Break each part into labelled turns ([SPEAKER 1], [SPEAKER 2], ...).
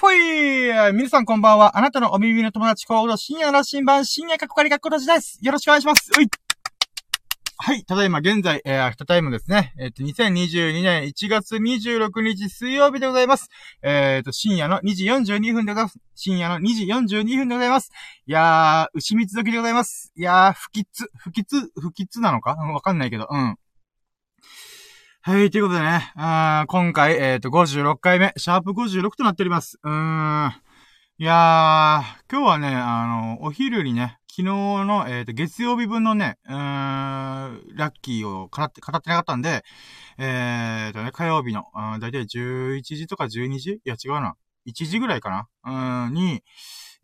[SPEAKER 1] フォイ皆さんこんばんは。あなたのお耳の友達コード深夜の新版深夜かっこかりがころじです。よろしくお願いします。ういはい。ただいま現在、えー、アフタータイムですね。えっ、ー、と、2022年1月26日水曜日でございます。えっ、ー、と、深夜の2時42分でございます。深夜の2時42分でございます。いやー、牛蜜時でございます。いやー、不吉、不吉、不吉なのか？わかんないけど、うん。はい、ということでね、あ今回、えっ、ー、と、56回目、シャープ56となっております。うーん。いやー、今日はね、あの、お昼にね、昨日の、えっ、ー、と、月曜日分のね、うーん、ラッキーを語って、語ってなかったんで、えっ、ー、とね、火曜日の、だいたい11時とか12時？いや、違うな。1時ぐらいかな？うん、に、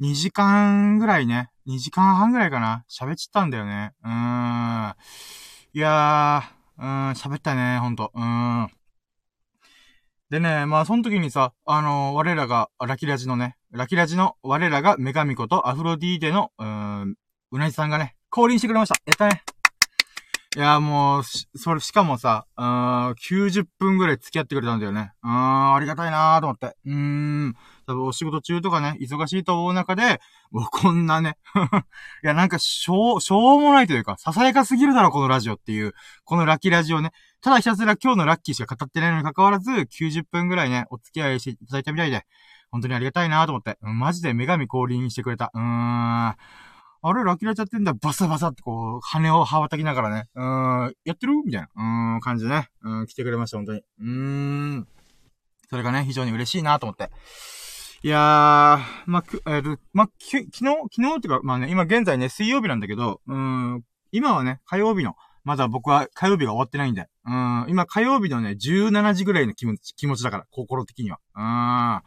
[SPEAKER 1] 2時間ぐらいね、2時間半ぐらいかな、喋っちゃったんだよね。うーん。いやー、うん、喋ったね、ほんと。うん。でね、まあ、その時にさ、あのー、我らが、ラキラジのね、ラキラジの我らが女神ことアフロディーデの、うーん、うなじさんがね、降臨してくれました。やったね。いや、もう、それ、しかもさ、うーん、90分ぐらい付き合ってくれたんだよね。うーん、ありがたいなーと思って。うーん。多分お仕事中とかね、忙しいと思う中で、もうこんなね いや、なんか、しょう、しょうもないというか、ささやかすぎるだろ、このラジオっていう、このラッキーラジオね。ただひたすら今日のラッキーしか語ってないのに関わらず、90分ぐらいね、お付き合いしていただいたみたいで、本当にありがたいなと思って、うん、マジで女神降臨してくれた。うーん。あれ、ラキラちゃってんだ、バサバサってこう、羽を羽ばたきながらね、うーん、やってる？みたいな、うーん、感じでね、うん、来てくれました、本当に。うーん。それがね、非常に嬉しいなと思って。いやー、まあ、く、えー、まあ、き、昨日、昨日っていうか、まあね、今現在ね、水曜日なんだけど、うん、今はね、火曜日の、まだ僕は火曜日が終わってないんで、うん、今火曜日のね、17時ぐらいの気持ち、気持ちだから、心的には。うん。ま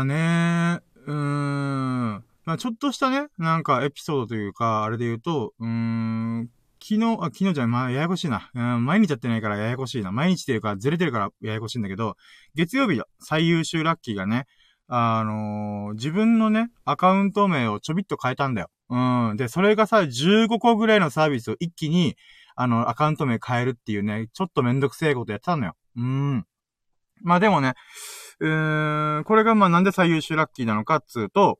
[SPEAKER 1] あね、うーん。まあ、ちょっとしたね、なんかエピソードというか、あれで言うと、うーん、昨日、あ、昨日じゃない、まあ、ややこしいな。うん、毎日やってないからややこしいな。毎日っていうか、ずれてるからややこしいんだけど、月曜日最優秀ラッキーがね、あのー、自分のね、アカウント名をちょびっと変えたんだよ。うん。で、それがさ、15個ぐらいのサービスを一気に、あの、アカウント名変えるっていうね、ちょっとめんどくせえことやってたのよ。うん。まあでもね、うーん、これがまあなんで最優秀ラッキーなのかっつうと、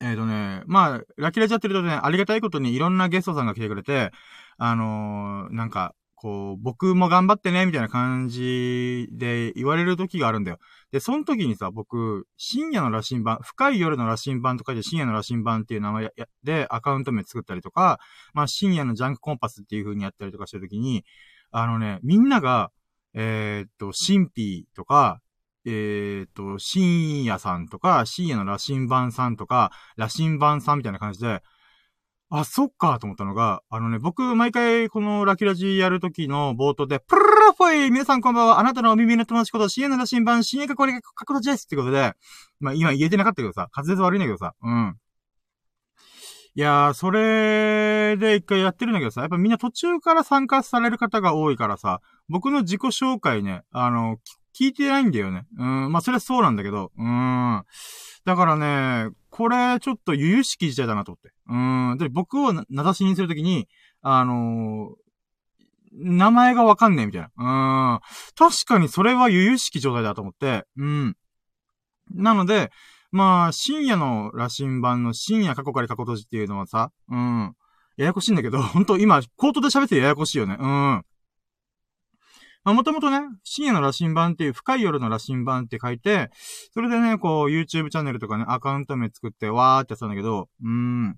[SPEAKER 1] えっ、ー、とね、まあ、ラキラジやってるとね、ありがたいことにいろんなゲストさんが来てくれて、あのー、なんか、こう、僕も頑張ってね、みたいな感じで言われる時があるんだよ。で、その時にさ、僕、深夜の羅針盤、深い夜の羅針盤とかで深夜の羅針盤っていう名前でアカウント名作ったりとか、まあ、深夜のジャンクコンパスっていう風にやったりとかしてる時に、あのね、みんなが、えー、っと、神秘とか、えっ、ー、と、深夜さんとか、深夜の羅針盤さんとか、羅針盤さんみたいな感じで、あ、そっかと思ったのが、あのね、僕、毎回このラキュラジやるときの冒頭で、プルルルフォイ皆さんこんばんはあなたのお耳の友達こと、深夜の羅針盤、深夜かこれが角度ですってことで、まあ今言えてなかったけどさ、滑舌悪いんだけどさ、うん。いやー、それで一回やってるんだけどさ、やっぱみんな途中から参加される方が多いからさ、僕の自己紹介ね、あの、聞いてないんだよね。うん、まあ、それはそうなんだけど、うん。だからね、これ、ちょっと由々しき事態だなと思って。うん。で、僕を名指しにするときに、あのー、名前がわかんねえみたいな。うん。確かにそれは由々しき状態だと思って、うん。なので、まあ、深夜の羅針盤の深夜過去から過去閉じっていうのはさ、うん。ややこしいんだけど、本当今、コートで喋ってややこしいよね。うん。まあ、もともとね、深夜の羅針盤っていう、深い夜の羅針盤って書いて、それでね、こう、YouTube チャンネルとかね、アカウント名作って、わーってやってたんだけど、うーん。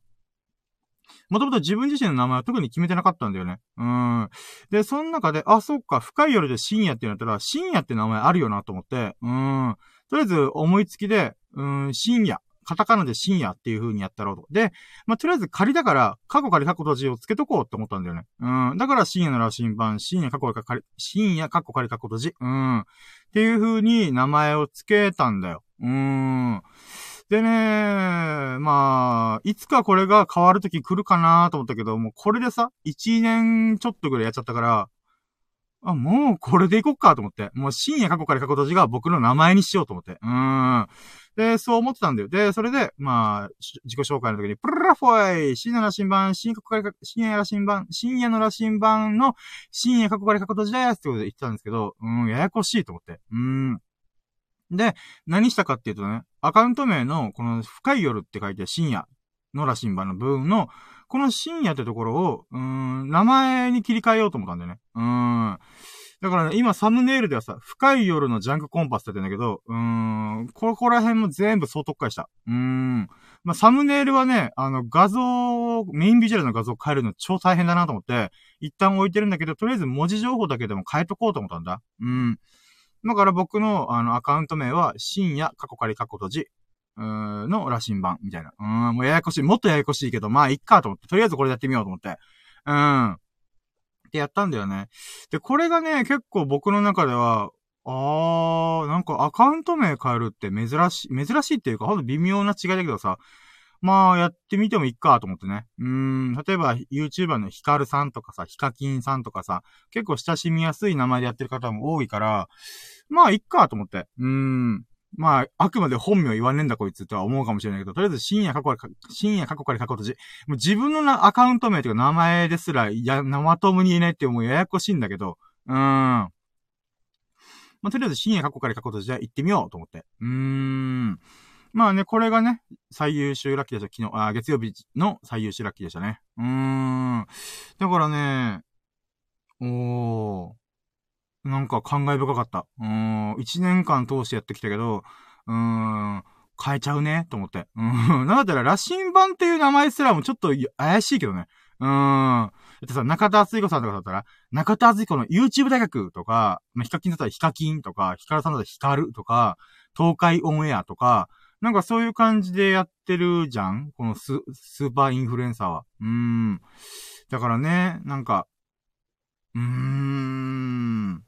[SPEAKER 1] もともと自分自身の名前は特に決めてなかったんだよね。うん。で、その中で、あ、そっか、深い夜で深夜ってなったら、深夜って名前あるよなと思って、うん。とりあえず思いつきで、うん、深夜カタカナで深夜っていう風にやったろうと。で、まあ、とりあえず仮だから、過去仮過去閉じをつけとこうって思ったんだよね。うん。だから深夜の羅針盤、深夜過去仮、深夜過去仮過去閉じ。うん。っていう風に名前をつけたんだよ。うん。でね、まあ、いつかこれが変わる時来るかなと思ったけど、もうこれでさ、1年ちょっとぐらいやっちゃったから、あ、もうこれでいこっかと思って。もう深夜過去から過去閉じが僕の名前にしようと思って。うーん。で、そう思ってたんだよ。で、それで、まあ、自己紹介の時に、プルラフォイ深夜の羅針盤、深夜過去から、深夜羅針盤、深夜の羅針盤の深夜過去から過去閉じですってことで言ってたんですけど、うん、ややこしいと思って。うん。で、何したかっていうとね、アカウント名の、この深い夜って書いて深夜の羅針盤の部分の、この深夜ってところを、うん、名前に切り替えようと思ったんだよね。うーん。だからね、今サムネイルではさ、深い夜のジャンクコンパスって言ってんだけど、うーん、ここら辺も全部総特化した。うーん。まあ、サムネイルはね、あの、画像、メインビジュアルの画像を変えるの超大変だなと思って、一旦置いてるんだけど、とりあえず文字情報だけでも変えとこうと思ったんだ。うん。だから僕の、あの、アカウント名は、深夜、過去仮過去閉じ、うーん、の羅針盤、みたいな。うん、もうややこしい。もっとややこしいけど、まあ、いっかと思って、とりあえずこれやってみようと思って。うん。ってやったんだよね。で、これがね、結構僕の中では、あー、なんかアカウント名変えるって珍しい、珍しいっていうか、ほんと微妙な違いだけどさ、まあ、やってみてもいいかと思ってね。うーん、例えば、YouTuber のヒカルさんとかさ、ヒカキンさんとかさ、結構親しみやすい名前でやってる方も多いから、まあ、いっかと思って。うーん。まあ、あくまで本名言わねえんだこいつとは思うかもしれないけど、とりあえず深夜過去から、深夜過去から過去閉じ。もう自分のなアカウント名というか名前ですら、いや、生友に言えないってもうややこしいんだけど、うーん。まあ、とりあえず深夜過去から過去閉じで行ってみようと思って。うーん。まあね、これがね、最優秀ラッキーでした。昨日、あ、月曜日の最優秀ラッキーでしたね。うーん。だからね、おー。なんか感慨深かった。うん。一年間通してやってきたけど、うーん。変えちゃうね、と思って。うん。なんだったら、羅針盤っていう名前すらもちょっと怪しいけどね。うーん。だってさ、中田敦彦さんとかだったら、中田敦彦の YouTube 大学とか、まあ、ヒカキンだったらヒカキンとか、ヒカルさんだったらヒカルとか、東海オンエアとか、なんかそういう感じでやってるじゃんこのス、スーパーインフルエンサーは。うーん。だからね、なんか、うーん。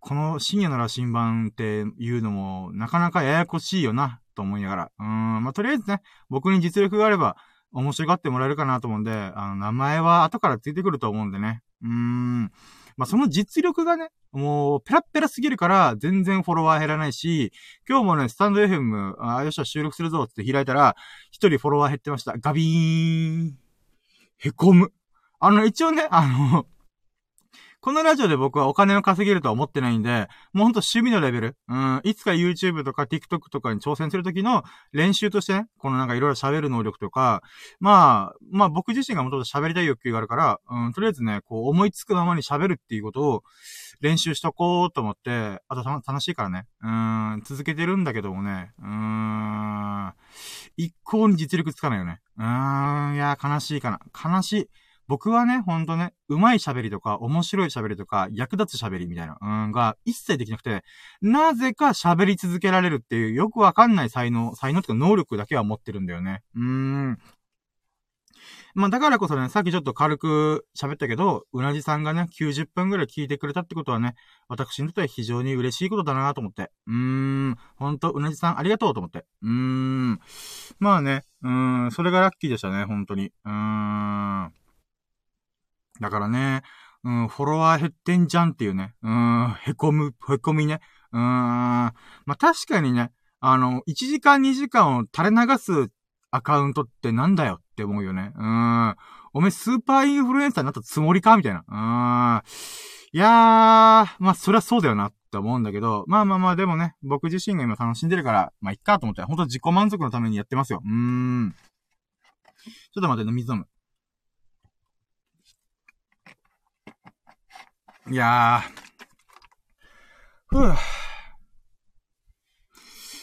[SPEAKER 1] この深夜の羅針盤っていうのも、なかなかややこしいよな、と思いながら。うん。まあ、とりあえずね、僕に実力があれば、面白がってもらえるかなと思うんで、あの、名前は後からついてくると思うんでね。うーん。まあ、その実力がね、もう、ペラッペラすぎるから、全然フォロワー減らないし、今日もね、スタンド FM、あ、よっしゃ、収録するぞって開いたら、一人フォロワー減ってました。ガビーン。へこむ。あの、一応ね、あの、このラジオで僕はお金を稼げるとは思ってないんで、もうほんと趣味のレベル。うん、いつか YouTube とか TikTok とかに挑戦するときの練習としてね、このなんかいろいろ喋る能力とか、まあ、まあ僕自身がもともと喋りたい欲求があるから、うん、とりあえずね、こう思いつくままに喋るっていうことを練習しとこうと思って、あと楽しいからね、うん、続けてるんだけどもね、うーん、一向に実力つかないよね。うーん、いや、悲しいかな。悲しい。僕はね、ほんとね、うまい喋りとか、面白い喋りとか、役立つ喋りみたいな、うん、が一切できなくて、なぜか喋り続けられるっていう、よくわかんない才能、才能とか能力だけは持ってるんだよね。うーん。まあだからこそね、さっきちょっと軽く喋ったけど、うなじさんがね、90分ぐらい聞いてくれたってことはね、私にとっては非常に嬉しいことだなと思って。うーん、ほんと、うなじさんありがとうと思って。うーん。まあね、うーん、それがラッキーでしたね、本当に。うーん。だからね、うん、フォロワー減ってんじゃんっていうね。うん、へこむ、へこみね。うん、まあ、確かにね、あの、1時間2時間を垂れ流すアカウントってなんだよって思うよね。うん。おめスーパーインフルエンサーになったつもりかみたいな。うん。いやー、まあ、そりゃそうだよなって思うんだけど、まあまあまあ、でもね、僕自身が今楽しんでるから、まあ、いっかと思って、ほんと自己満足のためにやってますよ。うーん。ちょっと待って、水飲む。いやー。ふぅ。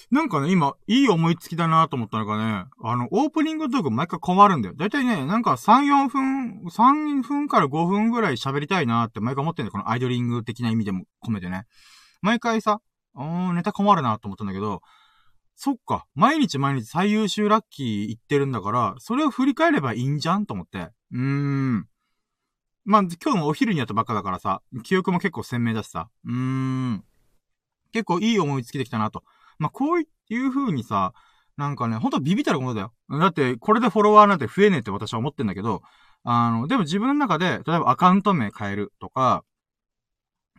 [SPEAKER 1] なんかね、今、いい思いつきだなと思ったのがね、あの、オープニングトーク毎回困るんだよ。だいたいね、なんか3、4分、3分から5分ぐらい喋りたいなって毎回思ってんだよ。このアイドリング的な意味でも込めてね。毎回さ、うーん、ネタ困るなと思ったんだけど、そっか、毎日毎日最優秀ラッキー言ってるんだから、それを振り返ればいいんじゃんと思って。うーん。まあ、今日もお昼にやったばっかだからさ、記憶も結構鮮明だしさ、うーん。結構いい思いつきできたなと。まあ、こういう風にさ、なんかね、ほんとビビったるものだよ。だって、これでフォロワーなんて増えねえって私は思ってんだけど、あの、でも自分の中で、例えばアカウント名変えるとか、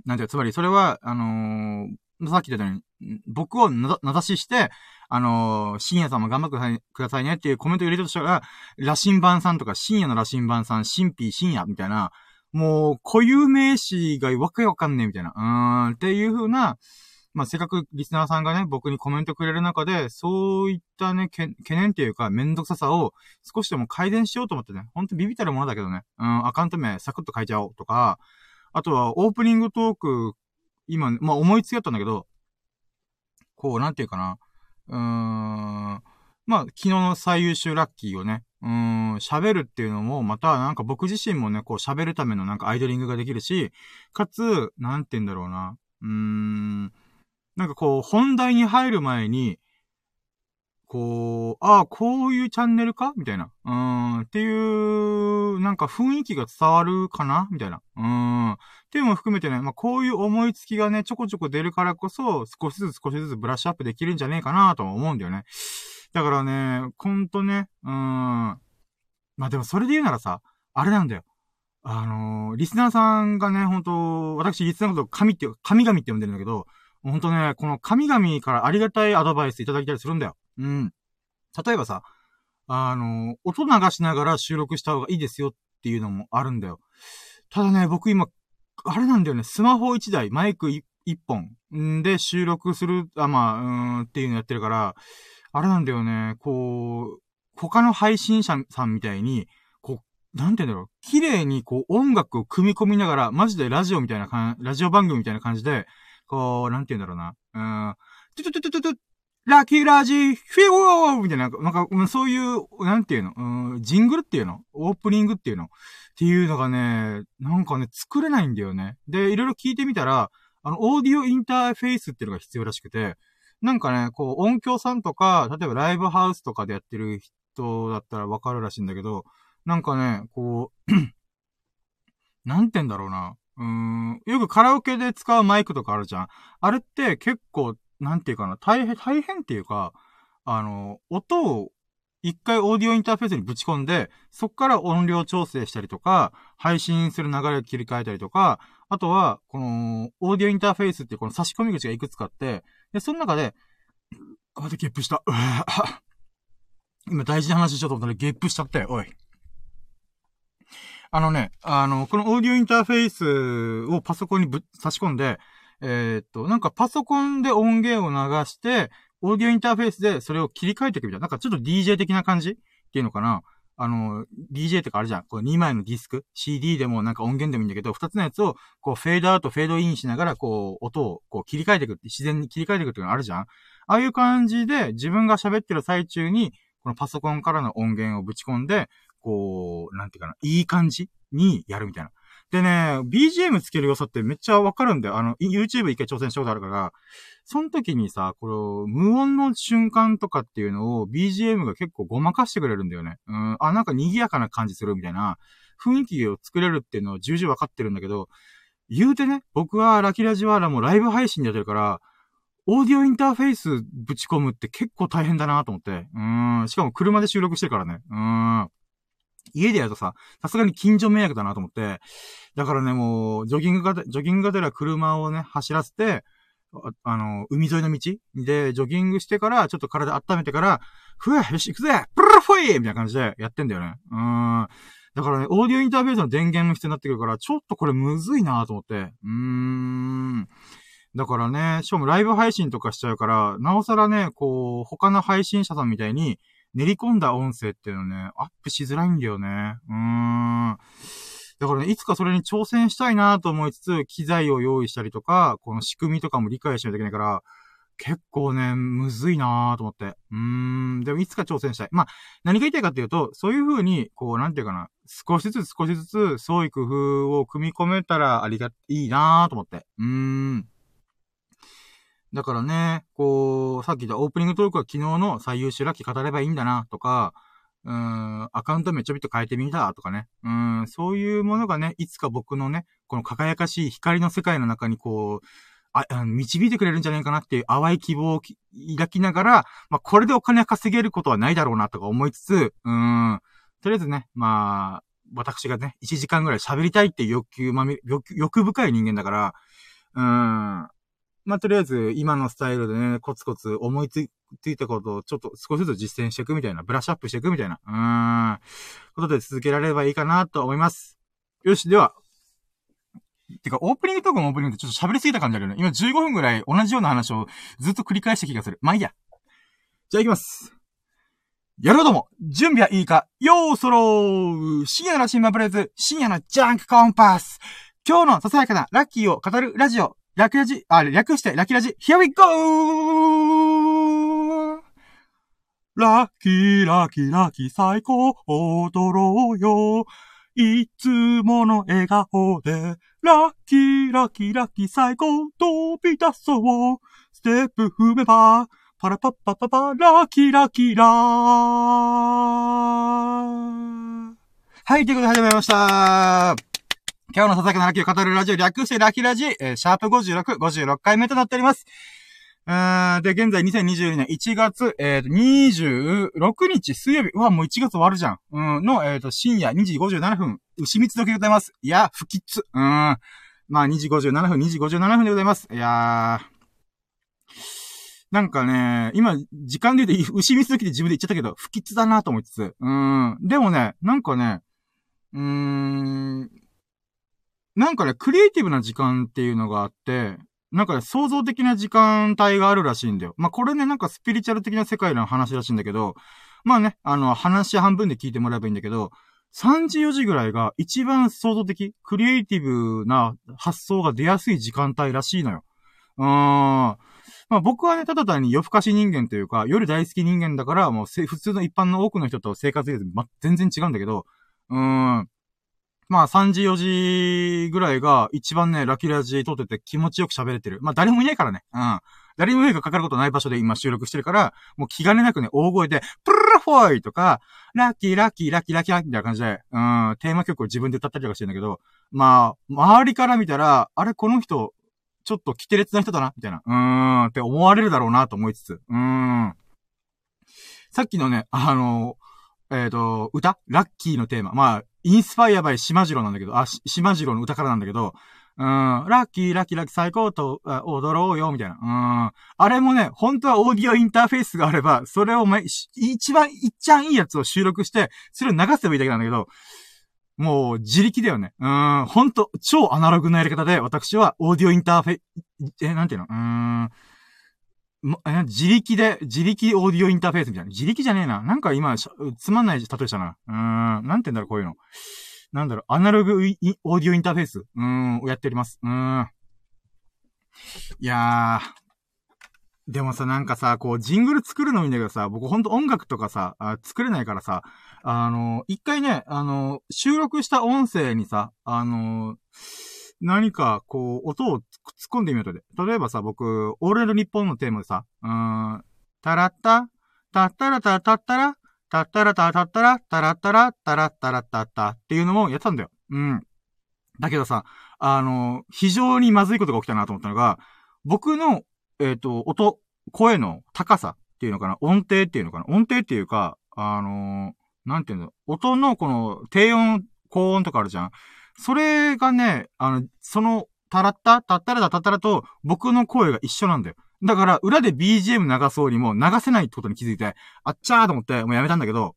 [SPEAKER 1] なんていうつまりそれは、あのー、さっき言ったように、僕を名指しして、あのー、深夜さんも頑張ってくださいねっていうコメント入れるとしたら、羅針盤さんとか深夜の羅針盤さん、神秘深夜みたいな、もう、固有名詞がわけわかんねえみたいな、うーん、っていう風な、まあ、せっかくリスナーさんがね、僕にコメントくれる中で、そういったね、懸念っていうか、めんどくささを少しでも改善しようと思ってね、ほんとビビたるものだけどね、うん、アカウント名サクッと変えちゃおうとか、あとはオープニングトーク、今、まあ、思いつきだったんだけど、こう、なんていうかな、うーん、まあ、昨日の最優秀ラッキーをね、うーん、喋るっていうのも、また、なんか僕自身もね、こう喋るためのなんかアイドリングができるし、かつ、なんて言うんだろうな、うーん、なんかこう、本題に入る前に、こう、ああ、こういうチャンネルか？みたいな。うん、っていう、なんか雰囲気が伝わるかな？みたいな。うん。っていうのも含めてね、まあ、こういう思いつきがね、ちょこちょこ出るからこそ、少しずつ少しずつブラッシュアップできるんじゃねえかなと思うんだよね。だからね、ほんとね、うん。まあ、でもそれで言うならさ、あれなんだよ。あのー、リスナーさんがね、ほんと、私、リスナーのことを神って、神々って呼んでるんだけど、ほんとね、この神々からありがたいアドバイスいただきたりするんだよ。うん。例えばさ、あの、音流しながら収録した方がいいですよっていうのもあるんだよ。ただね、僕今、あれなんだよね、スマホ1台、マイク1本で収録する、あ、まあ、うーんっていうのやってるから、あれなんだよね、こう、他の配信者さんみたいに、こう、なんて言うんだろう、綺麗にこう音楽を組み込みながら、マジでラジオみたいなかん、ラジオ番組みたいな感じで、こう、なんて言うんだろうな、うーん、トゥトゥトゥトゥトゥラッキーラジフィーみたいな、なんか、そういう、なんていうの、うん、ジングルっていうの？オープニングっていうの？っていうのがね、なんかね、作れないんだよね。で、いろいろ聞いてみたら、あの、オーディオインターフェースっていうのが必要らしくて、なんかね、こう、音響さんとか、例えばライブハウスとかでやってる人だったらわかるらしいんだけど、なんかね、こう なんて言うんだろうな。うーん、よくカラオケで使うマイクとかあるじゃん。あれって結構なんていうかな、大変、大変っていうか、あの、音を一回オーディオインターフェースにぶち込んで、そっから音量調整したりとか、配信する流れを切り替えたりとか、あとは、この、オーディオインターフェースってこの差し込み口がいくつかあって、で、その中で、あ、またゲップした。今大事な話しようと思ったらゲップしちゃったよ、おい。あのね、あの、このオーディオインターフェースをパソコンにぶ差し込んで、えー、っと、なんかパソコンで音源を流して、オーディオインターフェースでそれを切り替えていくみたいな。なんかちょっと DJ 的な感じっていうのかな。あの、DJ とかあるじゃん。こう2枚のディスク、CD でもなんか音源でもいいんだけど、2つのやつをこうフェードアウト、フェードインしながらこう音をこう切り替えていくって、自然に切り替えていくっていうのがあるじゃん。ああいう感じで自分が喋ってる最中に、このパソコンからの音源をぶち込んで、こう、なんていうかな、いい感じにやるみたいな。でね、BGM つける良さってめっちゃわかるんだよ。あの、YouTube 一回挑戦したことあるから、その時にさ、この、無音の瞬間とかっていうのを BGM が結構ごまかしてくれるんだよね。うん、あ、なんか賑やかな感じするみたいな雰囲気を作れるっていうのを重々わかってるんだけど、言うてね、僕はラキラジワーラもライブ配信でやってるから、オーディオインターフェースぶち込むって結構大変だなと思って。うん。しかも車で収録してるからね。うん。家でやるとさ、さすがに近所迷惑だなと思って、だからね、もう、ジョギングが、ジョギングがてら車をね、走らせて、ああの、海沿いの道で、ジョギングしてから、ちょっと体温めてから、ふえ、よし、行くぜプルルフォイみたいな感じでやってんだよね。うん。だからね、オーディオインターフェースの電源も必要になってくるから、ちょっとこれむずいなと思って。うーん。だからね、しかもライブ配信とかしちゃうから、なおさらね、こう、他の配信者さんみたいに、練り込んだ音声っていうのね、アップしづらいんだよね。うーん。だからね、いつかそれに挑戦したいなと思いつつ、機材を用意したりとか、この仕組みとかも理解しないといけないから、結構ね、むずいなと思って。うーん。でもいつか挑戦したい。まあ、何が言いたいかっていうと、そういう風に、こう、なんていうかな、少しずつ少しずつ、創意工夫を組み込めたらありが、いいなと思って。うーん。だからね、こう、さっき言ったオープニングトークは昨日の最優秀ラッキー語ればいいんだな、とか、うん、アカウント名ちょびっと変えてみた、とかね。うん、そういうものがね、いつか僕のね、この輝かしい光の世界の中にこう、あ、導いてくれるんじゃないかなっていう淡い希望を抱きながら、まあ、これでお金稼げることはないだろうな、とか思いつつ、うん、とりあえずね、まあ、私がね、1時間ぐらい喋りたいっていう欲求まみ、欲、欲深い人間だから、うん、まあ、とりあえず、今のスタイルでね、コツコツ思いついたことをちょっと少しずつ実践していくみたいな、ブラッシュアップしていくみたいな、うーん、ことで続けられればいいかなと思います。よし、では、てか、オープニングトークもオープニングってちょっと喋りすぎた感じあるよね。今15分ぐらい同じような話をずっと繰り返した気がする。まあいいや。じゃあ行きます。やろうども、準備はいいか？よーそろー深夜の新聞プレイズ、深夜のジャンクコンパス今日のささやかなラッキーを語るラジオ、略ラジ、あ、略してラキラジ、Here we go! ラッキーラッキーラッキー最高、踊ろうよ。いつもの笑顔で、ラッキーラッキーラッキー最高、飛び出そう。ステップ踏めば、パラパッパパパ、ラッキラキラー。はい、ということで始まりました。今日の佐々木のラキを語るラジオ略してラキラジ、えー、シャープ56、56回目となっております。うーで、現在2022年1月、えっ、ー、と、26日水曜日。うわ、もう1月終わるじゃん。うん、の、えっ、ー、と、深夜2時57分、牛蜜時でございます。いや、不吉。うん。まあ、2時57分、2時57分でございます。いやー。なんかね、今、時間で言うと、牛蜜時で自分で言っちゃったけど、不吉だなと思いつつ。うん。でもね、なんかね、うーん、なんかね、クリエイティブな時間っていうのがあって、なんかね、創造的な時間帯があるらしいんだよ。まあ、これね、なんかスピリチュアル的な世界の話らしいんだけど、まあね、あの、話半分で聞いてもらえばいいんだけど、3時4時ぐらいが一番創造的、クリエイティブな発想が出やすい時間帯らしいのよ。うーん。まあ僕はね、ただ単に夜更かし人間というか、夜大好き人間だから、もう普通の一般の多くの人と生活で、全然違うんだけど、うーん。まあ3時4時ぐらいが一番ね、ラキラジ撮ってて気持ちよく喋れてる。まあ誰もいないからね。うん。誰もいないかかることない場所で今収録してるから、もう気兼ねなくね、大声で、プルルフォイとか、ラッキーラッキーラッキーラッキーラッキーみたいな感じで、うん、テーマ曲を自分で歌ったりとかしてるんだけど、まあ、周りから見たら、あれこの人、ちょっとキテレツな人だな、みたいな。うーん、って思われるだろうなと思いつつ。うーん。さっきのね、あの、えっ、ー、と、歌？ラッキーのテーマ。まあ、インスパイアバイ島次郎なんだけど、あ、島次郎の歌からなんだけど、うん、ラッキー、ラッキー、ラッキー、最高と、踊ろうよ、みたいな。うん。あれもね、本当はオーディオインターフェースがあれば、それをま、一番、いっちゃんいいやつを収録して、それを流せばいいだけなんだけど、もう、自力だよね。うん、ほんと、超アナログなやり方で、私は、オーディオインターフェ、え、なんていうの？うーん、ま、自力で、自力オーディオインターフェースみたいな。自力じゃねえな。なんか今、つまんない例えしたな。うーん、なんて言うんだろう、こういうの。なんだろう、アナログオーディオインターフェース、うーん、をやっております。うーん。いやー、でもさ、なんかさ、こう、ジングル作るのもいいんだけどさ、僕ほんと音楽とかさ、あ作れないからさ、あの、一回ね、あの、収録した音声にさ、あの、何か、こう、音を突っ込んでみようとで。例えばさ、僕、オールナイトニッポンのテーマでさ、うーん、タラッタ、タッタラタタッタラ、タッタラタタッタラ、タラッタラ、タラッタラッタッタっていうのもやったんだよ。うん。だけどさ、あの、非常にまずいことが起きたなと思ったのが、僕のえっ、ー、と、音、声の高さっていうのかな音程っていうのかな音程っていうか、あのー、なんていうの音のこの低音、高音とかあるじゃんそれがね、あの、その、たらった、たったらだたったらと、僕の声が一緒なんだよ。だから、裏で BGM 流そうにも流せないってことに気づいて、あっちゃーと思って、もうやめたんだけど、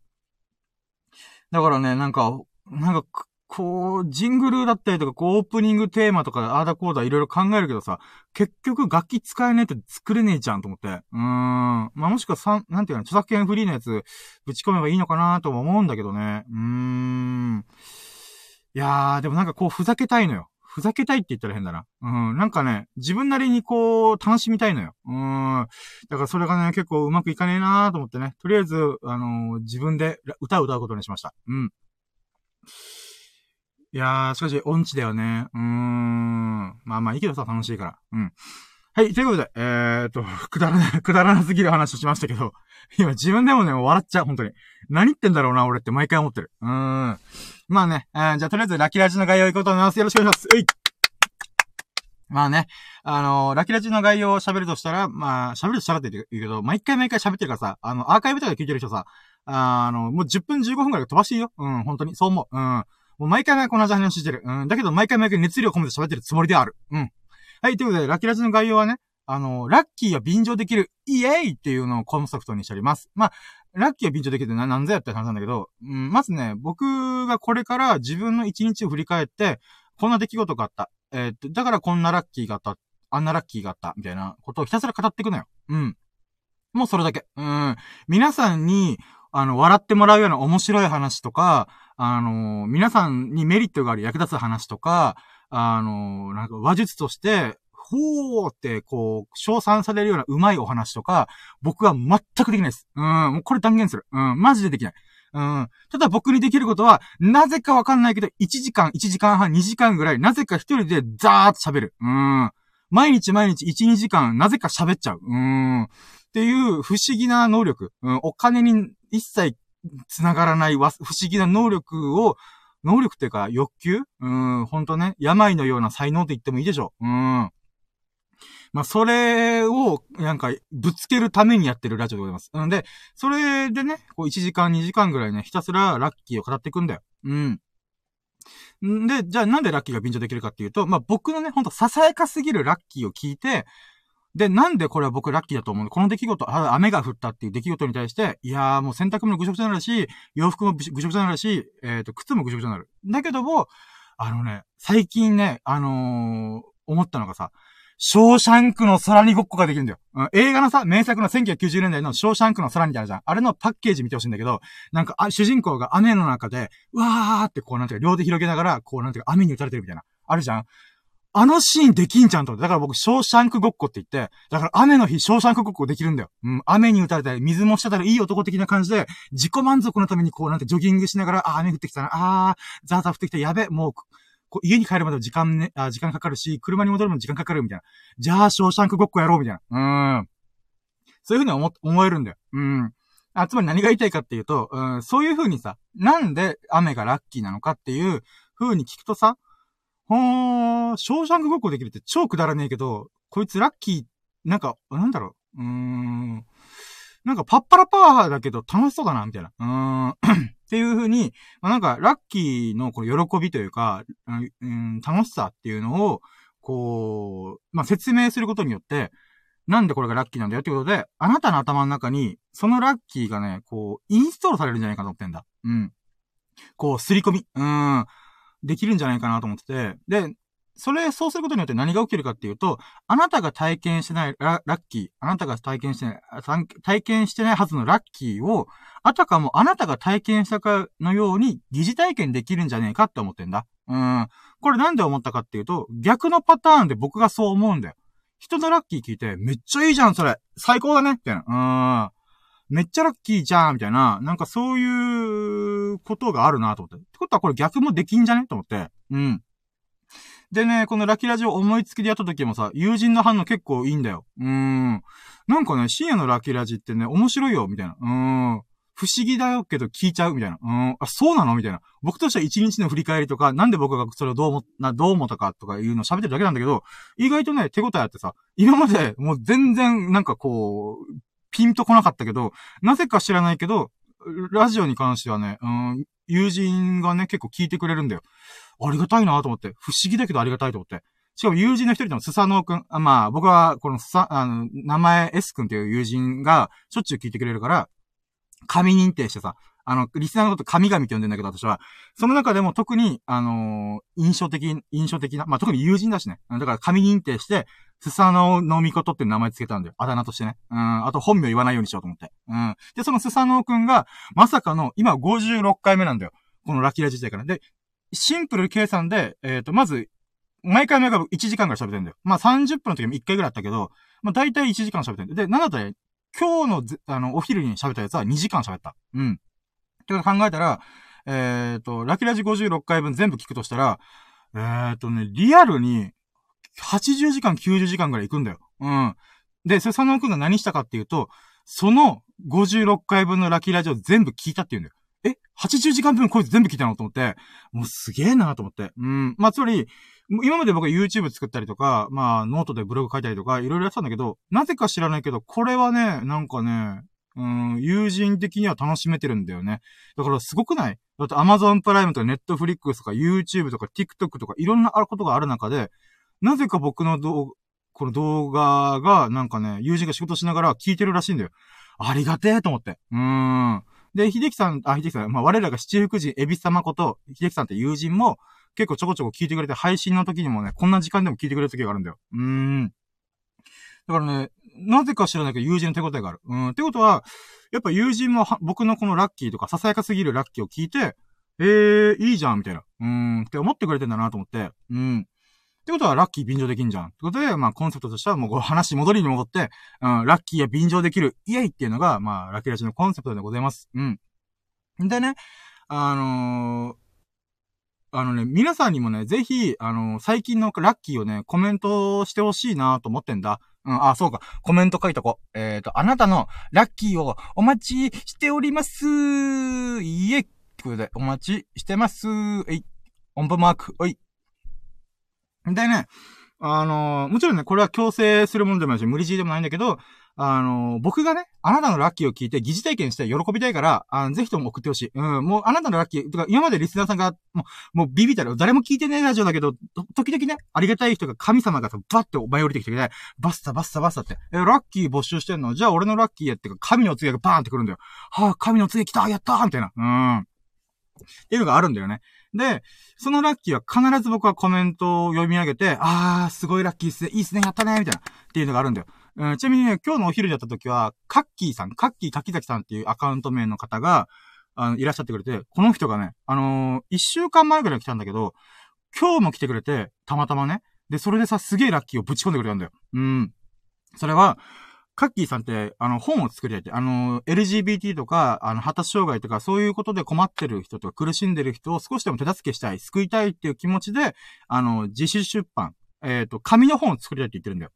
[SPEAKER 1] だからね、なんか、なんか、こう、ジングルだったりとか、こう、オープニングテーマとか、あーだこうだいろいろ考えるけどさ、結局楽器使えねえって作れねえじゃんと思って。うーん。まあ、もしくはさなんていうの、著作権フリーのやつ、ぶち込めばいいのかなとも思うんだけどね。うーん。いやー、でもなんかこう、ふざけたいのよ。ふざけたいって言ったら変だな。うん。なんかね、自分なりにこう、楽しみたいのよ。うん。だからそれがね、結構うまくいかねえなーと思ってね。とりあえず、あのー、自分で歌を歌うことにしました。うん。いやー、しかし、音痴だよね。うーん。まあまあいいけどさ、楽しいから。うん。はい、ということで、えーと、くだらな、くだらなすぎる話をしましたけど、今自分でもね、笑っちゃう、本当に。何言ってんだろうな、俺って毎回思ってる。うーん。まあね、えー、じゃあとりあえずラキラジの概要行こうと思います。よろしくお願いします。ういまあね、あのー、ラキラジの概要を喋るとしたら、まあ、喋るとしたらって言うけど、毎回毎回喋ってるからさ、あの、アーカイブとかで聞いてる人さ、あの、もう10分15分くらい飛ばしていいよ。うん、本当に、そう思う。うん。もう毎回毎回同じ話してる。うん。だけど毎回毎回熱量込めて喋ってるつもりである。うん。はい、ということで、ラキラジの概要はね、あの、ラッキーは便乗できる、イエーイっていうのをコンセプトにしております。ま、ラッキーは便乗できるって何ぞやって話なんだけど、うん、まずね、僕がこれから自分の一日を振り返って、こんな出来事があった。えー、っと、だからこんなラッキーがあった、あんなラッキーがあった、みたいなことをひたすら語っていくのよ。うん。もうそれだけ。うん。皆さんに、あの、笑ってもらうような面白い話とか、あの、皆さんにメリットがある役立つ話とか、あの、なんか話術として、ほーって、こう、称賛されるような上手いお話とか、僕は全くできないです。うん、もうこれ断言する。うん、マジでできない。うん。ただ僕にできることは、なぜかわかんないけど、1時間、1時間半、2時間ぐらい、なぜか一人でザーッと喋る。うん。毎日毎日1、2時間、なぜか喋っちゃう。うん。っていう不思議な能力。うん。お金に一切繋がらない不思議な能力を、能力っていうか欲求？うん、ほんとね、病のような才能って言ってもいいでしょう。うん。まあ、それを、なんか、ぶつけるためにやってるラジオでございます。なので、それでね、こう1時間2時間ぐらいね、ひたすらラッキーを語っていくんだよ。うん。んで、じゃあなんでラッキーが便乗できるかっていうと、まあ、僕のね、ほんとささやかすぎるラッキーを聞いて、で、なんでこれは僕ラッキーだと思うの？この出来事、雨が降ったっていう出来事に対して、いやーもう洗濯物ぐしょぐしょになるし、洋服もぐしょぐしょになるし、えっ、ー、と、靴もぐしょぐしょになる。だけども、あのね、最近ね、あのー、思ったのがさ、ショーシャンクの空にごっこができるんだよ。うん、映画のさ、名作の1990年代のショーシャンクの空にあるじゃん。あれのパッケージ見てほしいんだけど、なんか、あ、主人公が雨の中で、わーってこうなんていうか、両手広げながら、こうなんていうか、雨に打たれてるみたいな。あるじゃん。あのシーンできんじゃんと。だから僕、ショーシャンクごっこって言って、だから雨の日、ショーシャンクごっこできるんだよ。うん、雨に打たれたり、水もしたたり、いい男的な感じで、自己満足のためにこうなんてジョギングしながら、あ、雨降ってきたな、あー、ザーザー降ってきた、やべ、も、う家に帰るまで時間ね、あ、時間かかるし、車に戻るまで時間かかるみたいな。じゃあ、ショーシャンクごっこやろうみたいな。うん。そういうふうに思、思えるんだよ。うん。あ、つまり何が言いたいかっていうと、うん、そういうふうにさ、なんで雨がラッキーなのかっていう風に聞くとさ、ほー、ショーシャンクごっこできるって超くだらねえけど、こいつラッキー、なんか、なんだろう、うーん、なんかパッパラパワーだけど楽しそうだな、みたいな。うーん。っていう風に、まあ、なんか、ラッキーのこの喜びというか、うん、楽しさっていうのを、こう、まあ、説明することによって、なんでこれがラッキーなんだよってことで、あなたの頭の中に、そのラッキーがね、こう、インストールされるんじゃないかと思ってんだ。うん。こう、すり込み。うん。できるんじゃないかなと思ってて。で、それ、そうすることによって何が起きるかっていうと、あなたが体験してないラッキー、あなたが体験してない、体験してないはずのラッキーを、あたかもあなたが体験したかのように疑似体験できるんじゃねえかって思ってんだ。うん。これなんで思ったかっていうと、逆のパターンで僕がそう思うんだよ。人のラッキー聞いて、めっちゃいいじゃん、それ。最高だね、みたいな。うん。めっちゃラッキーじゃん、みたいな。なんかそういうことがあるなと思って。ってことはこれ逆もできんじゃね？と思って。うん。でね、このラキラジオ思いつきでやった時もさ、友人の反応結構いいんだよ。うーん。なんかね、深夜のラキラジってね、面白いよ、みたいな。うーん。不思議だよけど聞いちゃうみたいな。うん。あ、そうなの？みたいな。僕としては一日の振り返りとか、なんで僕がそれをどう思、な、どう思ったかとかいうのを喋ってるだけなんだけど、意外とね、手応えあってさ、今までもう全然なんかこう、ピンとこなかったけど、なぜか知らないけど、ラジオに関してはね、うん、友人がね、結構聞いてくれるんだよ。ありがたいなと思って。不思議だけどありがたいと思って。しかも友人の一人のスサノーくん。まあ、僕は、このさ、あの、名前 S くんっていう友人が、しょっちゅう聞いてくれるから、神認定してさ、あの、リスナーのこと神々って呼んでんだけど、私は。その中でも特に、あのー、印象的、印象的な、まあ、特に友人だしね。だから神認定して、スサノーのみことって名前つけたんだよ。あだ名としてね。うん。あと本名言わないようにしようと思って。うん。で、そのスサノーくんが、まさかの、今56回目なんだよ。このラキラ時代から。で、シンプル計算で、えっ、ー、と、まず、毎回毎回1時間ぐらい喋ってるんだよ。まあ30分の時も1回ぐらいあったけど、まあ大体1時間喋ってるんだよ。で、なんだったら、今日のあの、お昼に喋ったやつは2時間喋った。うん。ってこと考えたら、えっ、ー、と、ラキラジ56回分全部聞くとしたら、えっ、ー、とね、リアルに、80時間、90時間ぐらい行くんだよ。うん。で、それ佐野くんが何したかっていうと、その56回分のラキラジを全部聞いたって言うんだよ。え ?80 時間分こいつ全部聞いたの？と思って、もうすげえなと思って。うん。まあ、つまり、今まで僕は YouTube 作ったりとか、まあ、ノートでブログ書いたりとか、いろいろやってたんだけど、なぜか知らないけど、これはね、なんかね、うん、友人的には楽しめてるんだよね。だからすごくない？だって Amazon プライムとか Netflix とか YouTube とか TikTok とかいろんなことがある中で、なぜか僕の動この動画が、なんかね、友人が仕事しながら聞いてるらしいんだよ。ありがてえと思って。うーん。で、秀樹さん、あ、秀樹さん、まあ、我らが七福神、エビス様こと、秀樹さんって友人も、結構ちょこちょこ聞いてくれて、配信の時にもね、こんな時間でも聞いてくれる時があるんだよ。うーん。だからね、なぜか知らないけど友人の手応えがある。うん。ってことは、やっぱ友人も僕のこのラッキーとか、ささやかすぎるラッキーを聞いて、えー、いいじゃん、みたいな。うん、って思ってくれてんだなと思って。うん。ってことは、ラッキー便乗できんじゃん。ってことで、まあ、コンセプトとしては、もう、話戻りに戻って、うん、ラッキーや便乗できる、イエイっていうのが、まあ、ラッキーラジのコンセプトでございます。うん。でね、あのー、あのね、皆さんにもね、ぜひ、あのー、最近のラッキーをね、コメントしてほしいなと思ってんだ。うん、あ、そうか。コメント書いとこう。えっ、ー、と、あなたのラッキーをお待ちしております。いえ、ってことで、お待ちしてます。えい。音符マーク。おい。でね、あの、もちろんね、これは強制するものでもないし、無理強いでもないんだけど、あの、僕がね、あなたのラッキーを聞いて疑似体験して喜びたいから、あぜひとも送ってほしい。うん、もうあなたのラッキー、とか今までリスナーさんが、もう、もうビビったら、誰も聞いてねえラジオだけど、時々ね、ありがたい人が神様がさバッて舞い降りてきてくれ、バッサバッサバッサって、え、ラッキー募集してんの？じゃあ俺のラッキーやってか、神の告げがバーンってくるんだよ。はあ、神の告げ来たやったーみたいな。うん。っていうのがあるんだよね。で、そのラッキーは必ず僕はコメントを読み上げて、あー、すごいラッキーっすね、いいっすね、やったね、みたいな、っていうのがあるんだよ。うん、ちなみにね、今日のお昼でやった時は、カッキーさん、カッキー柿崎さんっていうアカウント名の方が、あの、いらっしゃってくれて、この人がね、あのー、一週間前ぐらい来たんだけど、今日も来てくれて、たまたまね。で、それでさ、すげえラッキーをぶち込んでくれたんだよ。うん。それは、カッキーさんって、あの、本を作りたいって、あの、LGBT とか、あの、発達障害とか、そういうことで困ってる人とか苦しんでる人を少しでも手助けしたい、救いたいっていう気持ちで、あの、自主出版、えっ、ー、と、紙の本を作りたいって言ってるんだよ。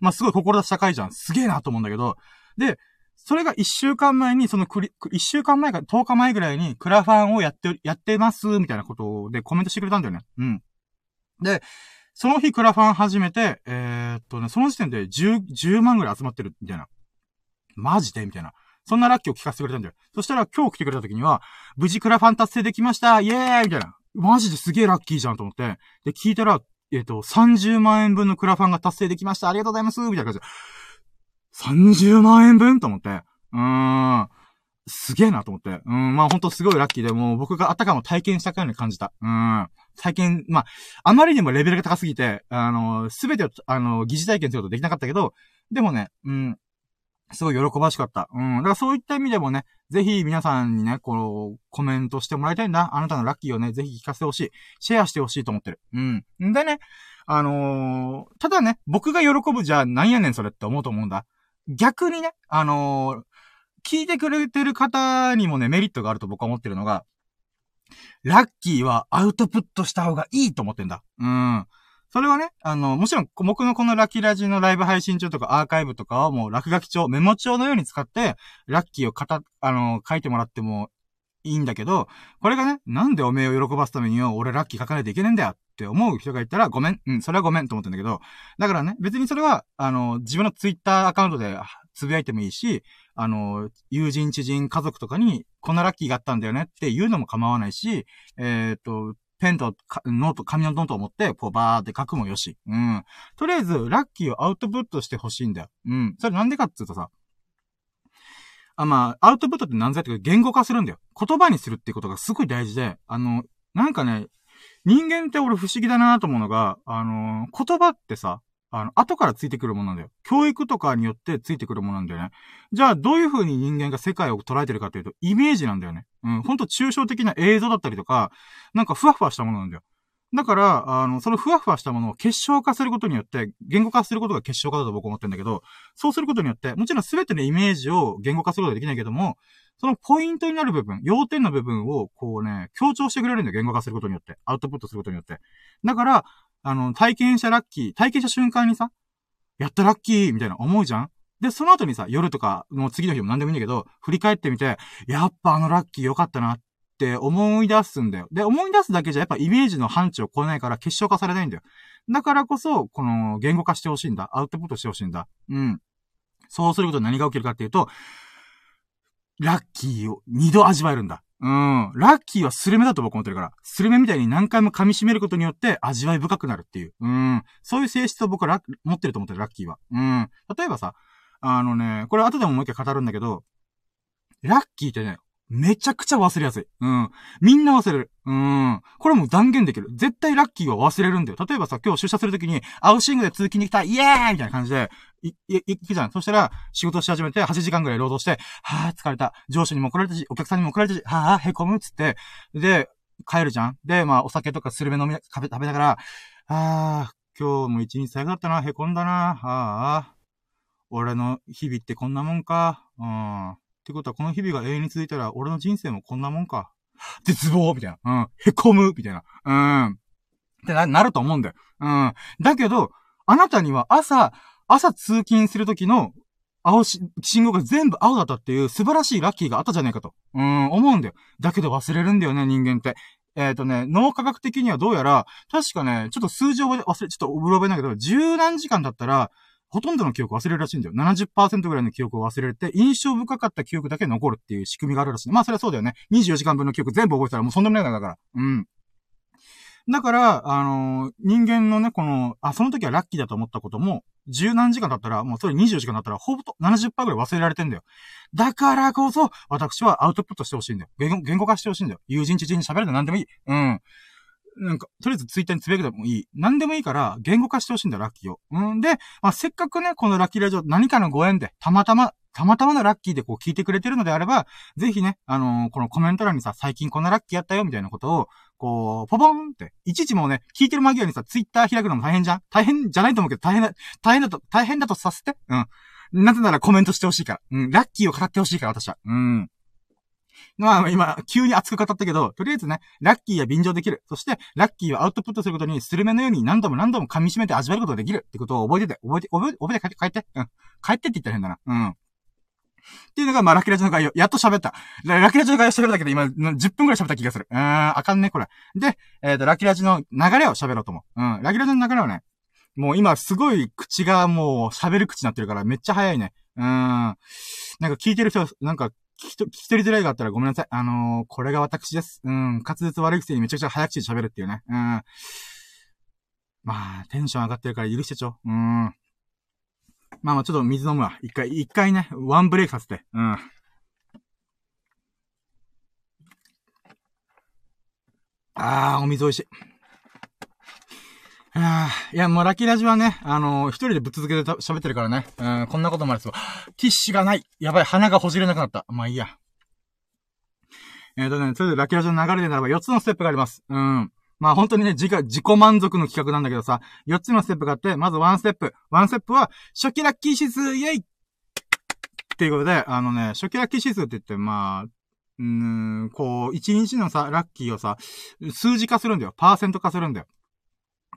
[SPEAKER 1] まあ、すごい志高いじゃん。すげえなと思うんだけど、で、それが一週間前に、そのクリ、一週間前か10日前ぐらいにクラファンをやって、やってます、みたいなことでコメントしてくれたんだよね。うん。で、その日クラファン始めて、えー、っとね、その時点で10、10万ぐらい集まってる、みたいな。マジでみたいな。そんなラッキーを聞かせてくれたんだよ。そしたら今日来てくれた時には、無事クラファン達成できましたイエーイみたいな。マジですげえラッキーじゃんと思って。で、聞いたら、えっ、と、30万円分のクラファンが達成できましたありがとうございますみたいな感じで。30万円分と思って。うーん。すげえなと思って。うん、まあほんとすごいラッキーで、もう僕があったかも体験したかように感じた。うん。体験、まあ、あまりにもレベルが高すぎて、あの、すべてを、あの、疑似体験することできなかったけど、でもね、うん、すごい喜ばしかった。うん。だからそういった意味でもね、ぜひ皆さんにね、この、コメントしてもらいたいんだ。あなたのラッキーをね、ぜひ聞かせてほしい。シェアしてほしいと思ってる。うん。んでね、あのー、ただね、僕が喜ぶじゃなんやねんそれって思うと思うんだ。逆にね、あのー、聞いてくれてる方にもね、メリットがあると僕は思ってるのが、ラッキーはアウトプットした方がいいと思ってんだ。うん。それはね、あの、もちろん、僕のこのラッキーラジのライブ配信中とかアーカイブとかはもう落書き帳、メモ帳のように使って、ラッキーをかた、あの、書いてもらってもいいんだけど、これがね、なんでおめえを喜ばすためによ、俺ラッキー書かないといけねえんだよって思う人がいたら、ごめん。うん、それはごめんと思ってんだけど、だからね、別にそれは、あの、自分のツイッターアカウントでつぶやいてもいいし、あの、友人、知人、家族とかに、こんなラッキーがあったんだよねっていうのも構わないし、えっ、ー、と、ペンとノート、紙のノートを持って、こうバーって書くもよし。うん。とりあえず、ラッキーをアウトプットしてほしいんだよ。うん。それなんでかって言うとさ、あ、まあ、アウトプットって何ぞやって言語化するんだよ。言葉にするってことがすごい大事で、あの、なんかね、人間って俺不思議だなと思うのが、あの、言葉ってさ、あの、後からついてくるものなんだよ。教育とかによってついてくるものなんだよね。じゃあ、どういう風に人間が世界を捉えてるかというと、イメージなんだよね。うん、ほんと抽象的な映像だったりとか、なんかふわふわしたものなんだよ。だから、あの、そのふわふわしたものを結晶化することによって、言語化することが結晶化だと僕は思ってるんだけど、そうすることによって、もちろん全てのイメージを言語化することはできないけども、そのポイントになる部分、要点の部分を、こうね、強調してくれるんだよ、言語化することによって。アウトプットすることによって。だから、あの、体験したラッキー、体験した瞬間にさ、やったラッキーみたいな思うじゃん？で、その後にさ、夜とか、もう次の日も何でもいいんだけど、振り返ってみて、やっぱあのラッキー良かったなっって思い出すんだよ。で、思い出すだけじゃやっぱイメージの範疇を超えないから結晶化されないんだよ。だからこそ、この言語化してほしいんだ。アウトプットしてほしいんだ。うん。そうすることで何が起きるかっていうと、ラッキーを二度味わえるんだ。うん。ラッキーはスルメだと僕思ってるから。スルメみたいに何回も噛み締めることによって味わい深くなるっていう。うん。そういう性質を僕は持ってると思ってる、ラッキーは。うん。例えばさ、あのね、これ後でももう一回語るんだけど、ラッキーってね、めちゃくちゃ忘れやすい。うん。みんな忘れる。うん。これも断言できる。絶対ラッキーは忘れるんだよ。例えばさ、今日出社するときに、アウシングで通勤に来た、イエーイみたいな感じで、い、い、行くじゃん。そしたら、仕事し始めて、8時間ぐらい労働して、はぁ、疲れた。上司にも怒られたし、お客さんにも怒られたし、はぁ、へこむっつって、で、帰るじゃん。で、まあ、お酒とかスルメ飲み、食べ、食べながら、あー、今日も一日最後だったな、へこんだな、ああ、俺の日々ってこんなもんか、うん。ってことは、この日々が永遠に続いたら、俺の人生もこんなもんか。絶望みたいな。うん。へこむみたいな。うん。ってな、なると思うんだよ。うん。だけど、あなたには朝、朝通勤するときの、青し、信号が全部青だったっていう素晴らしいラッキーがあったじゃないかと。うん、思うんだよ。だけど忘れるんだよね、人間って。えっ、ー、とね、脳科学的にはどうやら、確かね、ちょっと数字を忘れ、ちょっとうろ覚えないけど、十何時間だったら、ほとんどの記憶忘れるらしいんだよ。70%ぐらいの記憶を忘れて、印象深かった記憶だけ残るっていう仕組みがあるらしい。まあ、それはそうだよね。24時間分の記憶全部覚えたらもうそんなもないだから。うん。だから、あのー、人間のね、この、あ、その時はラッキーだと思ったことも、十何時間だったら、もうそれ24時間だったら、ほぼと70%ぐらい忘れられてんだよ。だからこそ、私はアウトプットしてほしいんだよ。言言語化してほしいんだよ。友人知人に喋るの何でもいい。うん。なんか、とりあえずツイッターにつぶやくでもいい。何でもいいから、言語化してほしいんだ、ラッキーを。うんで、まあ、せっかくね、このラッキーラジオ、何かのご縁で、たまたま、たまたまのラッキーでこう聞いてくれてるのであれば、ぜひね、あのー、このコメント欄にさ、最近こんなラッキーやったよ、みたいなことを、こう、ポポンって、いちいちもうね、聞いてる間際にさ、ツイッター開くのも大変じゃん？大変じゃないと思うけど、大変だ、大変だと、大変だとさせて？うん。なぜならコメントしてほしいから。うん。ラッキーを語ってほしいから、私は。うん。まあ、今、急に熱く語ったけど、とりあえずね、ラッキーは便乗できる。そして、ラッキーをアウトプットすることに、スルメのように何度も何度も噛み締めて味わえることができるってことを覚えてて、覚えて、覚えて、覚えて帰って、帰って。うん。帰ってって言ったら変だな。うん。っていうのが、まあ、ラキーラジの概要。やっと喋った。ラッキーラジの概要喋るだけで今、10分くらい喋った気がする。うーん、あかんね、これ。で、えっ、ー、と、ラキーラジの流れを喋ろうと思う。うん。ラキーラジの流れをね、もう今すごい口がもう喋る口になってるからめっちゃ早いね。うーん。なんか聞いてる人、なんか聞きと、聞き取りづらいがあったらごめんなさい。あのー、これが私です。うん、滑舌悪いくせにめちゃくちゃ早口で喋るっていうね。うん。まあ、テンション上がってるから許してちょ。うん。まあまあ、ちょっと水飲むわ。一回、一回ね、ワンブレイクさせて。うん。あー、お水美味しい。いや、もうラッキーラジはね、あのー、一人でぶっ続けて喋ってるからね。うん、こんなこともあるす。ティッシュがない。やばい、鼻がほじれなくなった。まあいいや。えっ、ー、とね、それでラッキーラジの流れでならば4つのステップがあります。うん。まあ本当にね、自己、自己満足の企画なんだけどさ、4つのステップがあって、まず1ステップ。1ステップは、初期ラッキー指数、イェイっていうことで、あのね、初期ラッキー指数って言って、まあ、うん、こう、1日のさ、ラッキーをさ、数字化するんだよ。パーセント化するんだよ。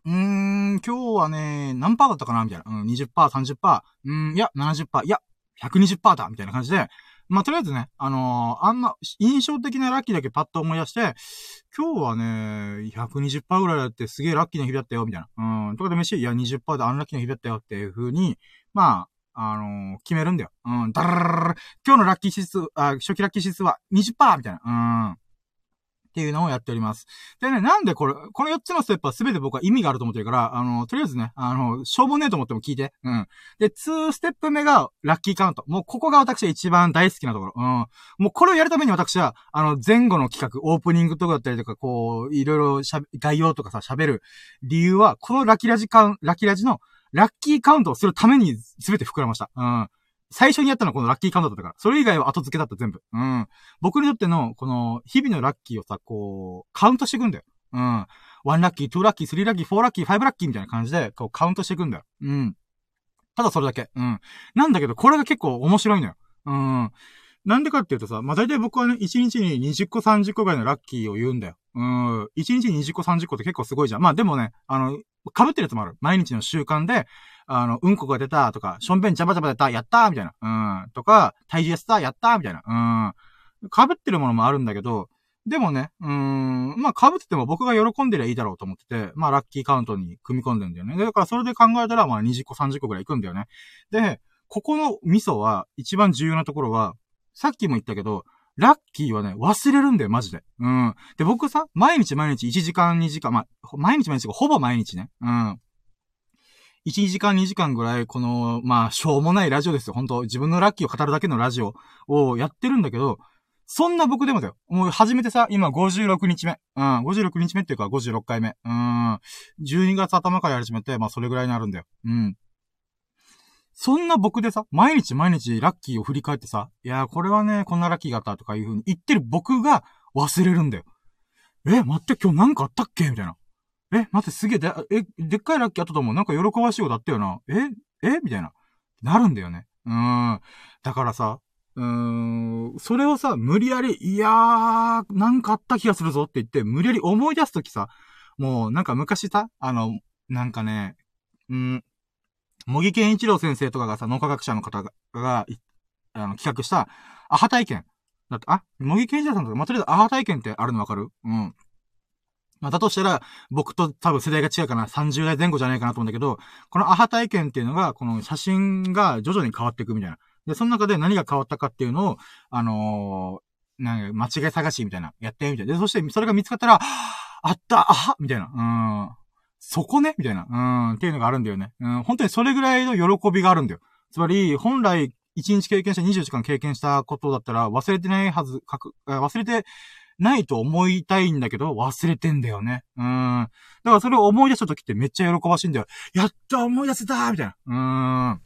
[SPEAKER 1] うーん、今日はね、何パーだったかな？みたいな。うん、20%、30%。うん、いや、70%。いや、120%だみたいな感じで、まあ、とりあえずね、あのー、あんな、印象的なラッキーだけパッと思い出して、今日はね、120%ぐらいだってすげえラッキーな日だったよ、みたいな。うん、とかで飯、いや、20%であんラッキーな日だったよっていう風に、まあ、あのー、決めるんだよ。うん、だらら今日のラッキー指数、あ、初期ラッキー指数は20%みたいな。うん。っていうのをやっております。でね、なんでこれ、この4つのステップは全て僕は意味があると思ってるから、あの、とりあえずね、あの、しょうもねえと思っても聞いて。うん。で、2ステップ目がラッキーカウント。もうここが私が一番大好きなところ。うん。もうこれをやるために私は、あの、前後の企画、オープニングとかだったりとか、こう、いろいろしゃ、概要とかさ、喋る理由は、このラッキーラジカウン、ラッキーラジのラッキーカウントをするために全て膨らました。うん。最初にやったのはこのラッキーカウントだったから。それ以外は後付けだった全部。うん。僕にとっての、この、日々のラッキーをさ、こう、カウントしていくんだよ。うん。1ラッキー、2ラッキー、3ラッキー、4ラッキー、5ラッキーみたいな感じで、こう、カウントしていくんだよ。うん。ただそれだけ。うん。なんだけど、これが結構面白いのよ。うん。なんでかっていうとさ、まあ、大体僕はね、1日に20個30個ぐらいのラッキーを言うんだよ。うん。1日に20個30個って結構すごいじゃん。まあでもね、あの、被ってるやつもある。毎日の習慣で、あの、うんこが出たとか、しょんべんジャバジャバ出た、やったーみたいな。うん。とか、体重痩せた、やったーみたいな。うん。被ってるものもあるんだけど、でもね、うん、まあ被ってても僕が喜んでりゃいいだろうと思ってて、まあラッキーカウントに組み込んでんだよね。だからそれで考えたら、まあ20個30個くらい行くんだよね。で、ここの味噌は、一番重要なところは、さっきも言ったけど、ラッキーはね、忘れるんだよ、マジで。うん。で、僕さ、毎日毎日1時間2時間、まあ、毎日毎日、ほぼ毎日ね。うん。1時間2時間ぐらい、この、まあ、しょうもないラジオですよ。本当自分のラッキーを語るだけのラジオをやってるんだけど、そんな僕でもだよ。もう初めてさ、今56日目。うん、56日目っていうか56回目。うん、12月頭からやり始めて、まあそれぐらいになるんだよ。うん。そんな僕でさ、毎日毎日ラッキーを振り返ってさ、いやーこれはね、こんなラッキーがあったとかいう風に言ってる僕が忘れるんだよ。え、待って今日なんかあったっけ？みたいな。え、待ってすげえで、え、でっかいラッキーあったと思う。なんか喜ばしいことあったよな。ええ？みたいな。なるんだよね。うーん。だからさ、うーん、それをさ、無理やり、いやー、なんかあった気がするぞって言って、無理やり思い出すときさ、もうなんか昔さ、あの、なんかね、うん、茂木健一郎先生とかがさ、脳科学者の方が、があの、企画した、アハ体験。だって、あ、茂木健一郎さんとか、まあ、とりあえずアハ体験ってあるのわかる？うん。まあ、だとしたら、僕と多分世代が違うかな、30代前後じゃないかなと思うんだけど、このアハ体験っていうのが、この写真が徐々に変わっていくみたいな。で、その中で何が変わったかっていうのを、あのー、なんか、間違い探しみたいな、やってみたいな。で、そして、それが見つかったら、あったあはみたいな。うん。そこねみたいな。うん、っていうのがあるんだよね。うん、本当にそれぐらいの喜びがあるんだよ。つまり、本来、1日経験した20時間経験したことだったら忘れてないはず、かく、忘れてないと思いたいんだけど、忘れてんだよね。うん。だからそれを思い出した時ってめっちゃ喜ばしいんだよ。やっと思い出せたみたいな。うん。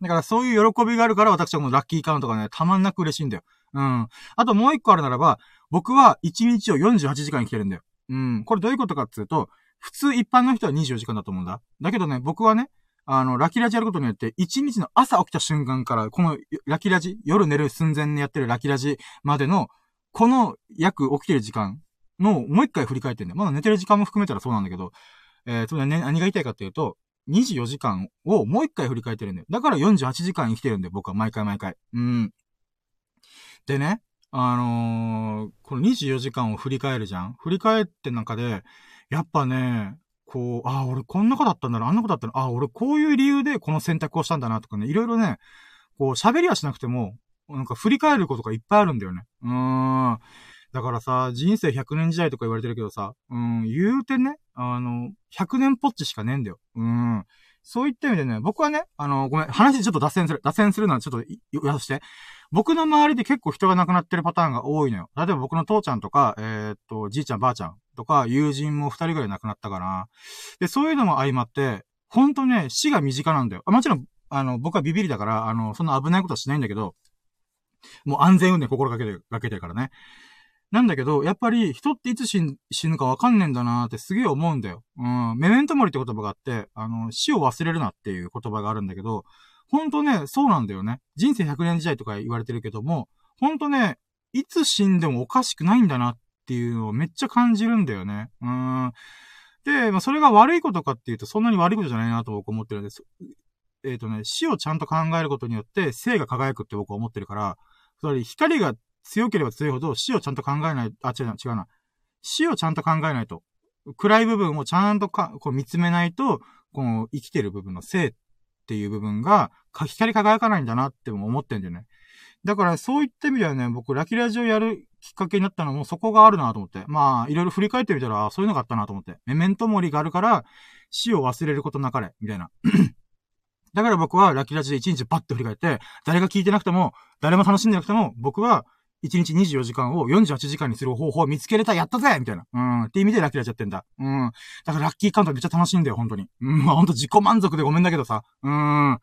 [SPEAKER 1] だからそういう喜びがあるから私はもうラッキーカウントがね、たまんなく嬉しいんだよ。うん。あともう一個あるならば、僕は1日を48時間生きてるんだよ。うん。これどういうことかっていうと、普通一般の人は24時間だと思うんだ。だけどね、僕はね、あの、ラキラジやることによって、1日の朝起きた瞬間から、このラキラジ、夜寝る寸前にやってるラキラジまでの、この約起きてる時間の、もう一回振り返ってんだよ。まだ寝てる時間も含めたらそうなんだけど、えー、つまりね、何が言いたいかっていうと、24時間をもう一回振り返ってるんだよ。だから48時間生きてるんだよ、僕は毎回毎回。うん。でね、あのー、この24時間を振り返るじゃん振り返って中で、やっぱね、こう、ああ、俺こんな子だったんだな、あんな子だったな、ああ、俺こういう理由でこの選択をしたんだなとかね、いろいろね、こう喋りはしなくても、なんか振り返ることがいっぱいあるんだよね。うーん。だからさ、人生100年時代とか言われてるけどさ、うん、言うてね、あの、100年ぽっちしかねえんだよ。うん。そういった意味でね、僕はね、あの、ごめん、話ちょっと脱線する。脱線するのはちょっと、言わして。僕の周りで結構人が亡くなってるパターンが多いのよ。例えば僕の父ちゃんとか、えー、っと、じいちゃんばあちゃんとか、友人も二人ぐらい亡くなったかな。で、そういうのも相まって、ほんとね、死が身近なんだよ。あもちろん、あの、僕はビビりだから、あの、そんな危ないことはしないんだけど、もう安全運転心がけてる、かけてるからね。なんだけど、やっぱり人っていつ死ぬかわかんねえんだなーってすげえ思うんだよ。うん。メメントモリって言葉があって、あの、死を忘れるなっていう言葉があるんだけど、ほんとね、そうなんだよね。人生100年時代とか言われてるけども、ほんとね、いつ死んでもおかしくないんだなっていうのをめっちゃ感じるんだよね。うん。で、まあ、それが悪いことかっていうと、そんなに悪いことじゃないなと僕思ってるんです。えっ、ー、とね、死をちゃんと考えることによって、生が輝くって僕は思ってるから、つまり光が強ければ強いほど死をちゃんと考えない、あ、違うな、違うな。死をちゃんと考えないと。暗い部分をちゃんとか、こう見つめないと、この生きてる部分の生っていう部分が、光り輝かないんだなって思ってんだよね。だからそういった意味ではね、僕、ラキラジをやるきっかけになったのもそこがあるなと思って。まあ、いろいろ振り返ってみたら、そういうのがあったなと思って。メメントモリがあるから、死を忘れることなかれ、みたいな。だから僕はラッキーラジで1日パッと振り返って、誰が聞いてなくても、誰も楽しんでなくても、僕は1日24時間を48時間にする方法を見つけれた、やったぜみたいな。うん。って意味でラッキーラジやってんだ。うん。だからラッキーカウントめっちゃ楽しいんだよ、本当に。うん。まあ本当自己満足でごめんだけどさ。うん。1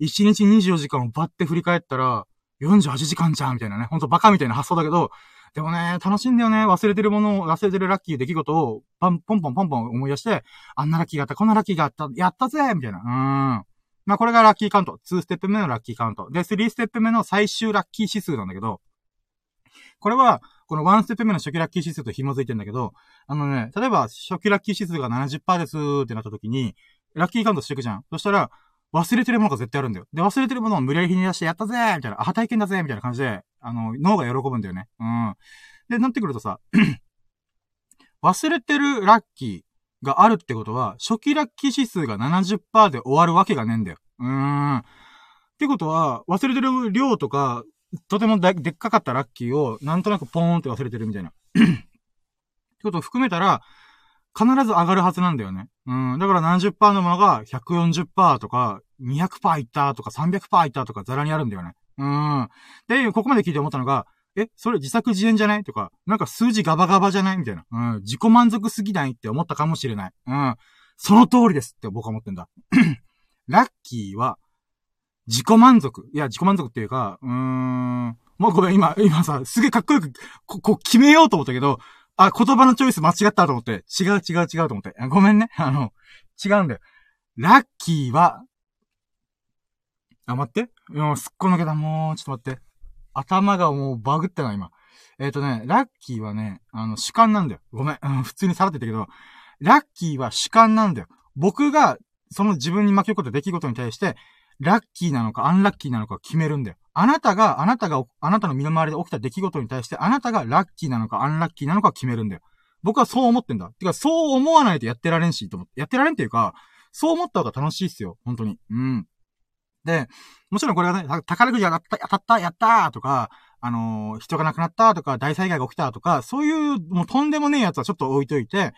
[SPEAKER 1] 日24時間をバッて振り返ったら、48時間じゃんみたいなね。ほんとバカみたいな発想だけど、でもね、楽しいんだよね。忘れてるものを、忘れてるラッキー出来事を、パン、ポンポンポンポン思い出して、あんなラッキーがあった、こんなラッキーがあった、やったぜみたいな。うん。まあこれがラッキーカウント。2ステップ目のラッキーカウント。で、3ステップ目の最終ラッキー指数なんだけど、これは、この1ステップ目の初期ラッキー指数と紐づいてんだけど、あのね、例えば初期ラッキー指数が70%ですってなった時に、ラッキーカウントしていくじゃん。そしたら、忘れてるものが絶対あるんだよ。で、忘れてるものを無理やりひね出してやったぜみたいな、あ、体験だぜみたいな感じで、あの、脳が喜ぶんだよね。うん。で、なってくるとさ、忘れてるラッキーがあるってことは、初期ラッキー指数が70%で終わるわけがねえんだよ。うーん。ってことは、忘れてる量とか、とてもでっかかったラッキーを、なんとなくポーンって忘れてるみたいな。ってことを含めたら、必ず上がるはずなんだよね。うん。だから70%のものが140%とか、200%いったとか300%いったとかザラにあるんだよね。うん。で、ここまで聞いて思ったのが、え、それ自作自演じゃない？とか、なんか数字ガバガバじゃない？みたいな。うん。自己満足すぎないって思ったかもしれない。うん。その通りですって僕は思ってんだ。ラッキーは、自己満足。いや、自己満足っていうか、うーん。もうごめん、今、今さ、すげえかっこよく、こ、こ、決めようと思ったけど、あ、言葉のチョイス間違ったと思って、違う違う違うと思って。ごめんね。あの、違うんだよ。ラッキーは、あ、待って。もうすっこ抜けた。もう、ちょっと待って。頭がもうバグったな、今。えっ、ー、とね、ラッキーはね、あの、主観なんだよ。ごめん。うん、普通にさらってたけど、ラッキーは主観なんだよ。僕が、その自分に巻き起こった出来事に対して、ラッキーなのかアンラッキーなのか決めるんだよ。あなたが、あなたが、あなたの身の回りで起きた出来事に対して、あなたがラッキーなのかアンラッキーなのか決めるんだよ。僕はそう思ってんだ。てか、そう思わないとやってられんし、と思って。やってられんっていうか、そう思った方が楽しいっすよ。本当に。うん。で、もちろんこれはね、宝くじ当たった、当たった、やったーとか、あのー、人が亡くなったとか、大災害が起きたとか、そういう、もうとんでもねえやつはちょっと置いといて、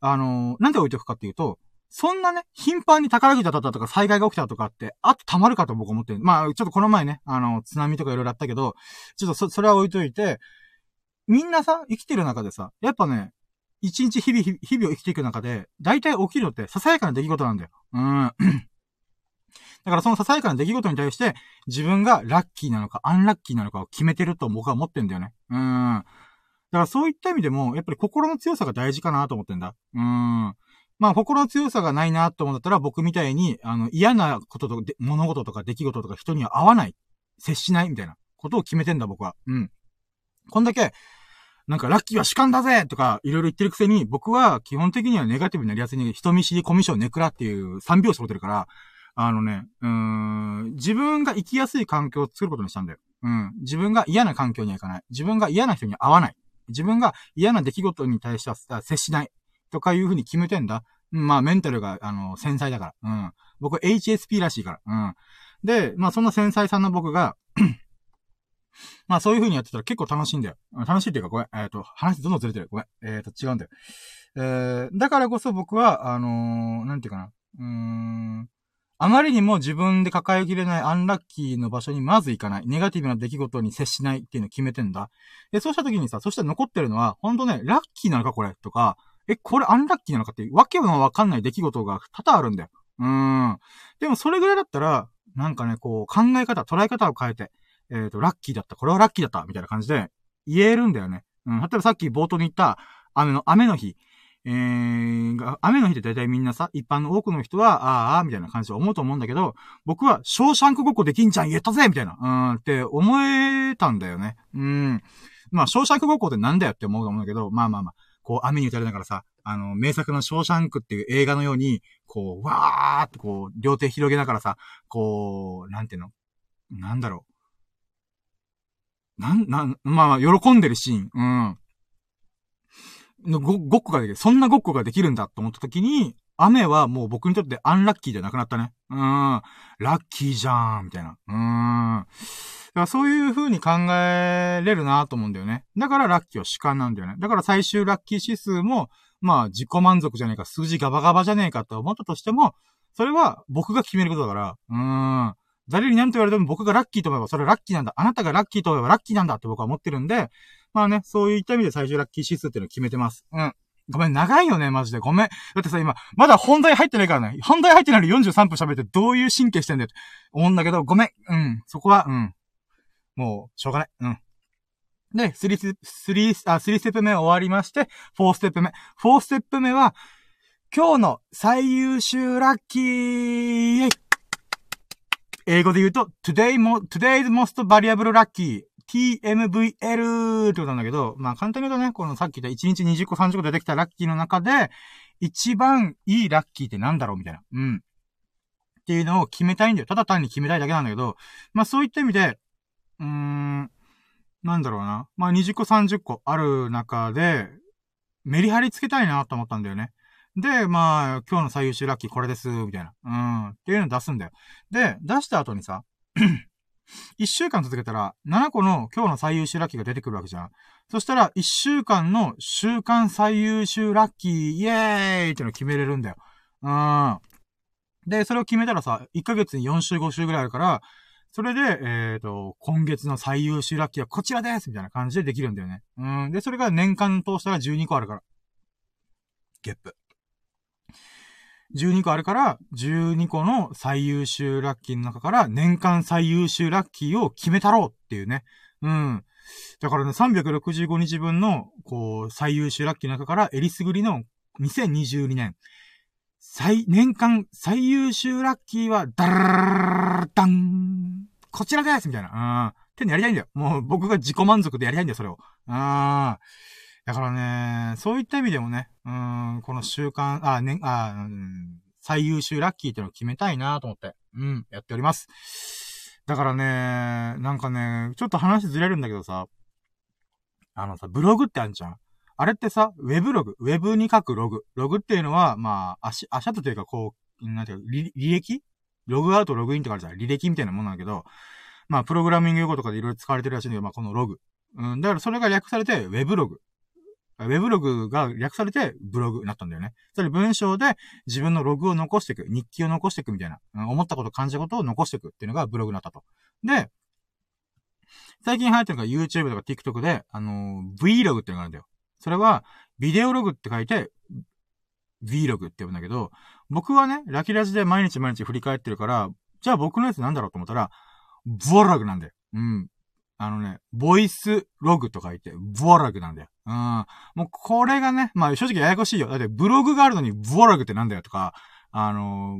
[SPEAKER 1] あのー、なんで置いとくかっていうと、そんなね、頻繁に宝くじ当たったとか災害が起きたとかって、あと溜まるかと僕思ってる。まあ、ちょっとこの前ね、あの、津波とかいろいろあったけど、ちょっとそ、それは置いといて、みんなさ、生きてる中でさ、やっぱね、一日日々、日々を生きていく中で、大体起きるのってささやかな出来事なんだよ。うん。だからそのささやかな出来事に対して、自分がラッキーなのか、アンラッキーなのかを決めてると僕は思ってんだよね。うん。だからそういった意味でも、やっぱり心の強さが大事かなと思ってんだ。うん。まあ、心の強さがないなと思ったら、僕みたいに、あの、嫌なこととか、物事とか出来事とか人には合わない。接しないみたいなことを決めてんだ、僕は。うん。こんだけ、なんか、ラッキーは主観だぜとか、いろいろ言ってるくせに、僕は基本的にはネガティブになりやすいね、人見知り、コミュ障、ネクラっていう三拍子持ってるから、あのね、うん、自分が生きやすい環境を作ることにしたんだよ。うん。自分が嫌な環境にはいかない。自分が嫌な人に会わない。自分が嫌な出来事に対しては接しない。とかいうふうに決めてんだ。まあ、メンタルが、あの、繊細だから。うん。僕、HSP らしいから。うん。で、まあ、そんな繊細さんの僕が まあ、そういう風にやってたら結構楽しいんだよ。楽しいっていうか、ごめん。えっ、ー、と、話どんどんずれてる。ごめん。えっ、ー、と、違うんだよ。えー、だからこそ僕は、あのー、なんていうかな。うーん。あまりにも自分で抱えきれないアンラッキーの場所にまず行かない。ネガティブな出来事に接しないっていうのを決めてんだ。で、そうした時にさ、そしたら残ってるのは、ほんとね、ラッキーなのかこれとか、え、これアンラッキーなのかって、わけのわかんない出来事が多々あるんだよ。うーん。でもそれぐらいだったら、なんかね、こう、考え方、捉え方を変えて、えっ、ー、と、ラッキーだった、これはラッキーだった、みたいな感じで、言えるんだよね。うん。例えばさっき冒頭に言った、雨の、雨の日。えー、雨の日って大体みんなさ、一般の多くの人は、ああ、みたいな感じで思うと思うんだけど、僕は、ショーシャンクごっこできんじゃん、言ったぜみたいな、うん、って思えたんだよね。うん。まあ、ショーシャンクごっこってなんだよって思うと思うんだけど、まあまあまあ、こう、雨に打たれながらさ、あの、名作のショーシャンクっていう映画のように、こう、わーってこう、両手広げながらさ、こう、なんていうの？なんだろう。なん、なん、まあ、喜んでるシーン。うん。ご、ごっこができる。そんなごっこができるんだと思った時に、雨はもう僕にとってアンラッキーじゃなくなったね。うん。ラッキーじゃん、みたいな。うん。だからそういう風に考えれるなと思うんだよね。だからラッキーは主観なんだよね。だから最終ラッキー指数も、まあ自己満足じゃねえか、数字ガバガバじゃねえかと思ったとしても、それは僕が決めることだから、うーん。誰に何と言われても僕がラッキーと思えばそれはラッキーなんだ。あなたがラッキーと思えばラッキーなんだって僕は思ってるんで、まあね、そういった意味で最終ラッキー指数っていうのを決めてます。うん。ごめん、長いよね、マジで。ごめん。だってさ、今、まだ本題入ってないからね。本題入ってないのに43分喋ってどういう神経してんだよって思うんだけど、ごめん。うん。そこは、うん。もう、しょうがない。うん。で、3ス、3、あ、3ステップ目終わりまして、4ステップ目。4ステップ目は、今日の最優秀ラッキー英語で言うと、today mo, today's most valuable lucky TMVL ってことなんだけど、まあ簡単に言うとね、このさっき言った1日20個30個出てきたラッキーの中で、一番いいラッキーってなんだろうみたいな。うん。っていうのを決めたいんだよ。ただ単に決めたいだけなんだけど、まあそういった意味で、うーん、なんだろうな。まあ、20個30個ある中で、メリハリつけたいなと思ったんだよね。で、まあ、今日の最優秀ラッキーこれです、みたいな。うん。っていうのを出すんだよ。で、出した後にさ、1週間続けたら、7個の今日の最優秀ラッキーが出てくるわけじゃん。そしたら、1週間の週間最優秀ラッキー、イエーイってのを決めれるんだよ。うん。で、それを決めたらさ、1ヶ月に4週5週ぐらいあるから、それで、えっ、ー、と、今月の最優秀ラッキーはこちらですみたいな感じでできるんだよね。うん。で、それが年間通したら12個あるから。ゲップ。12個あるから、12個の最優秀ラッキーの中から年間最優秀ラッキーを決めたろうっていうね。うん。だからね、365日分の、こう、最優秀ラッキーの中から、えりすぐりの2022年、最、年間最優秀ラッキーは、ダラダンこちらですみたいな。うん。ってやりたいんだよ。もう僕が自己満足でやりたいんだよ、それを。うん。だからね、そういった意味でもね、うん、この週間、あ、ね、あ、うん、最優秀ラッキーっていうのを決めたいなと思って、うん、やっております。だからね、なんかね、ちょっと話ずれるんだけどさ、あのさ、ブログってあるじゃん。あれってさ、ウェブログ、ウェブに書くログ。ログっていうのは、まあ、足、足跡というか、こう、なんていうか、履歴？ログアウト、ログインとかあるじゃん。履歴みたいなもんなんだけど、まあ、プログラミング用語とかでいろいろ使われてるらしいんだけど、まあ、このログ。うん、だからそれが略されて、ウェブログ。ウェブログが略されて、ブログになったんだよね。それ文章で自分のログを残していく、日記を残していくみたいな、思ったこと、感じたことを残していくっていうのがブログになったと。で、最近流行ってるのが YouTube とか TikTok で、あのー、Vlog っていうのがあるんだよ。それは、ビデオログって書いて、Vlog って呼ぶんだけど、僕はね、ラキラジで毎日毎日振り返ってるから、じゃあ僕のやつなんだろうと思ったら、ボラグなんだよ。うん。あのね、ボイスログと書いて、ボラグなんだよ。うん。もうこれがね、まあ正直ややこしいよ。だってブログがあるのにボラグってなんだよとか、あの、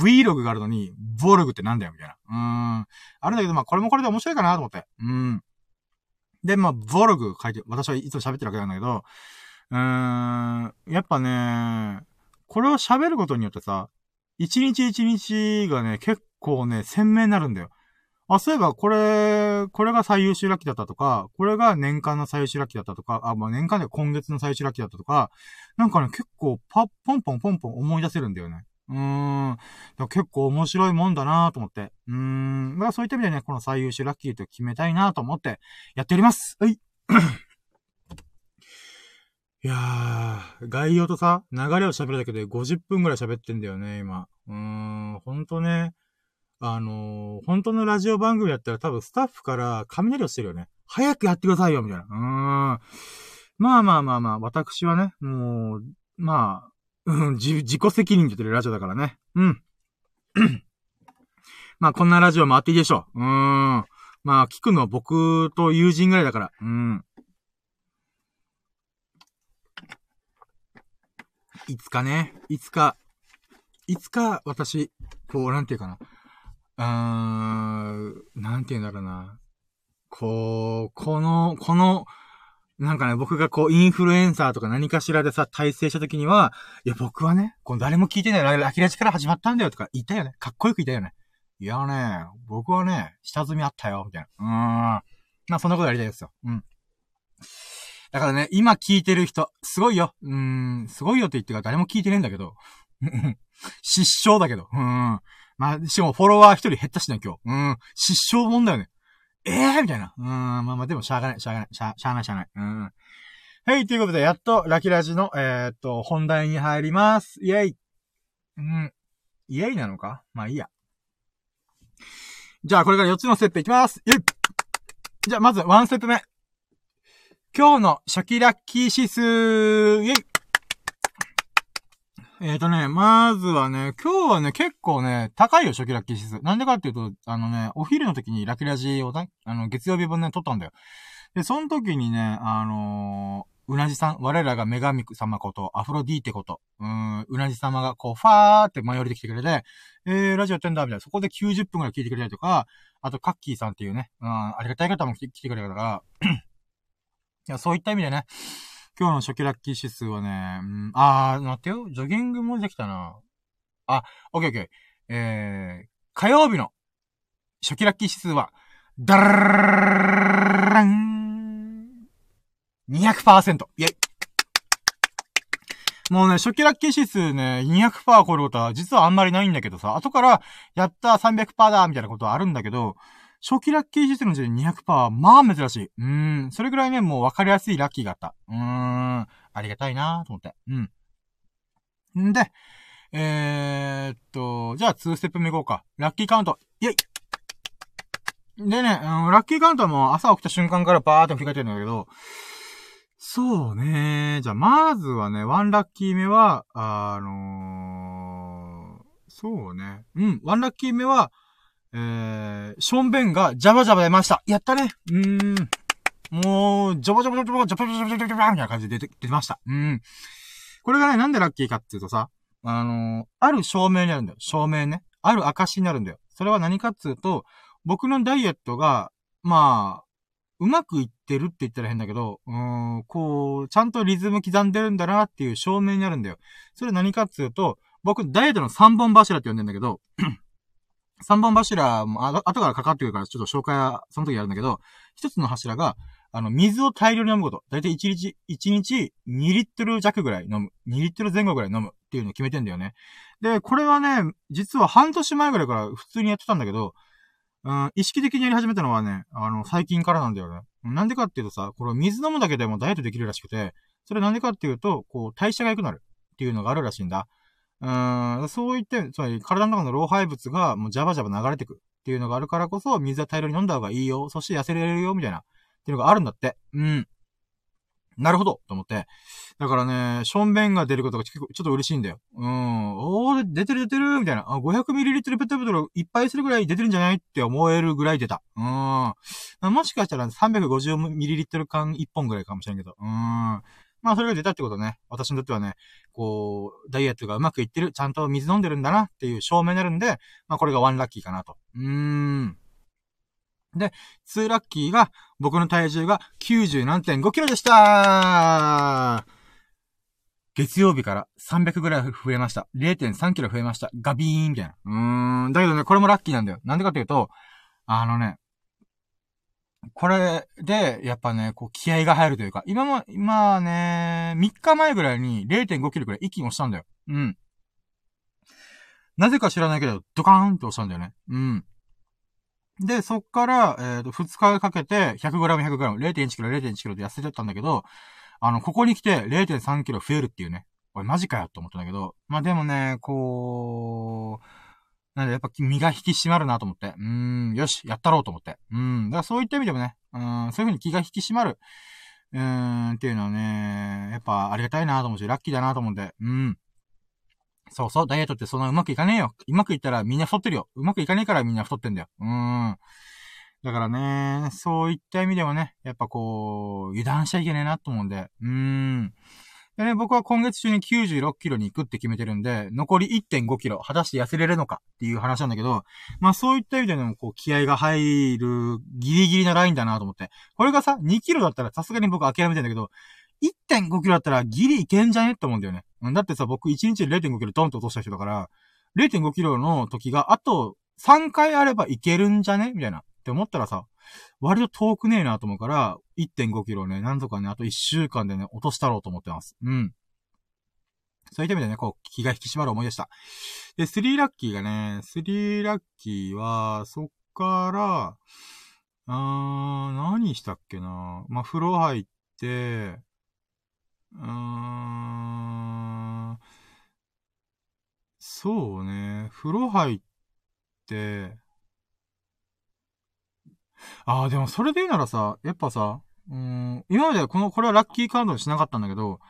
[SPEAKER 1] Vlog があるのに、ボログってなんだよみたいな。うん。あるんだけど、まあこれもこれで面白いかなと思って。うん。で、まあ、ボログ書いて、私はいつも喋ってるわけなんだけど、うーん、やっぱね、これを喋ることによってさ、一日一日がね、結構ね、鮮明になるんだよ。あ、そういえば、これ、これが最優秀ラッキーだったとか、これが年間の最優秀ラッキーだったとか、あ、まあ、年間で今月の最優秀ラッキーだったとか、なんかね、結構パッ、ポンポンポンポン思い出せるんだよね。うーん。結構面白いもんだなと思って。うーん。まあそういった意味でね、この最優秀ラッキーと決めたいなと思ってやっております。はい。いやー、概要とさ、流れを喋るだけで50分くらい喋ってんだよね、今。うーん、ほんとね。あのー、本当のラジオ番組だったら多分スタッフから雷をしてるよね。早くやってくださいよ、みたいな。うーん。まあまあまあまあ、私はね、もう、まあ、うん、自、自己責任って言ってるラジオだからね。うん。まあ、こんなラジオもあっていいでしょう。うーん。まあ、聞くのは僕と友人ぐらいだから。うん。いつかね、いつか、いつか私、こう、なんていうかな。うーん、なんていうんだろうな。こう、この、この、なんかね、僕がこう、インフルエンサーとか何かしらでさ、体制した時には、いや、僕はね、こう誰も聞いてないラキラジから始まったんだよとか言ったよね。かっこよく言ったよね。いやね、僕はね、下積みあったよ、みたいな。うーん。まあ、そんなことやりたいですよ。うん。だからね、今聞いてる人、すごいよ。うーん、すごいよって言ってから誰も聞いてねえんだけど。失笑だけど。うん。まあ、しかもフォロワー一人減ったしね、今日。うん。失笑もんだよね。ええー、みたいな。うん、まあまあ、でもしゃあがない、しゃあがない、しゃ、しゃあない、しゃあない。うん。はい、ということで、やっと、ラキラジの、えー、っと、本題に入ります。イェイ。うん。イェイなのか？まあいいや。じゃあ、これから4つのステップいきますイェイじゃあ、まず、1ステップ目。今日の初期ラッキー指数イェイえっ、ー、とね、まずはね、今日はね、結構ね、高いよ、初期ラッキー指数。なんでかっていうと、あのね、お昼の時にラキラジをね、あの、月曜日分ね、撮ったんだよ。で、その時にね、あのー、うなじさん、我らが女神様こと、アフロディーテこと、うん、うなじ様がこう、ファーって前寄りで来てくれて、えー、ラジオやってんだ、みたいな。そこで90分くらい聞いてくれたりとか、あと、カッキーさんっていうね、うん、ありがたい方も来てくれたから、いや、そういった意味でね、今日の初期ラッキー指数はね、うん、あー、待ってよ。ジョギングもできたな。あ、オッケーオッケー。えー、火曜日の初期ラッキー指数は、ダラン !200%! イェイもうね、初期ラッキー指数ね、200%超えることは実はあんまりないんだけどさ、後からやった300%だみたいなことはあるんだけど、初期ラッキー実の時点で200%は、まあ珍しい。うん。それぐらいね、もう分かりやすいラッキーがあった。うーん。ありがたいなと思って。うん。んで、えー、っと、じゃあ2ステップ目いこうか。ラッキーカウント。イェイでね、うん、ラッキーカウントはもう朝起きた瞬間からバーって振り返ってるんだけど、そうね。じゃあ、まずはね、ワンラッキー目は、あのー、そうね。うん、ワンラッキー目は、えー、ションベンがジャバジャバ出ました。やったね。うーん。もう、ジャバジャバジャバジャバジャバジャバジャバみたいな感じで出て、出ました。うん。これがね、なんでラッキーかっていうとさ、あのー、ある証明になるんだよ。証明ね。ある証になるんだよ。それは何かっていうと、僕のダイエットが、まあ、うまくいってるって言ったら変だけど、うーん、こう、ちゃんとリズム刻んでるんだなっていう証明になるんだよ。それ何かっていうと、僕、ダイエットの3本柱って呼んでんだけど、3本柱も、あ後からかかってくるから、ちょっと紹介は、その時やるんだけど、一つの柱が、あの、水を大量に飲むこと。だいたい1日、1日2リットル弱ぐらい飲む。2リットル前後ぐらい飲むっていうのを決めてんだよね。で、これはね、実は半年前ぐらいから普通にやってたんだけど、うん、意識的にやり始めたのはね、あの、最近からなんだよね。なんでかっていうとさ、これ水飲むだけでもダイエットできるらしくて、それなんでかっていうと、こう、代謝が良くなるっていうのがあるらしいんだ。うん、そう言って、つまり体の中の老廃物がもうジャバジャバ流れてくっていうのがあるからこそ、水は大量に飲んだ方がいいよ。そして痩せられるよ、みたいな。っていうのがあるんだって。うん。なるほど、と思って。だからね、ションベンが出ることが結構ちょっと嬉しいんだよ。うん。おー、出てる出てるみたいな。500ml ペットボトルいっぱいするぐらい出てるんじゃないって思えるぐらい出た。うん。もしかしたら 350ml 缶1本ぐらいかもしれんけど。うん。まあ、それが出たってことね。私にとってはね、こう、ダイエットがうまくいってる、ちゃんと水飲んでるんだなっていう証明になるんで、まあ、これがワンラッキーかなと。うーん。で、2ラッキーが、僕の体重が97.5キロでした月曜日から300ぐらい増えました。0.3キロ増えました。ガビーンみたいな。うーん。だけどね、これもラッキーなんだよ。なんでかっていうと、あのね、これで、やっぱね、こう、気合が入るというか、今も、今ね、3日前ぐらいに0.5キロくらい一気に押したんだよ。うん。なぜか知らないけど、ドカーンって押したんだよね。うん。で、そっから、えっ、ー、と、2日かけて、100g、100g、0.1キロ、0.1キロで痩せてったんだけど、あの、ここに来て0.3キロ増えるっていうね。おい、マジかよって思ったんだけど、まあ、でもね、こう、なんでやっぱ身が引き締まるなと思って。うーん、よし、やったろうと思って。うん、だからそういった意味でもね、うん、そういう風に気が引き締まる。うーん、っていうのはね、やっぱありがたいなと思うし、ラッキーだなと思うんで、うん。そうそう、ダイエットってそんなうまくいかねえよ。うまくいったらみんな太ってるよ。うまくいかねえからみんな太ってんだよ。うーん。だからね、そういった意味ではね、やっぱこう、油断しちゃいけねえなと思うんで、うーん。でね、僕は今月中に96キロに行くって決めてるんで、残り1.5キロ、果たして痩せれるのかっていう話なんだけど、まあそういった意味でも、こう、気合が入るギリギリなラインだなと思って。これがさ、2キロだったらさすがに僕諦めてんだけど、1.5キロだったらギリいけんじゃねって思うんだよね。だってさ、僕1日で0.5キロドンと落とした人だから、0.5キロの時があと3回あればいけるんじゃねみたいな。って思ったらさ、割と遠くねえなと思うから、1.5キロね、なんとかね、あと1週間でね、落としたろうと思ってます。うん。そういった意味でね、こう、気が引き締まる思いでした。で、3ラッキーがね、3ラッキーは、そっから、あー、何したっけなまあ、風呂入って、うーん、そうね、風呂入って、ああ、でもそれで言うならさ、やっぱさ、うん、今までこの、これはラッキーカードにしなかったんだけど、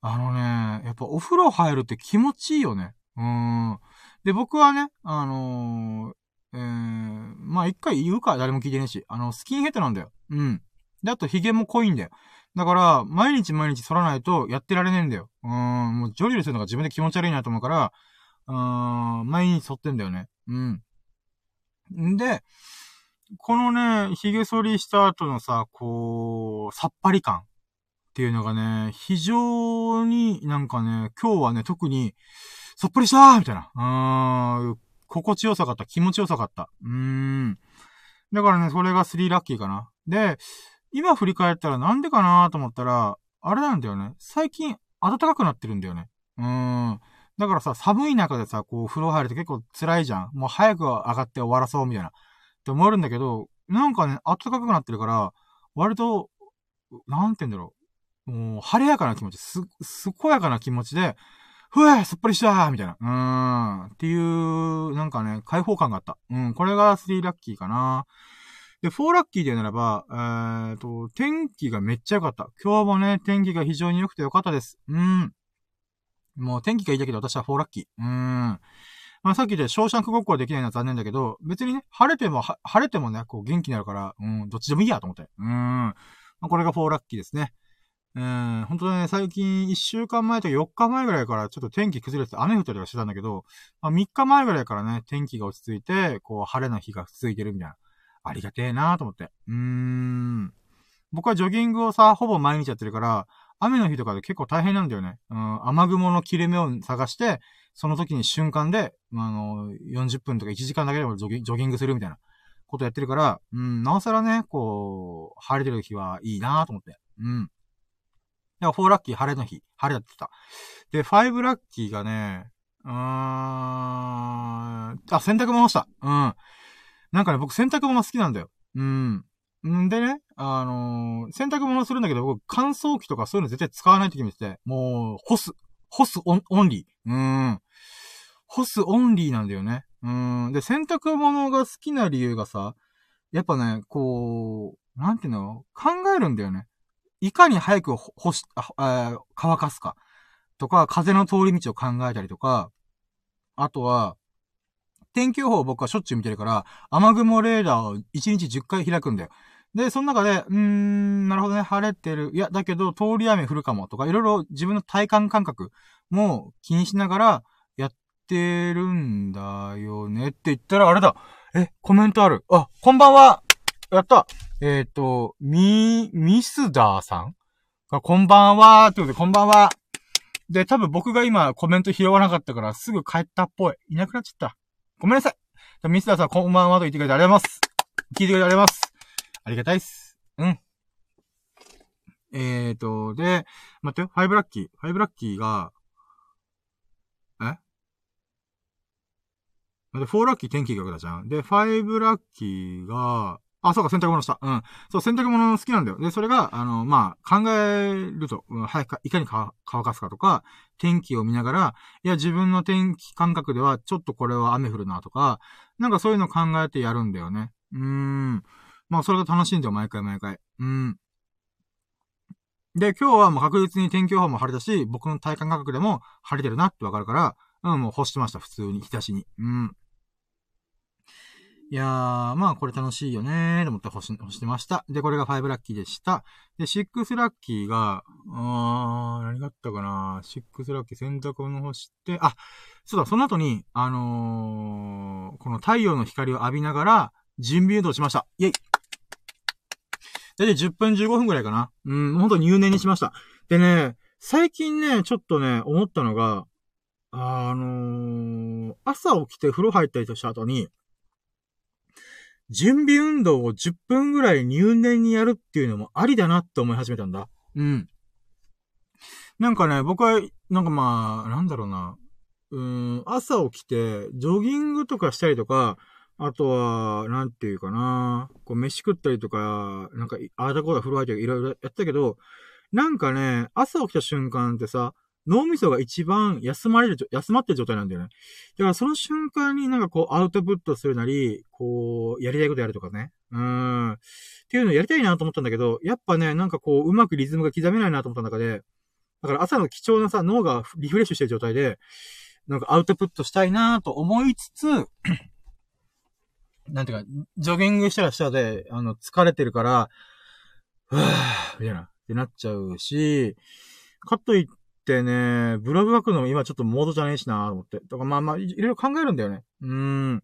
[SPEAKER 1] あのね、やっぱお風呂入るって気持ちいいよね。うん。で、僕はね、あのー、えー、まあ一回言うか、誰も聞いてねえし、あの、スキンヘッドなんだよ。うん。で、あと髭も濃いんだよ。だから、毎日毎日剃らないとやってられねえんだよ。うん、もうジョリルするのが自分で気持ち悪いなと思うから、うん、毎日剃ってんだよね。うん。んで、このね、髭剃りした後のさ、こう、さっぱり感っていうのがね、非常になんかね、今日はね、特に、さっぱりしたーみたいな。うーん、心地よさかった。気持ちよさかった。うーん。だからね、それが3ラッキーかな。で、今振り返ったらなんでかなと思ったら、あれなんだよね。最近暖かくなってるんだよね。うーん。だからさ、寒い中でさ、こう、風呂入ると結構辛いじゃん。もう早く上がって終わらそうみたいな。って思えるんだけど、なんかね、暖かくなってるから、割と、なんて言うんだろう。もう、晴れやかな気持ち、す、健やかな気持ちで、ふわすっぱりしたーみたいな。うーん。っていう、なんかね、開放感があった。うん、これが3ラッキーかな。で、フォーラッキーで言うならば、えーと、天気がめっちゃ良かった。今日もね、天気が非常に良くて良かったです。うん。もう天気がいいだけど私はフォーラッキー。うん。まあさっきで、ショーシャンクごっこはできないのは残念だけど、別にね、晴れても、晴れてもね、こう元気になるから、うん、どっちでもいいやと思って。うん。まあ、これがフォーラッキーですね。うん、本当ね、最近1週間前とか4日前ぐらいからちょっと天気崩れて雨降ったりはしてたんだけど、まあ、3日前ぐらいからね、天気が落ち着いて、こう晴れの日が続いてるみたいな。ありがてえなーと思って。うーん。僕はジョギングをさ、ほぼ毎日やってるから、雨の日とかで結構大変なんだよね。うん、雨雲の切れ目を探して、その時に瞬間で、まあの、40分とか1時間だけでもジョギジョギングするみたいなことやってるから、うん、なおさらね、こう、晴れてる日はいいなと思って。うん。だから4ラッキー晴れの日、晴れだってた。で、5ラッキーがね、うーん、あ、洗濯物した。うん。なんかね、僕洗濯物好きなんだよ。うん。んでね、あのー、洗濯物するんだけど、僕乾燥機とかそういうの絶対使わないと決めてて、もう、干す、干すオンオンリー。うん。干すオンリーなんだよね。うん。で、洗濯物が好きな理由がさ、やっぱね、こう、なんていうの？考えるんだよね。いかに早く干し、あ、乾かすか。とか、風の通り道を考えたりとか、あとは、天気予報を僕はしょっちゅう見てるから、雨雲レーダーを1日10回開くんだよ。で、その中で、うーん、なるほどね、晴れてる。いや、だけど、通り雨降るかもとか、いろいろ自分の体感感覚も気にしながらてるんだよねって言ったら、あれだ。え、コメントある。あ、こんばんは。やったえっ、ー、と、み、ミスダーさんが、こんばんはということで、こんばんは。で、多分僕が今コメント拾わなかったからすぐ帰ったっぽい。いなくなっちゃった。ごめんなさい。ミスダーさん、こんばんはと言ってくれてありがとうございます。聞いてくれてありがとうございます。ありがたいっす。うん。えーと、で、待ってよ。ファイブラッキー。ファイブラッキーが、えで、フォーラッキー天気がだじゃん。で、ファイブラッキーが、あ、そうか、洗濯物した。うん。そう、洗濯物好きなんだよ。で、それが、あの、まあ、考えると、うん、早く、いかに乾かすかとか、天気を見ながら、いや、自分の天気感覚では、ちょっとこれは雨降るなとか、なんかそういうの考えてやるんだよね。うーん。まあ、それが楽しいんだよ、毎回毎回。うん。で、今日はもう確実に天気予報も晴れたし、僕の体感価格でも晴れてるなってわかるから、うん、もう干してました、普通に、日差しに。うん。いやー、まあこれ楽しいよねーと思って干し、干してました。で、これが5ラッキーでした。で、6ラッキーが、あーん、何があったかな ?6 ラッキー洗濯物干して、あ、そうだ、その後に、あのー、この太陽の光を浴びながら、準備運動しました。イェイだいたい10分15分くらいかな。うん、ほんと入念にしました。でね、最近ね、ちょっとね、思ったのが、あのー、朝起きて風呂入ったりとした後に、準備運動を10分ぐらい入念にやるっていうのもありだなって思い始めたんだ。うん。なんかね、僕は、なんかまあ、なんだろうな。うん、朝起きて、ジョギングとかしたりとか、あとは、なんていうかな。こう、飯食ったりとか、なんか、ああだこだ風呂入ったりいろいろやったけど、なんかね、朝起きた瞬間ってさ、脳みそが一番休まれる、休まってる状態なんだよね。だからその瞬間になんかこうアウトプットするなり、こう、やりたいことやるとかね。うん。っていうのをやりたいなと思ったんだけど、やっぱね、なんかこう、うまくリズムが刻めないなと思った中で、だから朝の貴重なさ、脳がリフレッシュしてる状態で、なんかアウトプットしたいなと思いつつ、なんていうか、ジョギングしたらしたで、あの、疲れてるから、ふぅー、みたいな、ってなっちゃうし、かといっってね、ブログ書くのも今ちょっとモードじゃねえしなと思って。だかまあまあ、いろいろ考えるんだよね。うん。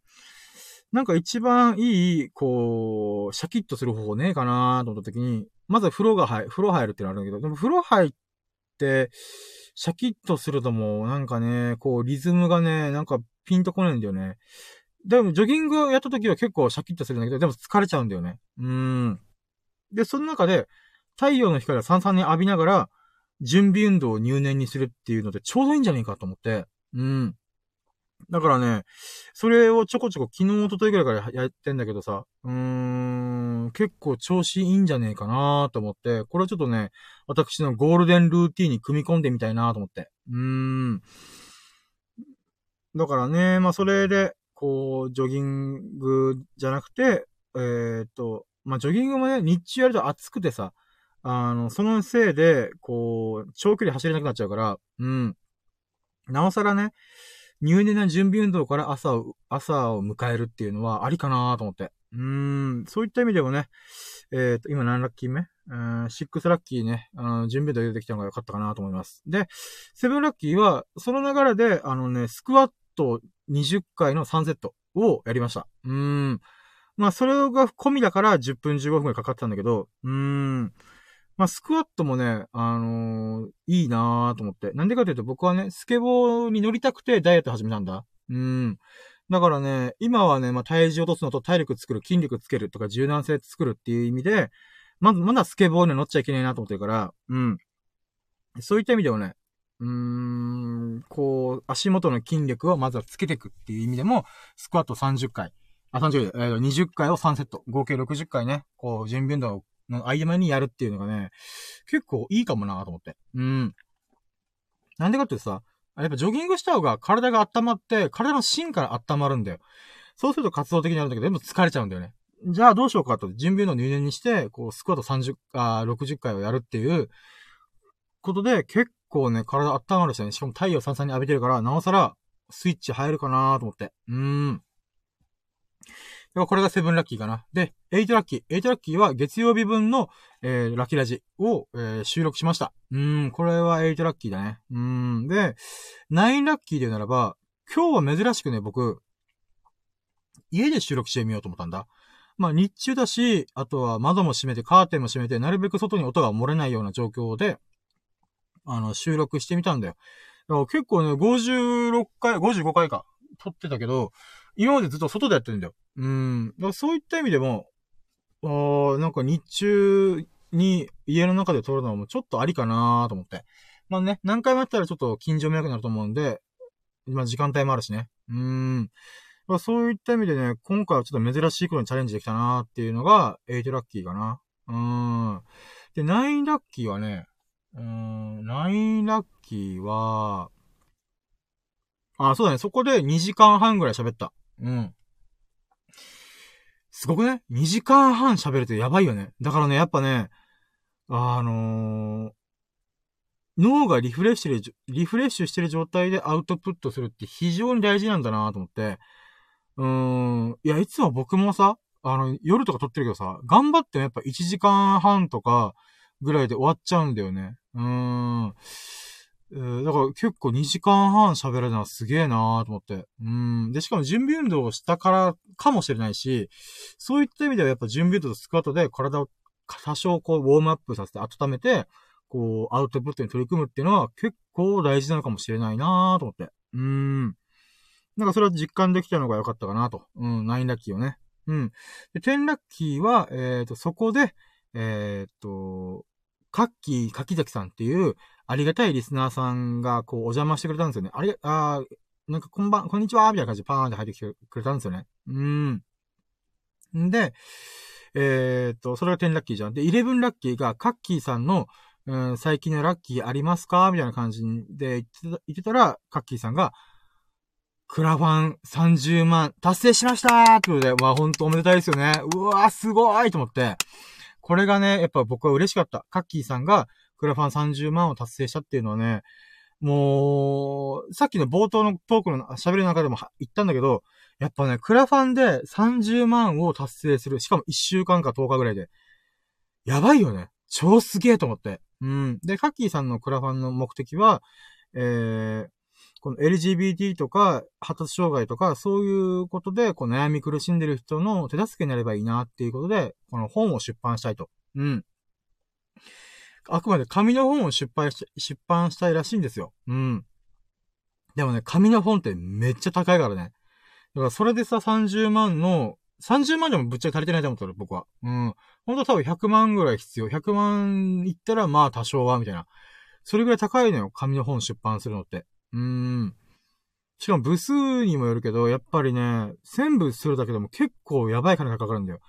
[SPEAKER 1] なんか一番いい、こう、シャキッとする方法ねえかなと思った時に、まず風呂が入、風呂入るってのあるんだけど、でも風呂入って、シャキッとするともう、なんかね、こう、リズムがね、なんかピンとこないんだよね。でも、ジョギングやった時は結構シャキッとするんだけど、でも疲れちゃうんだよね。うーん。で、その中で、太陽の光をさんさんに浴びながら、準備運動を入念にするっていうのでちょうどいいんじゃねえかと思って。うん。だからね、それをちょこちょこ昨日、おとといぐらいからやってんだけどさ、うーん、結構調子いいんじゃねえかなと思って、これはちょっとね、私のゴールデンルーティーンに組み込んでみたいなと思って。うーん。だからね、まあそれで、こう、ジョギングじゃなくて、えー、っと、まあ、ジョギングもね、日中やると暑くてさ、あの、そのせいで、こう、長距離走れなくなっちゃうから、うん。なおさらね、入念な準備運動から朝を、朝を迎えるっていうのはありかなと思って。うん、そういった意味でもね、えっ、ー、と、今何ラッキー目？うん、6ラッキーね、あの、準備運動入れてきたのが良かったかなと思います。で、7ラッキーは、その流れで、あのね、スクワット20回の3セットをやりました。うん。まあ、それが込みだから10分15分くらいかかってたんだけど、うーん。まあ、スクワットもね、あのー、いいなーと思って。なんでかというと僕はね、スケボーに乗りたくてダイエット始めたんだ。うん。だからね、今はね、まあ、体重落とすのと体力作る、筋力つけるとか柔軟性作るっていう意味で、まず、まだスケボーに乗っちゃいけないなと思ってるから、うん。そういった意味ではね、うーん、こう、足元の筋力をまずはつけていくっていう意味でも、スクワット30回、あ、30回、えー、20回を3セット、合計60回ね、こう、準備運動をの合間にやるっていうのがね、結構いいかもなと思って。うん。なんでかってさ、やっぱジョギングした方が体が温まって、体の芯から温まるんだよ。そうすると活動的になるんだけど、全部疲れちゃうんだよね。じゃあどうしようかと、準備の入念にして、こう、スクワット30、あ60回をやるっていうことで、結構ね、体温まるしね、しかも太陽さんさんに浴びてるから、なおさら、スイッチ入るかなと思って。うーん。これが seven lucky かな。で、 eight lucky。eight lucky は月曜日分の、えー、ラッキーラジを、えー、収録しました。うん、これは eight lucky だね。うん。で、ナインラッキーで言うならば、今日は珍しくね、僕、家で収録してみようと思ったんだ。まあ日中だし、あとは窓も閉めて、カーテンも閉めて、なるべく外に音が漏れないような状況で、あの、収録してみたんだよ。だ結構ね、56回、55回か、撮ってたけど、今までずっと外でやってるんだよ。うん。だからそういった意味でも、あなんか日中に家の中で撮るのもちょっとありかなと思って。まあね、何回もやったらちょっと近所迷惑になると思うんで、まあ時間帯もあるしね。うーん。まあ、そういった意味でね、今回はちょっと珍しいことにチャレンジできたなーっていうのが、8ラッキーかな。うーん。で、9ラッキーはね、うーん、9ラッキーは、あ、そうだね、そこで2時間半ぐらい喋った。うん。すごくね ?2 時間半喋るとやばいよね。だからね、やっぱね、あのー、脳がリフレッシュで、リフレッシュしてる状態でアウトプットするって非常に大事なんだなと思って、うーん。いや、いつも僕もさ、あの、夜とか撮ってるけどさ、頑張ってもやっぱ1時間半とかぐらいで終わっちゃうんだよね。うーん。えー、だから結構2時間半喋れるのはすげえなーと思って。うん。で、しかも準備運動をしたからかもしれないし、そういった意味ではやっぱ準備運動とスクワットで体を多少こうウォームアップさせて温めて、こうアウトプットに取り組むっていうのは結構大事なのかもしれないなーと思って。うーん。なんかそれは実感できたのが良かったかなと。うん、9ラッキーをね。うん。で、10ラッキーは、えっ、ー、と、そこで、えっ、ー、と、カッキー、柿崎さんっていう、ありがたいリスナーさんが、こう、お邪魔してくれたんですよね。あれ、あなんか、こんばん、こんにちはみたいな感じでパーンって入ってきてくれたんですよね。うん。んで、えっ、と、それが10ラッキーじゃん。で、11ラッキーが、カッキーさんの、うん、最近のラッキーありますか？みたいな感じで言ってた、ってたら、カッキーさんが、クラファン30万達成しましたーってことで、まあほんとおめでたいですよね。うわーすごいと思って。これがね、やっぱ僕は嬉しかった。カッキーさんがクラファン30万を達成したっていうのはね、もう、さっきの冒頭のトークの喋りの中でも言ったんだけど、やっぱね、クラファンで30万を達成する。しかも1週間か10日ぐらいで。やばいよね。超すげえと思って。うん。で、カッキーさんのクラファンの目的は、えー、この LGBT とか、発達障害とか、そういうことで、こう悩み苦しんでる人の手助けになればいいなっていうことで、この本を出版したいと。うん。あくまで紙の本を出版し、出版したいらしいんですよ。うん。でもね、紙の本ってめっちゃ高いからね。だからそれでさ、30万の、30万でもぶっちゃけ足りてないと思ったら、僕は。うん。ほんと多分100万ぐらい必要。100万いったら、まあ多少は、みたいな。それぐらい高いのよ、紙の本出版するのって。うーん。しかも部数にもよるけど、やっぱりね、1000部するだけでも結構やばい金がかかるんだよ。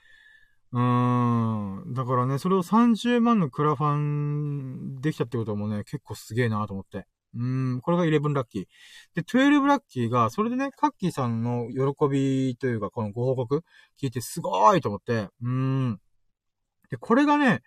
[SPEAKER 1] うん。だからね、それを30万のクラファンできたってこともね、結構すげえなと思って。うん、これが11ラッキー。で、12ラッキーが、それでね、カッキーさんの喜びというか、このご報告聞いてすごいと思って、うん。で、これがね、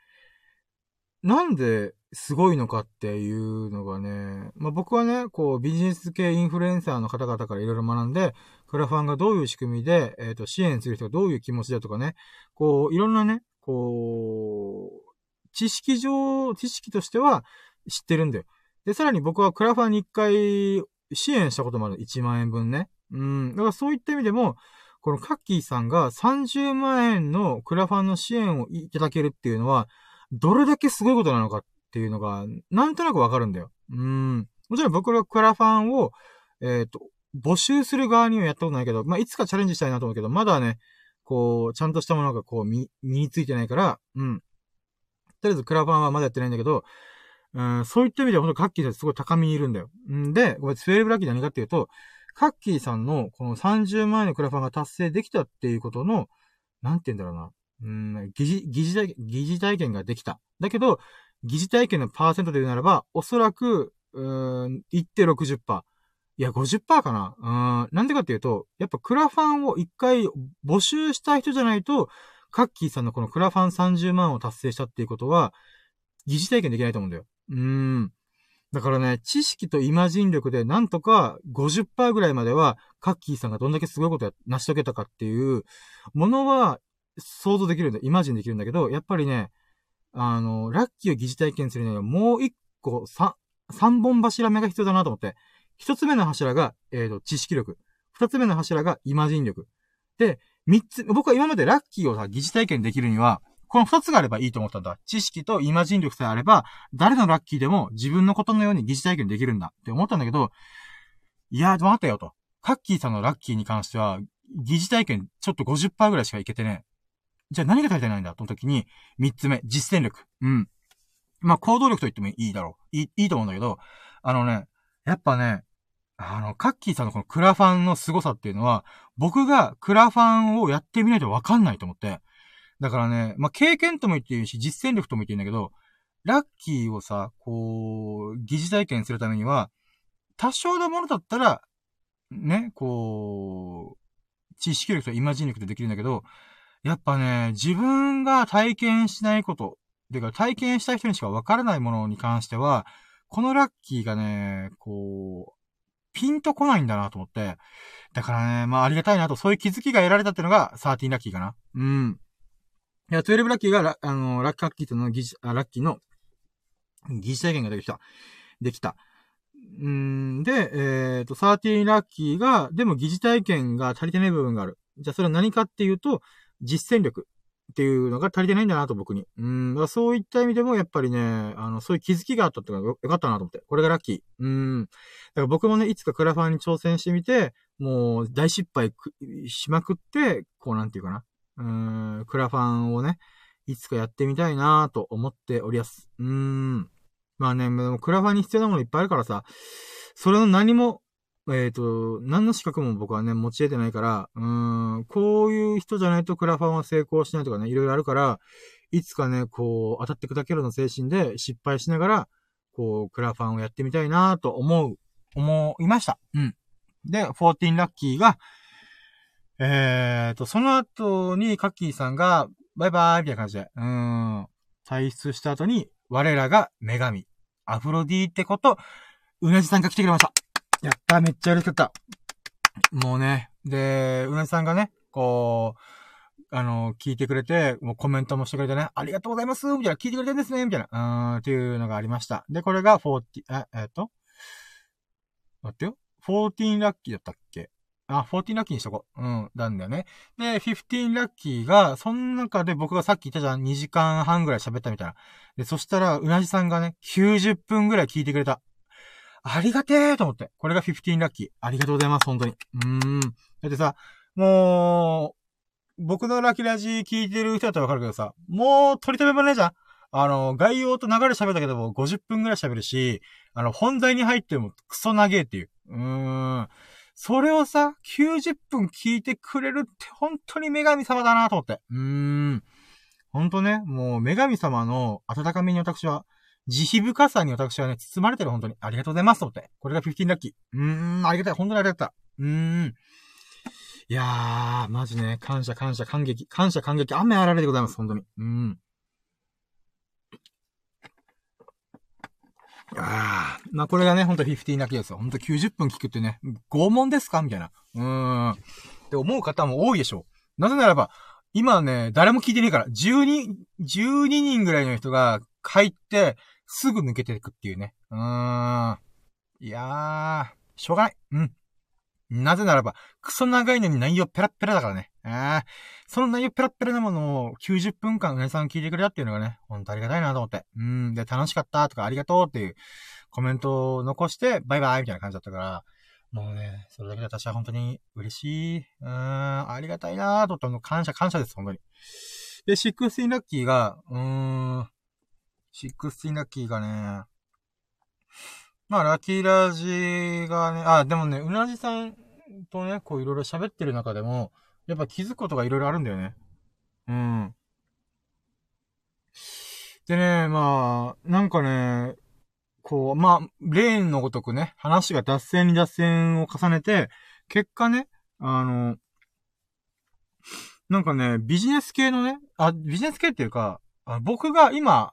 [SPEAKER 1] なんですごいのかっていうのがね、まあ、僕はね、こうビジネス系インフルエンサーの方々からいろいろ学んで、クラファンがどういう仕組みで、えっ、ー、と、支援する人がどういう気持ちだとかね、こう、いろんなね、こう、知識上、知識としては知ってるんだよ。で、さらに僕はクラファンに一回支援したこともある。1万円分ね。うん。だからそういった意味でも、このカッキーさんが30万円のクラファンの支援をいただけるっていうのは、どれだけすごいことなのかっていうのが、なんとなくわかるんだよ。うん。もちろん僕らクラファンを、えっ、ー、と、募集する側にはやったことないけど、まあ、いつかチャレンジしたいなと思うけど、まだね、こう、ちゃんとしたものがこう、身、身についてないから、うん。とりあえずクラファンはまだやってないんだけど、うん、そういった意味では本当カッキーさんすごい高みにいるんだよ。んで、これスウェーブラッキー何かっていうと、カッキーさんのこの30万円のクラファンが達成できたっていうことの、なんて言うんだろうな。うん、疑似、疑似体、疑似体験ができた。だけど、疑似体験のパーセントで言うならば、おそらく、うーん、1.60%。いや、50%かなうん。なんでかっていうと、やっぱクラファンを一回募集した人じゃないと、カッキーさんのこのクラファン30万を達成したっていうことは、疑似体験できないと思うんだよ。うーん。だからね、知識とイマジン力でなんとか50%ぐらいまでは、カッキーさんがどんだけすごいことを成し遂げたかっていうものは想像できるんだ、イマジンできるんだけど、やっぱりね、あの、ラッキーを疑似体験するにはもう一個、三、三本柱目が必要だなと思って。一つ目の柱が、えっ、ー、と、知識力。二つ目の柱がイマジン力。で、三つ、僕は今までラッキーをさ、疑似体験できるには、この二つがあればいいと思ったんだ。知識とイマジン力さえあれば、誰のラッキーでも自分のことのように疑似体験できるんだって思ったんだけど、いやー、待ってよと。カッキーさんのラッキーに関しては、疑似体験ちょっと50%ぐらいしかいけてね。じゃあ何が足りてないんだとの時に、三つ目、実践力。うん。まあ、行動力と言ってもいいだろう。いい、いいと思うんだけど、あのね、やっぱね、あの、カッキーさんのこのクラファンの凄さっていうのは、僕がクラファンをやってみないとわかんないと思って。だからね、まあ、経験とも言っていいし、実践力とも言っていいんだけど、ラッキーをさ、こう、疑似体験するためには、多少のものだったら、ね、こう、知識力とイマジン力でできるんだけど、やっぱね、自分が体験しないこと、てか体験した人にしかわからないものに関しては、このラッキーがね、こう、ピンとこないんだなと思って。だからね、まあありがたいなと、そういう気づきが得られたっていうのが13ラッキーかな。うん。いや、12ラッキーがラ、あの、ラッキーラッキーとの疑似、あ、ラッキーの疑似体験ができた。できた。うんで、えっ、ー、と、13ラッキーが、でも疑似体験が足りてない部分がある。じゃあそれは何かっていうと、実践力っていうのが足りてないんだなと、僕に。うん。そういった意味でも、やっぱりね、あの、そういう気づきがあったってのがよかったなと思って。これがラッキー。うん。だから僕もね、いつかクラファンに挑戦してみて、もう大失敗しまくって、こうなんていうかな。うん、クラファンをね、いつかやってみたいなと思っておりやす。うーん。まあね、クラファンに必要なものいっぱいあるからさ、それの何もえっ、ー、と、何の資格も僕はね、持ち得てないから、うーん、こういう人じゃないとクラファンは成功しないとかね、いろいろあるから、いつかね、こう、当たって砕けるの精神で失敗しながら、こう、クラファンをやってみたいなと思う、思いました。うん。で、14ラッキーが、えーと、その後にカッキーさんが、バイバーイみたいな感じで、うん、退出した後に、我らが女神、アフロディーってこと、うなじさんが来てくれました。やった、めっちゃ嬉しかった。もうね、で、うなさんがね、こう、あの、聞いてくれて、もうコメントもしてくれてね、ありがとうございますみたいな、聞いてくれてるんですねみたいな、うーん、っていうのがありました。で、これが40、え、えっと、待ってよ。14ラッキーだったっけ？あ、14ラッキーにしとこう。うん、なんだよね。で、15ラッキーが、その中で僕がさっき言ったじゃん、2時間半ぐらい喋ったみたいな。で、そしたら、うなじさんがね、90分ぐらい聞いてくれた。ありがてーと思って。これが15ラッキー。ありがとうございます、本当に。うーん。だってさ、もう、僕のラッキーラジ聞いてる人だったらわかるけどさ、もう取り留めもないじゃんあの、概要と流れ喋ったけども、50分ぐらい喋るし、あの、本題に入ってもクソ長えっていう。うーん。それをさ、90分聞いてくれるって本当に女神様だなと思って。うーん。ほんとね、もう女神様の温かみに私は慈悲深さに私はね、包まれてる本当に。ありがとうございます、と思って。これが15ラッキー。うーん、ありがたい。本当にありがたい。うーん。いやー、マジね、感謝感謝感激、感謝感激、雨あられでございます、本当に。うん。ああ、まあこれがね、ほんと15ラッキーですよ。ほんと90分聞くってね、拷問ですか？みたいな。うーん。って思う方も多いでしょう。なぜならば、今ね、誰も聞いてねえから、12、12人ぐらいの人が入って、すぐ抜けていくっていうね。うーん。いやー、しょうがない。うん。なぜならば、クソ長いのに内容ペラペラだからね。あその内容ペラペラなものを90分間皆さん聞いてくれたっていうのがね、ほんとありがたいなと思って。うん。で、楽しかったとかありがとうっていうコメントを残して、バイバイみたいな感じだったから、もうね、それだけで私は本当に嬉しい。うーん、ありがたいなーと思って、感謝感謝です、本当に。で、16ラッキーが、うーん、16ラッキーがね、まあ、ラッキーラジがね、あ、でもね、うなじさんとね、こういろいろ喋ってる中でも、やっぱ気づくことがいろいろあるんだよね。うん。でね、まあ、なんかね、こう、まあ、レーンのごとくね、話が脱線に脱線を重ねて、結果ね、あの、なんかね、ビジネス系のね、あ、ビジネス系っていうか、あ僕が今、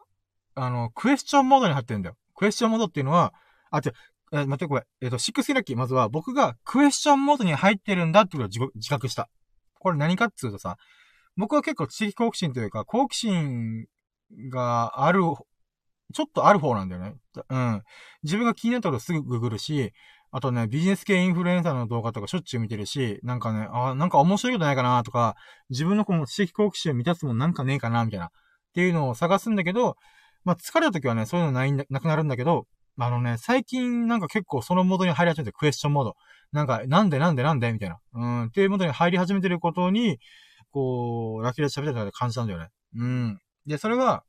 [SPEAKER 1] あの、クエスチョンモードに入ってるんだよ。クエスチョンモードっていうのは、あ、違う、えー、待ってこれ。えっ、ー、と、シックスイラッキー、まずは僕がクエスチョンモードに入ってるんだってことを自覚した。これ何かっつうとさ、僕は結構知的好奇心というか、好奇心がある、ちょっとある方なんだよね。うん。自分が気になったことすぐググるし、あとね、ビジネス系インフルエンサーの動画とかしょっちゅう見てるし、なんかね、あ、なんか面白いことないかなとか、自分のこの知的好奇心を満たすもんなんかねえかなみたいな。っていうのを探すんだけど、まあ、疲れた時はね、そういうのないんだ、なくなるんだけど、あのね、最近なんか結構そのモードに入り始めて、クエスチョンモード。なんか、なんでなんでなんでみたいな。うん、っていうモードに入り始めてることに、こう、ラッキーラ喋ってた中で感じたんだよね。うん。で、それは、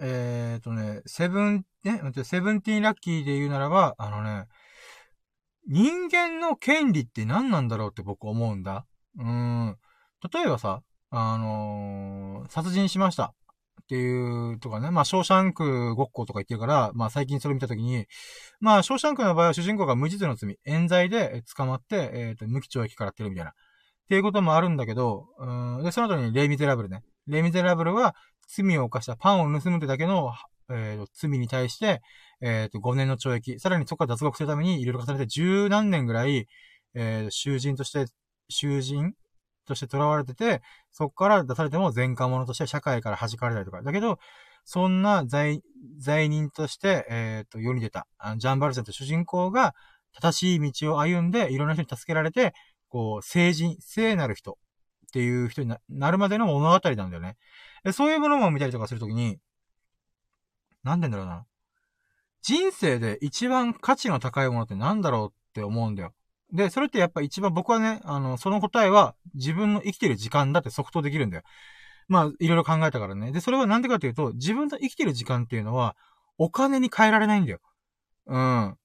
[SPEAKER 1] えー、っとね、セブン、ね、セブンティーンラッキーで言うならば、あのね、人間の権利って何なんだろうって僕思うんだ。うん。例えばさ、あのー、殺人しました。っていうとかね、まあ、ショーシャンクごっことか言ってるから、まあ、最近それ見たときに、まあ、ショーシャンクの場合は主人公が無実の罪、冤罪で捕まって、えっ、ー、と、無期懲役からってるみたいな。っていうこともあるんだけど、うん、で、その後にレイ・ミゼラブルね。レイ・ミゼラブルは、罪を犯したパンを盗むってだけの、えっー、罪に対して、えっ、ー、と、5年の懲役、さらにそこから脱獄するためにいろいろ重ねて十何年ぐらい、えー、囚人として、囚人として囚われてて、そこから出されても前科者として社会から弾かれたりとか。だけど、そんな罪、罪人として、えっ、ー、と、世に出た、あのジャンバルセンと主人公が、正しい道を歩んで、いろんな人に助けられて、こう、聖人、聖なる人っていう人になるまでの物語なんだよね。そういうものも見たりとかするときに、なんでんだろうな。人生で一番価値の高いものってなんだろうって思うんだよ。で、それってやっぱ一番僕はね、あの、その答えは自分の生きてる時間だって即答できるんだよ。まあ、いろいろ考えたからね。で、それはなんでかっていうと、自分の生きてる時間っていうのは、お金に変えられないんだよ。うん。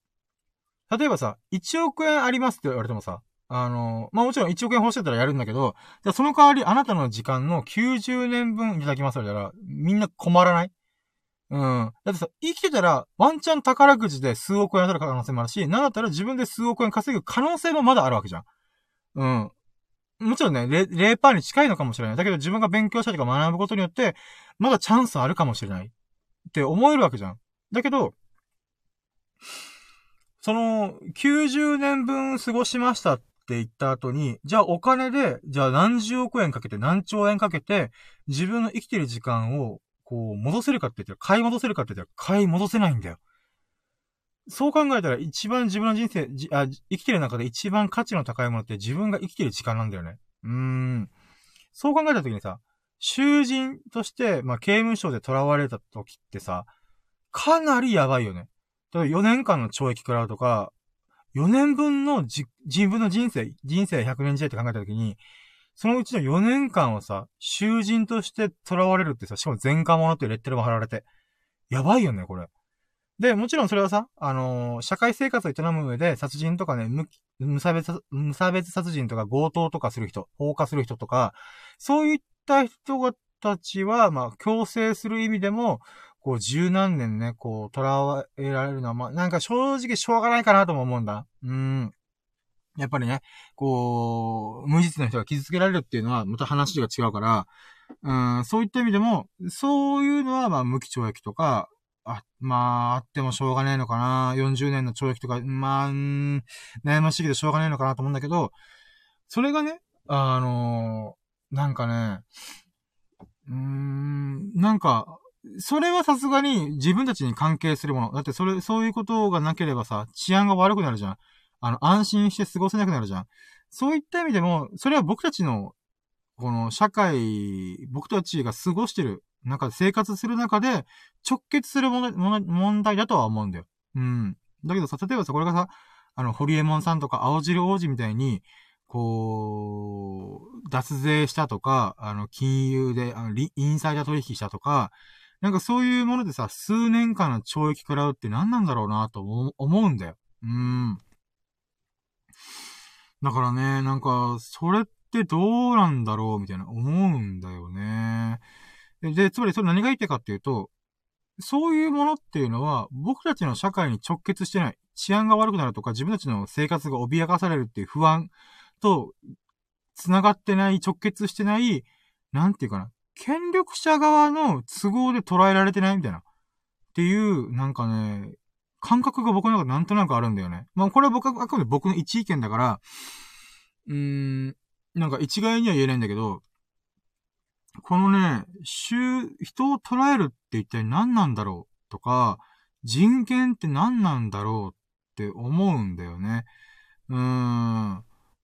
[SPEAKER 1] 例えばさ、1億円ありますって言われてもさ、あの、まあもちろん1億円欲しかったらやるんだけど、じゃその代わりあなたの時間の90年分いただきますって言ったら、みんな困らないうん。だってさ、生きてたら、ワンチャン宝くじで数億円当たる可能性もあるし、なんだったら自分で数億円稼ぐ可能性もまだあるわけじゃん。うん。もちろんね、0%, 0に近いのかもしれない。だけど自分が勉強したりとか学ぶことによって、まだチャンスあるかもしれない。って思えるわけじゃん。だけど、その、90年分過ごしましたって言った後に、じゃあお金で、じゃあ何十億円かけて何兆円かけて、自分の生きてる時間をこう、戻せるかって言ったら、買い戻せるかって言ったら、買い戻せないんだよ。そう考えたら、一番自分の人生、じあ生きてる中で一番価値の高いものって自分が生きてる時間なんだよね。うーん。そう考えた時にさ、囚人として、まあ、刑務所で囚われた時ってさ、かなりやばいよね。例えば4年間の懲役食らうとか、4年分のじ、自分の人生、人生100年時代って考えた時に、そのうちの4年間をさ、囚人として囚われるってさ、しかも前科者っていうレッテルも貼られて。やばいよね、これ。で、もちろんそれはさ、あのー、社会生活を営む上で、殺人とかね、無、無差別、無差別殺人とか強盗とかする人、放火する人とか、そういった人たちは、まあ、強制する意味でも、こう十何年ね、こう、囚わえられるのは、まあ、なんか正直しょうがないかなとも思うんだ。うん。やっぱりね、こう、無実の人が傷つけられるっていうのは、また話が違うから、うん、そういった意味でも、そういうのは、まあ、無期懲役とか、あ、まあ、あってもしょうがねえのかな。40年の懲役とか、まあ、悩ましいけどしょうがねえのかなと思うんだけど、それがね、あのー、なんかね、うーん、なんか、それはさすがに自分たちに関係するもの。だってそれ、そういうことがなければさ、治安が悪くなるじゃん。あの、安心して過ごせなくなるじゃん。そういった意味でも、それは僕たちの、この社会、僕たちが過ごしてる、なんか生活する中で直結するもの、問題だとは思うんだよ。うん。だけどさ、例えばさ、これがさ、あの、ホリエモンさんとか青汁王子みたいに、こう、脱税したとか、あの、金融で、あの、インサイダー取引したとか、なんかそういうものでさ、数年間の懲役食らうって何なんだろうなと思うんだよ。うん。だからね、なんか、それってどうなんだろうみたいな思うんだよね。で、つまりそれ何が言ってかっていうと、そういうものっていうのは、僕たちの社会に直結してない。治安が悪くなるとか、自分たちの生活が脅かされるっていう不安と、繋がってない、直結してない、なんていうかな。権力者側の都合で捉えられてないみたいな。っていう、なんかね、感覚が僕の中でなんとなくあるんだよね。まあこれは僕はあくまで僕の一意見だから、うーん、なんか一概には言えないんだけど、このね、人を捉えるって一体何なんだろうとか、人権って何なんだろうって思うんだよね。うーん。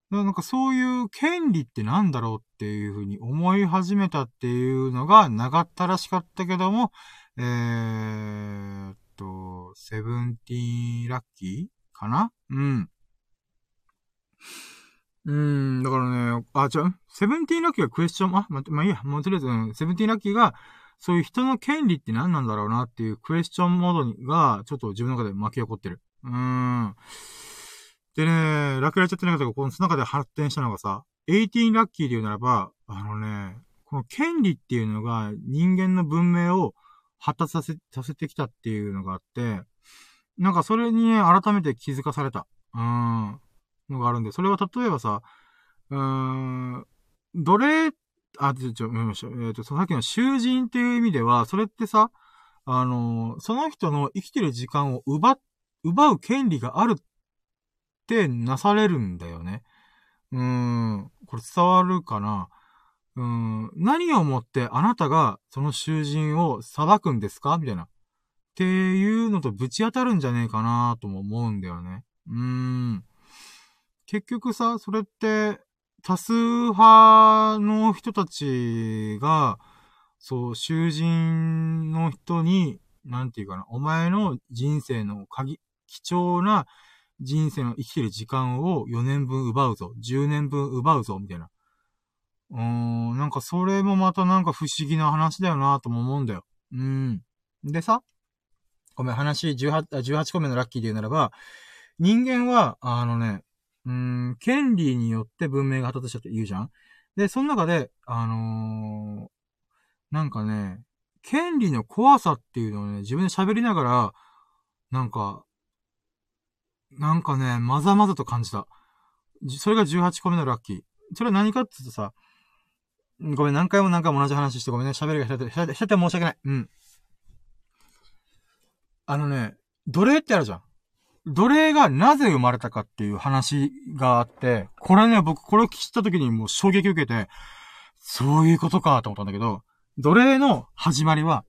[SPEAKER 1] なんかそういう権利って何だろうっていうふうに思い始めたっていうのが長ったらしかったけども、えー、と、セブンティーンラッキー？かな？うん。うん、だからね、あ、じゃ、セブンティーンラッキーがクエスチョン、あ、ま、まあ、いいや、もうとりあえず、セブンティーンラッキーが、そういう人の権利って何なんだろうなっていうクエスチョンモードにが、ちょっと自分の中で巻き起こってる。うーん。でね、ラクラちゃってなかったけど、この中で発展したのがさ、18ラッキーで言うならば、あのね、この権利っていうのが人間の文明を発達させ、させてきたっていうのがあって、なんかそれにね、改めて気づかされた。うん。のがあるんで、それは例えばさ、うーん、奴隷、あ、ちょ、ちょ、見ました。えっ、ー、と、さっきの囚人っていう意味では、それってさ、あのー、その人の生きてる時間を奪、奪う権利があるってなされるんだよね。うーん。これ伝わるかな？うん。何をもってあなたがその囚人を裁くんですか？みたいな。っていうのとぶち当たるんじゃねえかなとも思うんだよね。うーん。結局さ、それって、多数派の人たちが、そう、囚人の人に、なんていうかな、お前の人生の鍵、貴重な人生の生きてる時間を4年分奪うぞ。10年分奪うぞ。みたいな。うーん、なんかそれもまたなんか不思議な話だよなとも思うんだよ。うん。でさ、ごめん、話18、18個目のラッキーで言うならば、人間は、あのね、うん、権利によって文明が発達したって言うじゃんで、その中で、あのー、なんかね、権利の怖さっていうのをね、自分で喋りながら、なんか、なんかね、まざまざと感じた。それが18個目のラッキー。それは何かって言うとさ、ごめん、何回も何回も同じ話してごめんね。喋りが下手で、下手、下手申し訳ない。うん。あのね、奴隷ってあるじゃん。奴隷がなぜ生まれたかっていう話があって、これね、僕これを聞いた時にもう衝撃受けて、そういうことかと思ったんだけど、奴隷の始まりは、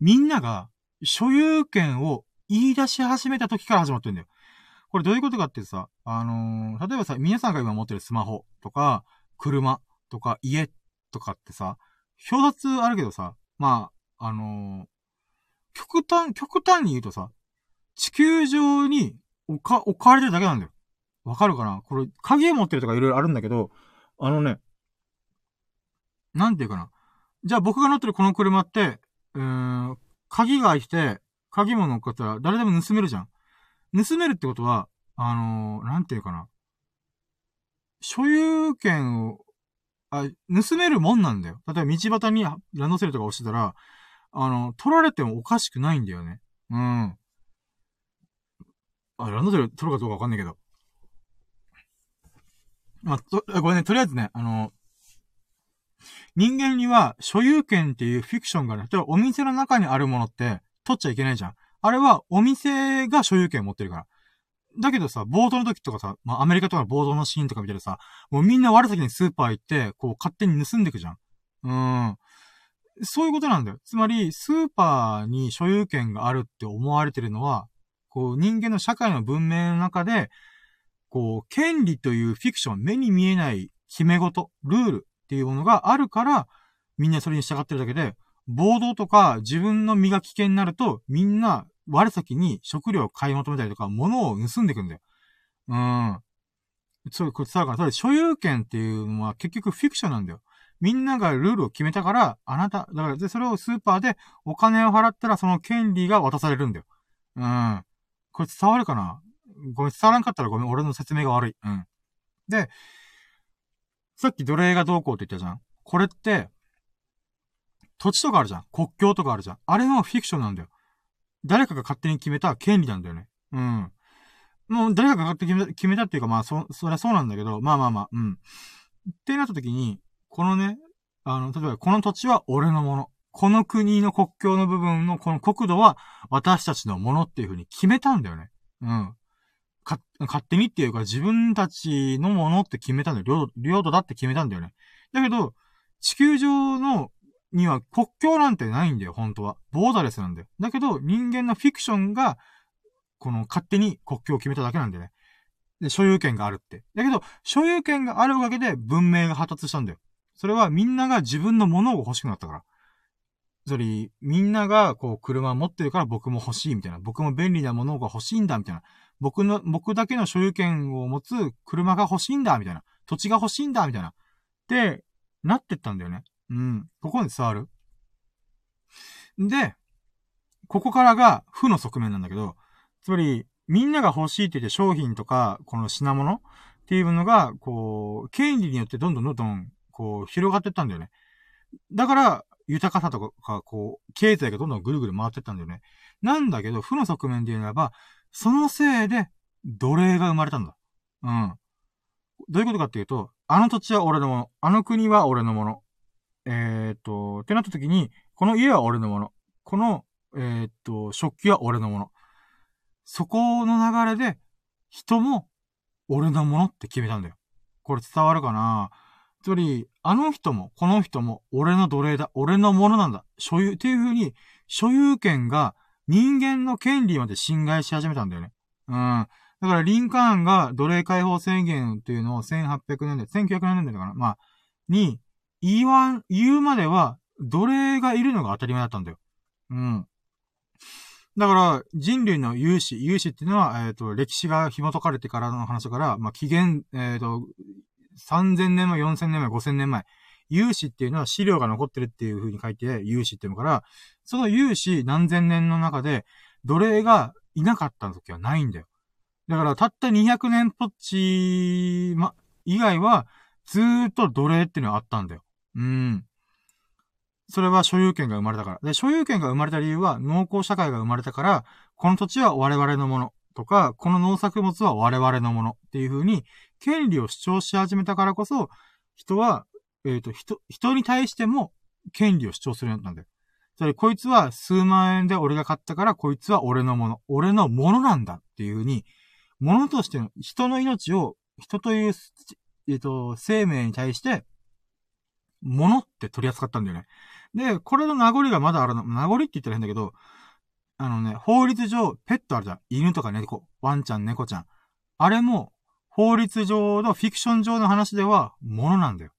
[SPEAKER 1] みんなが所有権を言い出し始めた時から始まってんだよ。これどういうことかってさ、あのー、例えばさ、皆さんが今持ってるスマホとか、車とか家とかってさ、表札あるけどさ、まあ、あのー、極端、極端に言うとさ、地球上に置か、置かれてるだけなんだよ。わかるかな？これ、鍵持ってるとかいろいろあるんだけど、あのね、なんていうかな？じゃあ僕が乗ってるこの車って、うーん、鍵が開いて、鍵も乗っかったら誰でも盗めるじゃん。盗めるってことは、あのー、なんていうかな。所有権を、あ、盗めるもんなんだよ。例えば道端にランドセルとか押してたら、あの、取られてもおかしくないんだよね。うん。あ、ランドセル取るかどうかわかんないけど。まあ、と、ごめんね、とりあえずね、あの、人間には所有権っていうフィクションがある。例えばお店の中にあるものって取っちゃいけないじゃん。あれはお店が所有権を持ってるから。だけどさ、冒頭の時とかさ、まあ、アメリカとかの冒頭のシーンとか見てるさ、もうみんな我先にスーパー行って、こう勝手に盗んでいくじゃん。うん。そういうことなんだよ。つまり、スーパーに所有権があるって思われてるのは、こう、人間の社会の文明の中で、こう、権利というフィクション、目に見えない決め事、ルールっていうものがあるから、みんなそれに従ってるだけで、暴動とか自分の身が危険になると、みんな我先に食料を買い求めたりとか、物を盗んでいくんだよ。うん。そう、これ伝わるから、それ所有権っていうのは結局フィクションなんだよ。みんながルールを決めたから、あなた、だから、で、それをスーパーでお金を払ったらその権利が渡されるんだよ。うん。これ伝わるかな？ごめん、伝わらんかったらごめん、俺の説明が悪い。うん。で、さっき奴隷がどうこうって言ったじゃん。これって、土地とかあるじゃん。国境とかあるじゃん。あれのフィクションなんだよ。誰かが勝手に決めた権利なんだよね。うん。もう誰かが勝手に決めた決めたっていうか、まあ、そ、そりゃそうなんだけど、まあまあまあ、うん。ってなった時に、このね、あの、例えばこの土地は俺のもの。この国の国境の部分のこの国土は私たちのものっていう風に決めたんだよね。うん。か、勝手にっていうか自分たちのものって決めたんだよ。領土、領土だって決めたんだよね。だけど、地球上のには国境なんてないんだよ、本当は。ボーダレスなんだよ。だけど、人間のフィクションが、この勝手に国境を決めただけなんだよね。で、所有権があるって。だけど、所有権があるおかげで文明が発達したんだよ。それはみんなが自分のものを欲しくなったから。それ、みんながこう車持ってるから僕も欲しいみたいな。僕も便利なものが欲しいんだみたいな。僕の、僕だけの所有権を持つ車が欲しいんだみたいな。土地が欲しいんだみたいな。って、なってったんだよね。うん。ここに伝わる。で、ここからが負の側面なんだけど、つまり、みんなが欲しいって言って商品とか、この品物っていうのが、こう、権利によってどんどんどんどん、こう、広がってったんだよね。だから、豊かさとか、こう、経済がどんどんぐるぐる回ってったんだよね。なんだけど、負の側面で言うならば、そのせいで、奴隷が生まれたんだ。うん。どういうことかっていうと、あの土地は俺のもの、あの国は俺のもの、えっ、と、ってなった時に、この家は俺のもの。この、えっ、と、食器は俺のもの。そこの流れで、人も俺のものって決めたんだよ。これ伝わるかな？つまり、あの人も、この人も、俺の奴隷だ。俺のものなんだ。所有、っていう風に、所有権が人間の権利まで侵害し始めたんだよね。うん。だから、リンカーンが奴隷解放宣言っていうのを1800年代、1900年代だかなまあ、に、言わん、言うまでは、奴隷がいるのが当たり前だったんだよ。うん。だから、人類の有志、有志っていうのは、えっ、ー、と、歴史が紐解かれてからの話から、まあ、紀元、えっ、ー、と、3000年前、4000年前、5000年前。有志っていうのは資料が残ってるっていう風に書いて、有志っていうのから、その有志何千年の中で、奴隷がいなかった時はないんだよ。だから、たった200年ぽっち、ま、以外は、ずーっと奴隷っていうのはあったんだよ。うん。それは所有権が生まれたから。で、所有権が生まれた理由は農耕社会が生まれたから、この土地は我々のものとか、この農作物は我々のものっていう風に、権利を主張し始めたからこそ、人は、えっ、ー、と、人、人に対しても権利を主張するようになったんだよ。つまり、こいつは数万円で俺が買ったから、こいつは俺のもの。俺のものなんだっていう風に、ものとしての人の命を、人という、えっ、ー、と、生命に対して、ものって取り扱ったんだよね。で、これの名残がまだあるの。名残って言ったら変だけど、あのね、法律上、ペットあるじゃん。犬とか猫、ワンちゃん、猫ちゃん。あれも、法律上のフィクション上の話では、ものなんだよ。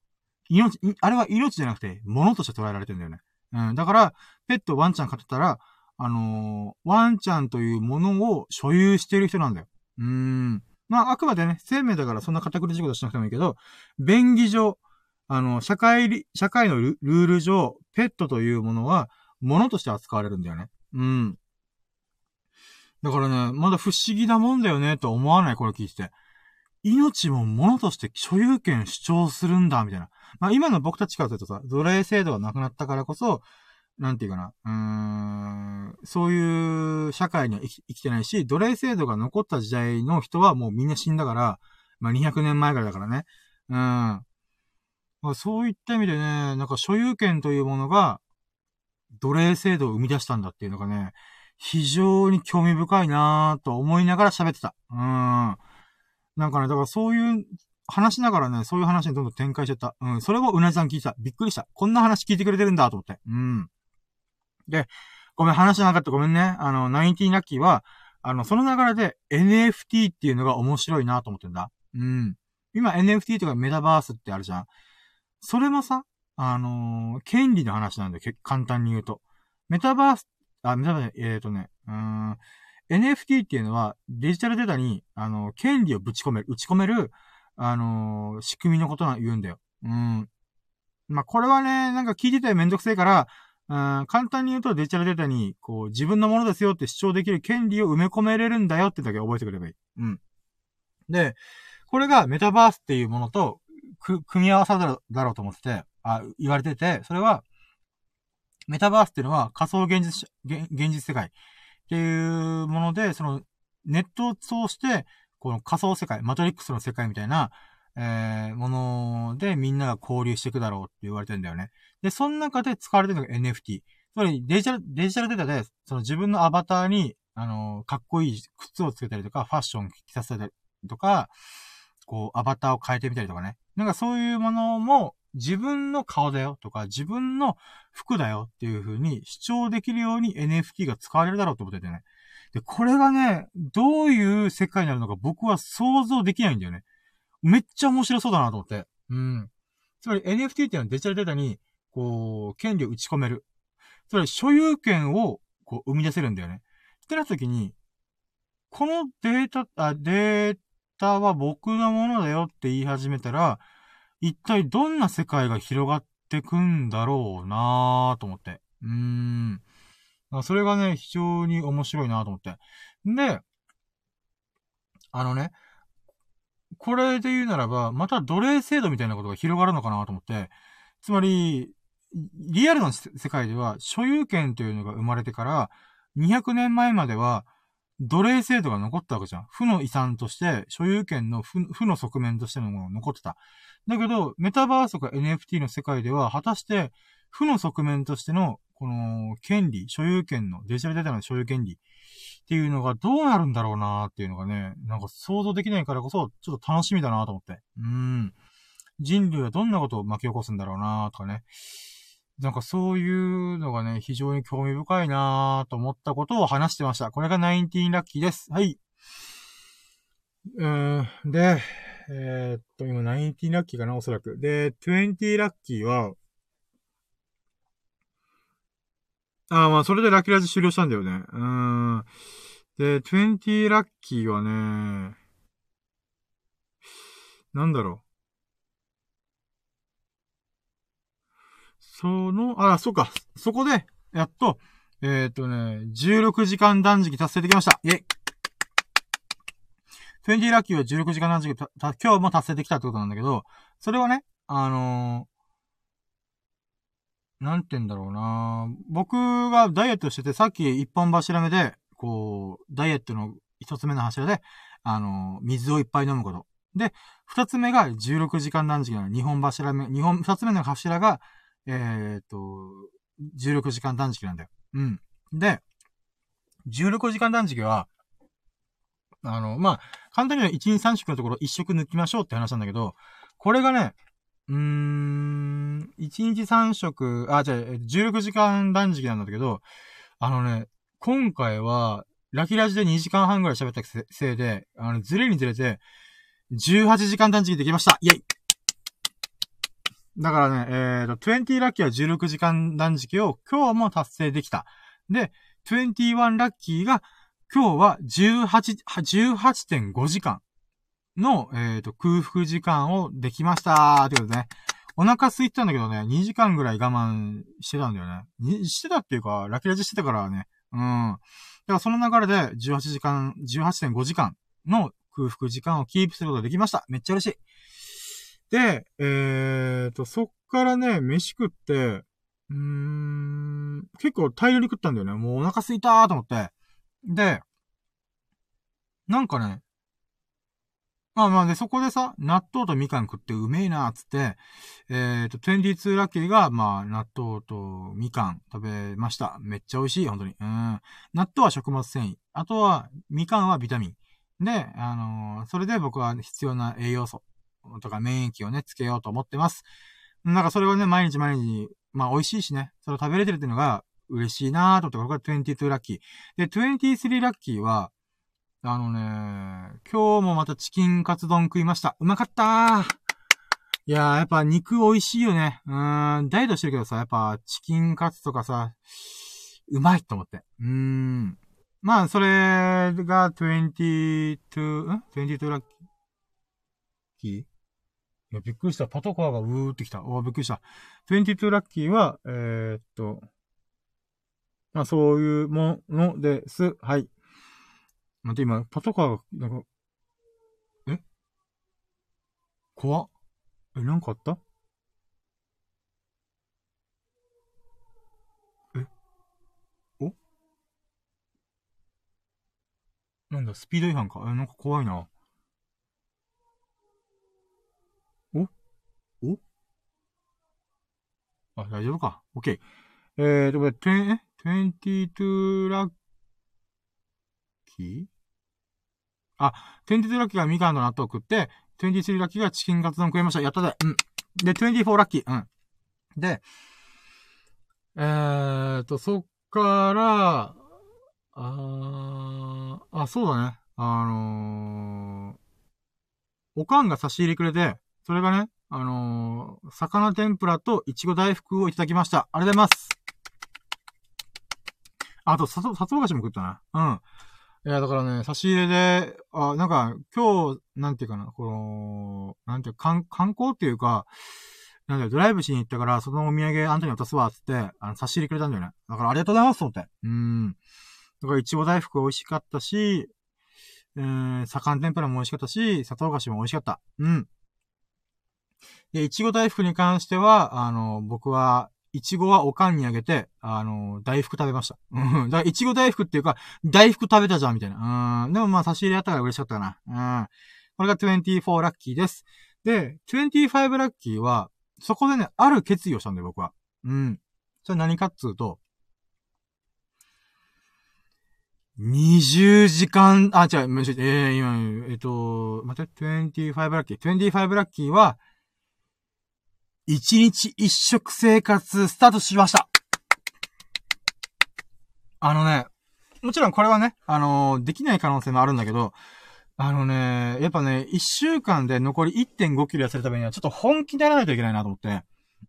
[SPEAKER 1] 命、あれは命じゃなくて、ものとして捉えられてんだよね。うん。だから、ペット、ワンちゃん飼ってたら、あのー、ワンちゃんというものを所有している人なんだよ。うーん。まあ、あくまでね、生命だからそんな堅苦しいことしなくてもいいけど、便宜上、あの、社会、社会のルール上、ペットというものは、ものとして扱われるんだよね。うん。だからね、まだ不思議なもんだよね、と思わない、これ聞いてて。命も物として所有権主張するんだ、みたいな。まあ今の僕たちからするとさ、奴隷制度がなくなったからこそ、なんていうかな、うーん、そういう社会には生き生きてないし、奴隷制度が残った時代の人はもうみんな死んだから、まあ200年前からだからね。うん。まあ、そういった意味でね、なんか所有権というものが、奴隷制度を生み出したんだっていうのがね、非常に興味深いなぁと思いながら喋ってた。うん。なんかね、だからそういう話しながらね、そういう話にどんどん展開しちゃった。うん。それもうなじさん聞いた。びっくりした。こんな話聞いてくれてるんだと思って。うん。で、ごめん、話しなかったごめんね。あの、ナインティラッキーは、あの、その流れで NFT っていうのが面白いなと思ってんだ。うん。今 NFT とかメタバースってあるじゃん。それもさ、あのー、権利の話なんだよ。簡単に言うと。メタバース、あ、メタバース、えっ、ー、とね、うん、NFT っていうのはデジタルデータに、あの、権利をぶち込める、打ち込める、あのー、仕組みのことが言うんだよ。うん。まあ、これはね、なんか聞いててめんどくせえから、うん、簡単に言うとデジタルデータに、こう、自分のものですよって主張できる権利を埋め込めれるんだよってだけ覚えてくればいい。うん。で、これがメタバースっていうものと、く、組み合わさだろだろうと思ってて、あ、言われてて、それは、メタバースっていうのは仮想現実、現実世界っていうもので、その、ネットを通して、この仮想世界、マトリックスの世界みたいな、えー、ものでみんなが交流していくだろうって言われてんだよね。で、その中で使われてるのが NFT。つまりデジタル、デジタルデータで、その自分のアバターに、あの、かっこいい靴をつけたりとか、ファッション着させたりとか、こう、アバターを変えてみたりとかね。なんかそういうものも、自分の顔だよとか、自分の服だよっていう風に主張できるように NFT が使われるだろうと思っててね。で、これがね、どういう世界になるのか僕は想像できないんだよね。めっちゃ面白そうだなと思って。うん。つまり NFT っていうのはデジタルデータに、こう、権利を打ち込める。つまり所有権を、こう、生み出せるんだよね。ってなった時に、このデータ、あ、データは僕のものだよって言い始めたら、一体どんな世界が広がってくんだろうなぁと思って。うーん。それがね、非常に面白いなと思って。で、あのね、これで言うならば、また奴隷制度みたいなことが広がるのかなと思って、つまり、リアルの世界では所有権というのが生まれてから200年前までは奴隷制度が残ったわけじゃん。負の遺産として所有権の負の側面としてのものが残ってた。だけど、メタバースとか NFT の世界では果たして負の側面としてのこの権利、所有権のデジタルデータの所有権利っていうのがどうなるんだろうなーっていうのがね、なんか想像できないからこそ、ちょっと楽しみだなと思って。うん。人類はどんなことを巻き起こすんだろうなーとかね。なんかそういうのがね、非常に興味深いなぁと思ったことを話してました。これが19ラッキーです。はい。うん。で、えー、っと、今19ラッキーかな、おそらく。で、20ラッキーは、ああ、まあ、それでラッキーラジ終了したんだよね。うん。で、20ラッキーはね、なんだろう。その、あ、そうか。そこで、やっと、えっ、とね、16時間断食達成できました。イェイ !20 ラッキーは16時間断食た、今日も達成できたってことなんだけど、それはね、あのー、なんて言うんだろうな僕がダイエットしてて、さっき一本柱目で、こう、ダイエットの一つ目の柱で、あのー、水をいっぱい飲むこと。で、二つ目が16時間断食なの二本柱目、二本、二つ目の柱が、えっ、と、16時間断食なんだよ。うん。で、16時間断食は、あの、まあ、簡単には1、2、3食のところ1食抜きましょうって話なんだけど、これがね、うーん、1日3食、あ、じゃあ、16時間断食なんだけど、あのね、今回は、ラキラジで2時間半ぐらい喋ったせいで、あの、ずれにずれて、18時間断食できましたイェイだからね、えーと、20ラッキーは16時間断食を今日も達成できた。で、21ラッキーが今日は18、18.5時間の、えーと、空腹時間をできましたということでね。お腹空いてたんだけどね、2時間ぐらい我慢してたんだよね。してたっていうか、ラッキーラジしてたからね。うん。だからその流れで18時間、18.5時間の空腹時間をキープすることができました。めっちゃ嬉しい。で、えーと、そっからね、飯食って、うーん、結構大量に食ったんだよね。もうお腹すいたーと思って。で、なんかね、まあまあで、そこでさ、納豆とみかん食ってうめえなーつって、えっ、ー、と、22ラッキーが、まあ、納豆とみかん食べました。めっちゃ美味しい、本当に。うん。納豆は食物繊維。あとは、みかんはビタミン。で、あのー、それで僕は必要な栄養素とか免疫をね、つけようと思ってます。なんかそれをね、毎日毎日、まあ美味しいしね、それを食べれてるっていうのが嬉しいなーと思って、これが22ラッキー。で、23ラッキーは、あのね、今日もまたチキンカツ丼食いました。うまかったー。いやー、やっぱ肉美味しいよね。うーん、ダイエットしてるけどさ、やっぱチキンカツとかさ、うまいと思って。うーん。まあ、それが22、ん ?22 ラッキーいや、びっくりした。パトカーがうーってきた。おびっくりした。22ラッキーは、えー、っと、まあ、そういうものです。はい。待って、今、パトカーが、なんか、え？怖っ。え、なんかあった？え？お？なんだ、スピード違反か。え、なんか怖いな。おおあ、大丈夫か。オッケー。えーと、これ、え ?22 ラッキーあ、22ラッキーがみかんの納豆を食って、23ラッキーがチキンカツ丼食いました。やったぜ。うん。で、24ラッキー。うん。で、えーと、そっから、あー、あ、そうだね。あのー、おかんが差し入れくれて、それがね、あのー、魚天ぷらといちご大福をいただきました。ありがとうございます。あと、さと、さつぼ菓子も食ったな。うん。いや、だからね、差し入れで、あ、なんか、今日、なんていうかな、この、なんていうか、観光っていうか、なんだよ、ドライブしに行ったから、そのお土産あんたに渡すわ、つって、あの、差し入れくれたんだよね。だからありがとうございます、と思って。うん。だから、いちご大福美味しかったし、えー、魚天ぷらも美味しかったし、砂糖菓子も美味しかった。うん。で、いちご大福に関しては、あの、僕は、いちごはおかんにあげて、あの、大福食べました。うん。だから、いちご大福っていうか、大福食べたじゃん、みたいな。うん。でもまあ、差し入れやったから嬉しかったかな。うん。これが24ラッキーです。で、25ラッキーは、そこでね、ある決意をしたんだよ、僕は。うん。それ何かっつうと、20時間、あ、違う、えー、今、えっ、と、待って、25ラッキー。25ラッキーは、一日一食生活スタートしました。あのね、もちろんこれはね、あのー、できない可能性もあるんだけど、あのね、やっぱね、一週間で残り1.5キロ痩せるためにはちょっと本気でやらないといけないなと思って。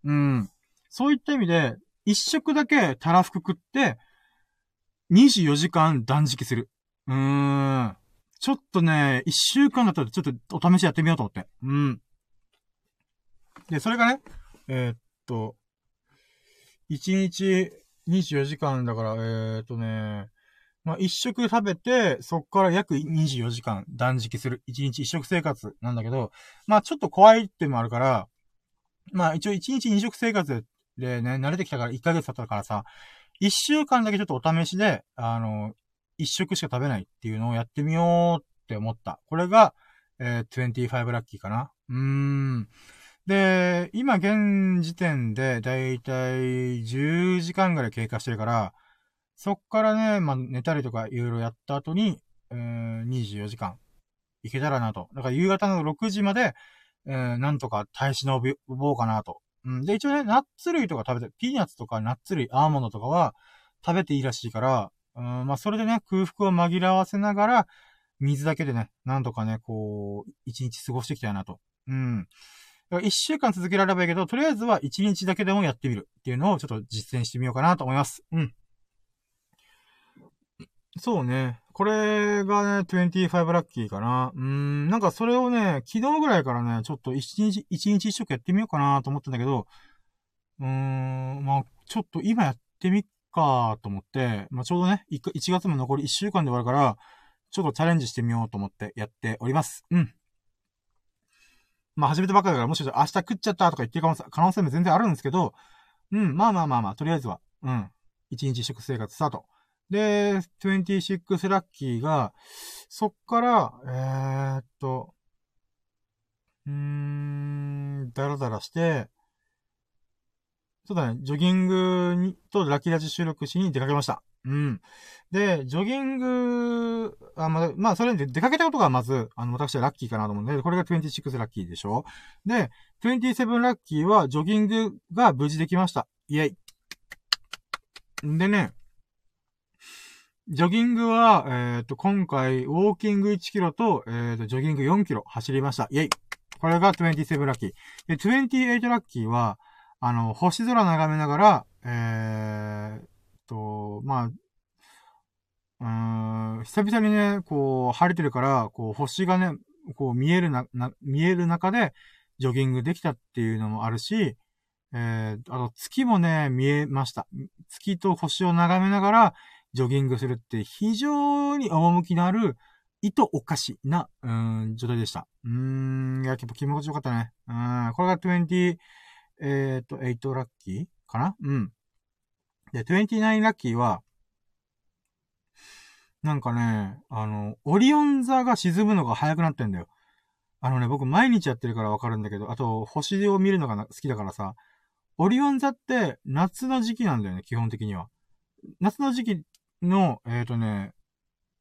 [SPEAKER 1] うん。そういった意味で、一食だけたらふく食って、24時間断食する。うーん。ちょっとね、一週間だったらちょっとお試しやってみようと思って。うん。で、それがね、えー、っと、1日24時間だから、えー、っとね、まあ、一食食べて、そっから約24時間断食する。一日一食生活なんだけど、まあ、ちょっと怖いってのもあるから、まあ、一応一日二食生活でね、慣れてきたから1ヶ月経ったからさ、一週間だけちょっとお試しで、あの、一食しか食べないっていうのをやってみようって思った。これが、えー、25ラッキーかな。うーん。で、今現時点でだいたい10時間ぐらい経過してるから、そっからね、まあ、寝たりとかいろいろやった後に、えー、24時間いけたらなと。だから夕方の6時まで、えー、なんとか耐え忍ぼうかなと。うん。で、一応ね、ナッツ類とか食べて、ピーナッツとかナッツ類、アーモンドとかは食べていいらしいから、うん、まあ、それでね、空腹を紛らわせながら、水だけでね、なんとかね、こう、一日過ごしていきたいなと。うん。一週間続けられればいいけど、とりあえずは一日だけでもやってみるっていうのをちょっと実践してみようかなと思います。うん。そうね。これがね、25ラッキーかな。うーん、なんかそれをね、昨日ぐらいからね、ちょっと一日、一日一食やってみようかなと思ったんだけど、うーん、まあ、ちょっと今やってみっかと思って、まあちょうどね1、1月も残り1週間で終わるから、ちょっとチャレンジしてみようと思ってやっております。うん。まあ始めたばっかりだから、もしかしたら明日食っちゃったとか言ってる可能性も全然あるんですけど、うん、まあまあまあまあ、とりあえずは、うん。一日食生活スタート。で、26ラッキーが、そっから、えー、っと、うーん、だらだらして、そうだね、ジョギングに、とラッキーラジ収録しに出かけました。うん。で、ジョギング、あ、まあ、まあ、それで出かけたことがまず、あの、私はラッキーかなと思うんで、これが26ラッキーでしょ？で、27ラッキーは、ジョギングが無事できました。イェイ。でね、ジョギングは、えっ、ー、と、今回、ウォーキング1キロと、えっ、ー、と、ジョギング4キロ走りました。イェイ。これが27ラッキー。で、28ラッキーは、あの、星空眺めながら、えー、と、まあ、うん、久々にね、こう、晴れてるから、こう、星がね、こう、見えるな、な、見える中で、ジョギングできたっていうのもあるし、えー、あと、月もね、見えました。月と星を眺めながら、ジョギングするって非常に趣のある、意図おかしな、うん、状態でした。うーん、いや、結構気持ちよかったね。うん、これが20、えっ、ー、と、8ラッキーかな？うん。で、29ラッキーは、なんかね、あの、オリオン座が沈むのが早くなってんだよ。あのね、僕毎日やってるからわかるんだけど、あと、星を見るのが好きだからさ、オリオン座って夏の時期なんだよね、基本的には。夏の時期の、えっ、ー、とね、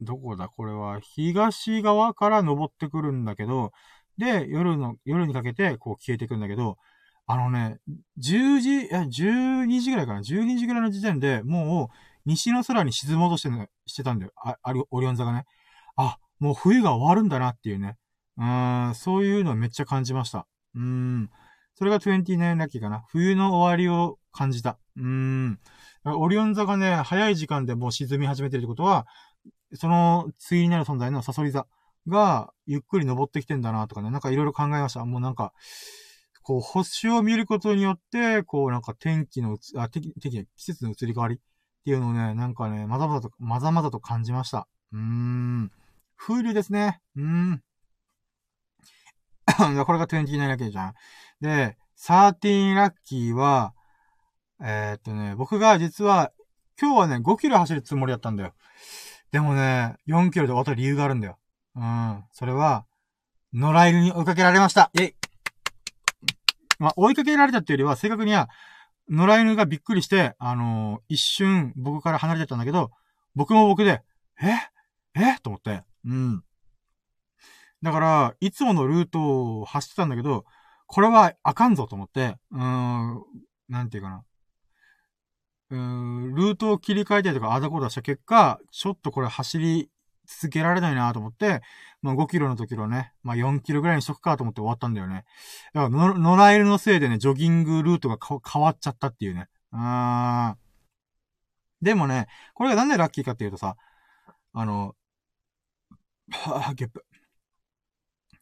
[SPEAKER 1] どこだ？これは、東側から登ってくるんだけど、で、夜の、夜にかけて、こう消えてくんだけど、あのね、10時、いや、12時ぐらいかな ?12 時ぐらいの時点でもう、西の空に沈もうとしてねしてたんだよ。あ、あオリオン座がね。あ、もう冬が終わるんだなっていうね。うん、そういうのめっちゃ感じました。うん。それが29ラッキーかな。冬の終わりを感じた。うん。オリオン座がね、早い時間でもう沈み始めてるってことは、その、対になる存在のサソリ座が、ゆっくり登ってきてんだなとかね、なんかいろいろ考えました。もうなんか、こう、星を見ることによって、こう、なんか天気の移あ、天気、季節の移り変わりっていうのをね、なんかね、まざまざと、まざまざと感じました。うーん。風流ですね。うーん。これが29ラッキーじゃん。で、13ラッキーは、えー、っとね、僕が実は、今日はね、5キロ走るつもりだったんだよ。でもね、4キロで終わった理由があるんだよ。うん。それは、野良犬に追いかけられました。イェイまあ、追いかけられたっていうよりは、正確には、野良犬がびっくりして、あのー、一瞬僕から離れてたんだけど、僕も僕で、え？え？と思って。うん。だから、いつものルートを走ってたんだけど、これはあかんぞと思って、うーん、なんていうかな。うーん、ルートを切り替えたりとか、あだこだした結果、ちょっとこれ走り続けられないなと思って、まあ5キロの時のね、まあ4キロぐらいにしとくかと思って終わったんだよね。だから野良犬のせいでね、ジョギングルートが変わっちゃったっていうね。あーん。でもね、これがなんでラッキーかっていうとさ、あの、はぁ、ゲップ。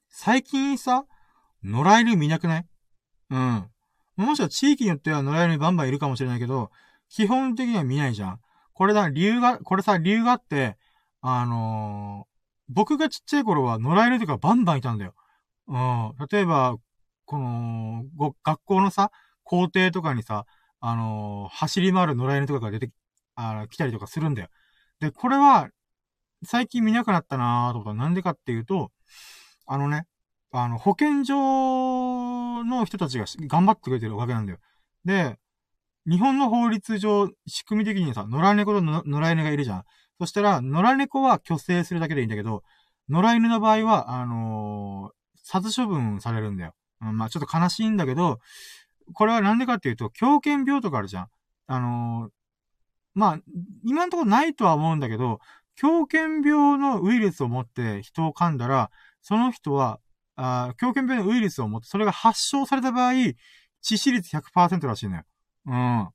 [SPEAKER 1] 最近さ、野良犬見なくない？うん。もしか地域によっては野良犬バンバンいるかもしれないけど、基本的には見ないじゃん。これだ、理由が、これさ、理由があって、あのー、僕がちっちゃい頃は野良犬とかバンバンいたんだよ。うん。例えば、この、学校のさ、校庭とかにさ、あのー、走り回る野良犬とかが出て、あ来たりとかするんだよ。で、これは、最近見なくなったなーと思ったらなんでかっていうと、あのね、あの、保健所の人たちが頑張ってくれてるおかげなんだよ。で、日本の法律上、仕組み的にさ、野良猫と野良犬がいるじゃん。そしたら、野良猫は虚勢するだけでいいんだけど、野良犬の場合は、あのー、殺処分されるんだよ。うん、まあちょっと悲しいんだけど、これはなんでかっていうと、狂犬病とかあるじゃん。あのー、まあ、今んとこないとは思うんだけど、狂犬病のウイルスを持って人を噛んだら、その人は、あ狂犬病のウイルスを持って、それが発症された場合、致死率100%らしいのよ。うん。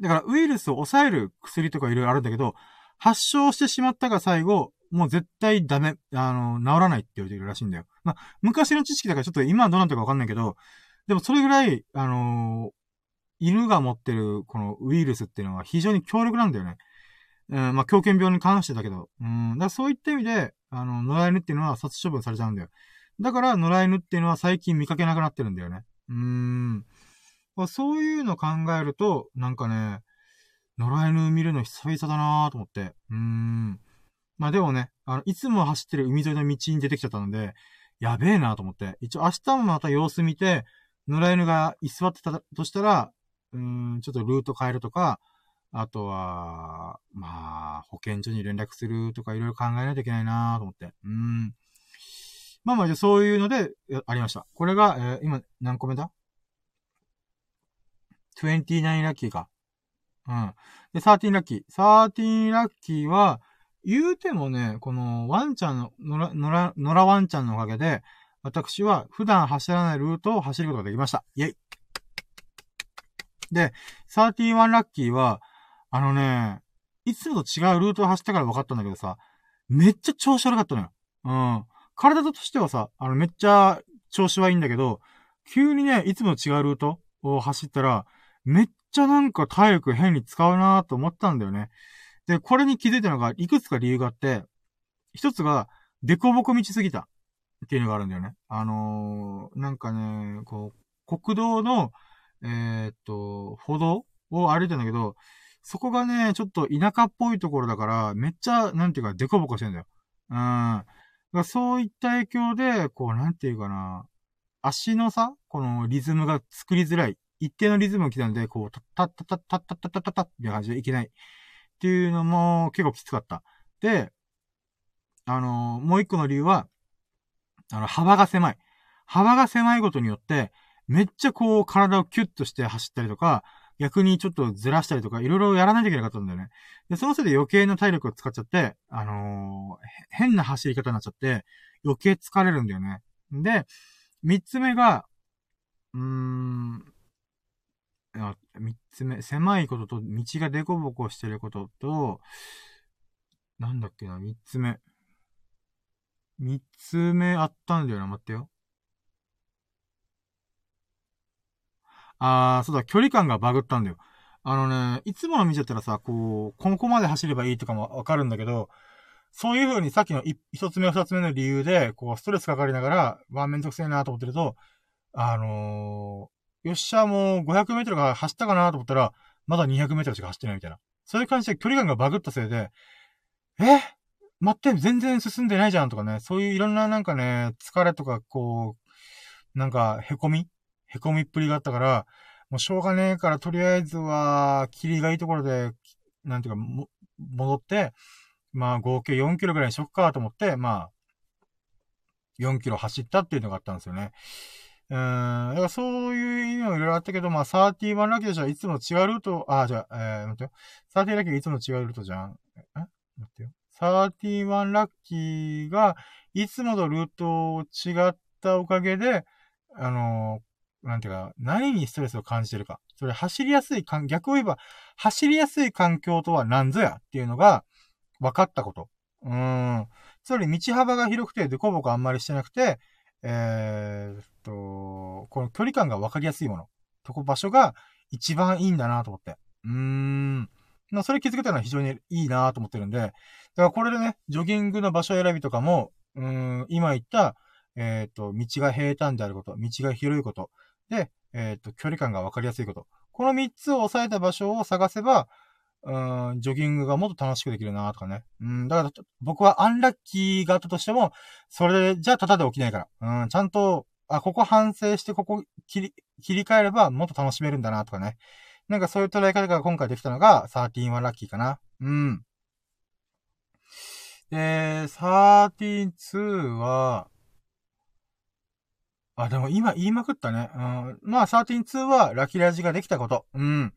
[SPEAKER 1] だから、ウイルスを抑える薬とかいろいろあるんだけど、発症してしまったが最後、もう絶対ダメ、あの、治らないって言われてるらしいんだよ。まあ、昔の知識だからちょっと今はどうなったかわかんないけど、でもそれぐらい、あのー、犬が持ってるこのウイルスっていうのは非常に強力なんだよね。うん、まあ、狂犬病に関してだけど。うん、だからそういった意味で、あの、野良犬っていうのは殺処分されちゃうんだよ。だから、野良犬っていうのは最近見かけなくなってるんだよね。うーん。ま、そういうの考えると、なんかね、野良犬見るの久々だなーと思って。うーん。まあでもね、あの、いつも走ってる海沿いの道に出てきちゃったので、やべえなと思って。一応明日もまた様子見て、野良犬が居座ってたとしたら、うーん、ちょっとルート変えるとか、あとは、まあ、保健所に連絡するとかいろいろ考えないといけないなと思って。うん。まあまあ、じゃそういうので、ありました。これが、えー、今、何個目だ ?29 ラッキーか。うん。で、13ラッキー。13ラッキーは、言うてもね、このワンちゃんの、野良、野良、野良ワンちゃんのおかげで、私は普段走らないルートを走ることができました。イェイで、31ラッキーは、あのね、いつもと違うルートを走ったから分かったんだけどさ、めっちゃ調子悪かったのよ。うん。体としてはさ、あの、めっちゃ調子はいいんだけど、急にね、いつもと違うルートを走ったら、めっちゃなんか体力変に使うなと思ったんだよね。で、これに気づいたのが、いくつか理由があって、一つが、デコボコ道すぎた。っていうのがあるんだよね。あのー、なんかね、こう、国道の、えー、っと、歩道を歩いてんだけど、そこがね、ちょっと田舎っぽいところだから、めっちゃ、なんていうか、デコボコしてんだよ。うん。そういった影響で、こう、なんていうかな、足のさ、このリズムが作りづらい。一定のリズムが来たんで、こう、たったったったったったったったったって感じでいけない。っていうのも結構きつかった。で、あのもう一個の理由は、あの、幅が狭い。幅が狭いことによって、めっちゃこう、体をキュッとして走ったりとか、逆にちょっとずらしたりとか、いろいろやらないといけなかったんだよね。で、そのせいで余計な体力を使っちゃって、あのー、変な走り方になっちゃって、余計疲れるんだよね。で、三つ目が、うーん、三つ目、狭いことと、道がデコボコしてることと、なんだっけな、三つ目。三つ目あったんだよな、待ってよ。あー、そうだ、距離感がバグったんだよ。あのね、いつもの道だったらさ、こう、ここまで走ればいいとかもわかるんだけど、そういう風にさっきの一つ目二つ目の理由で、こう、ストレスかかりながら、わ、めんどくせえなと思ってると、あの、よっしゃ、もう500メートルが走ったかなと思ったら、まだ200メートルしか走ってないみたいな。そういう感じで距離感がバグったせいで、え？待って、全然進んでないじゃんとかね、そういういろんななんかね、疲れとか、こう、なんか、凹み？凹みっぷりがあったから、もうしょうがねえから、とりあえずは、霧がいいところで、なんていうか、も、戻って、まあ、合計4キロぐらいにしよっかと思って、まあ、4キロ走ったっていうのがあったんですよね。うん、だからそういう意味もいろいろあったけど、まあ、31ラッキーとしてはいつも違うルート、あ、じゃあ、えー、待ってよ。30ラッキーがいつも違うルートじゃん。え？待ってよ。31ラッキーが、いつものルートを違ったおかげで、あのー、なんていうか、何にストレスを感じてるか。それ走りやすい環、逆を言えば、走りやすい環境とは何ぞやっていうのが分かったこと。うん。つまり道幅が広くて、でこぼこあんまりしてなくて、えー、っと、この距離感が分かりやすいもの。とこ場所が一番いいんだなと思って。うーん。それ気づけたのは非常にいいなと思ってるんで、だからこれでね、ジョギングの場所選びとかも、うん、今言った、えっ、と、道が平坦であること、道が広いこと、で、えっ、と、距離感がわかりやすいこと。この3つを押さえた場所を探せば、うん、ジョギングがもっと楽しくできるなとかね。うん、だから、僕はアンラッキーがあったとしても、それじゃただで起きないから。うん、ちゃんと、あ、ここ反省してここ切り、切り替えればもっと楽しめるんだなとかね。なんかそういう捉え方が今回できたのが、13はラッキーかな。うん。で、132は、あ、でも今言いまくったね。うん。まあ、132はラキラジができたこと。うん。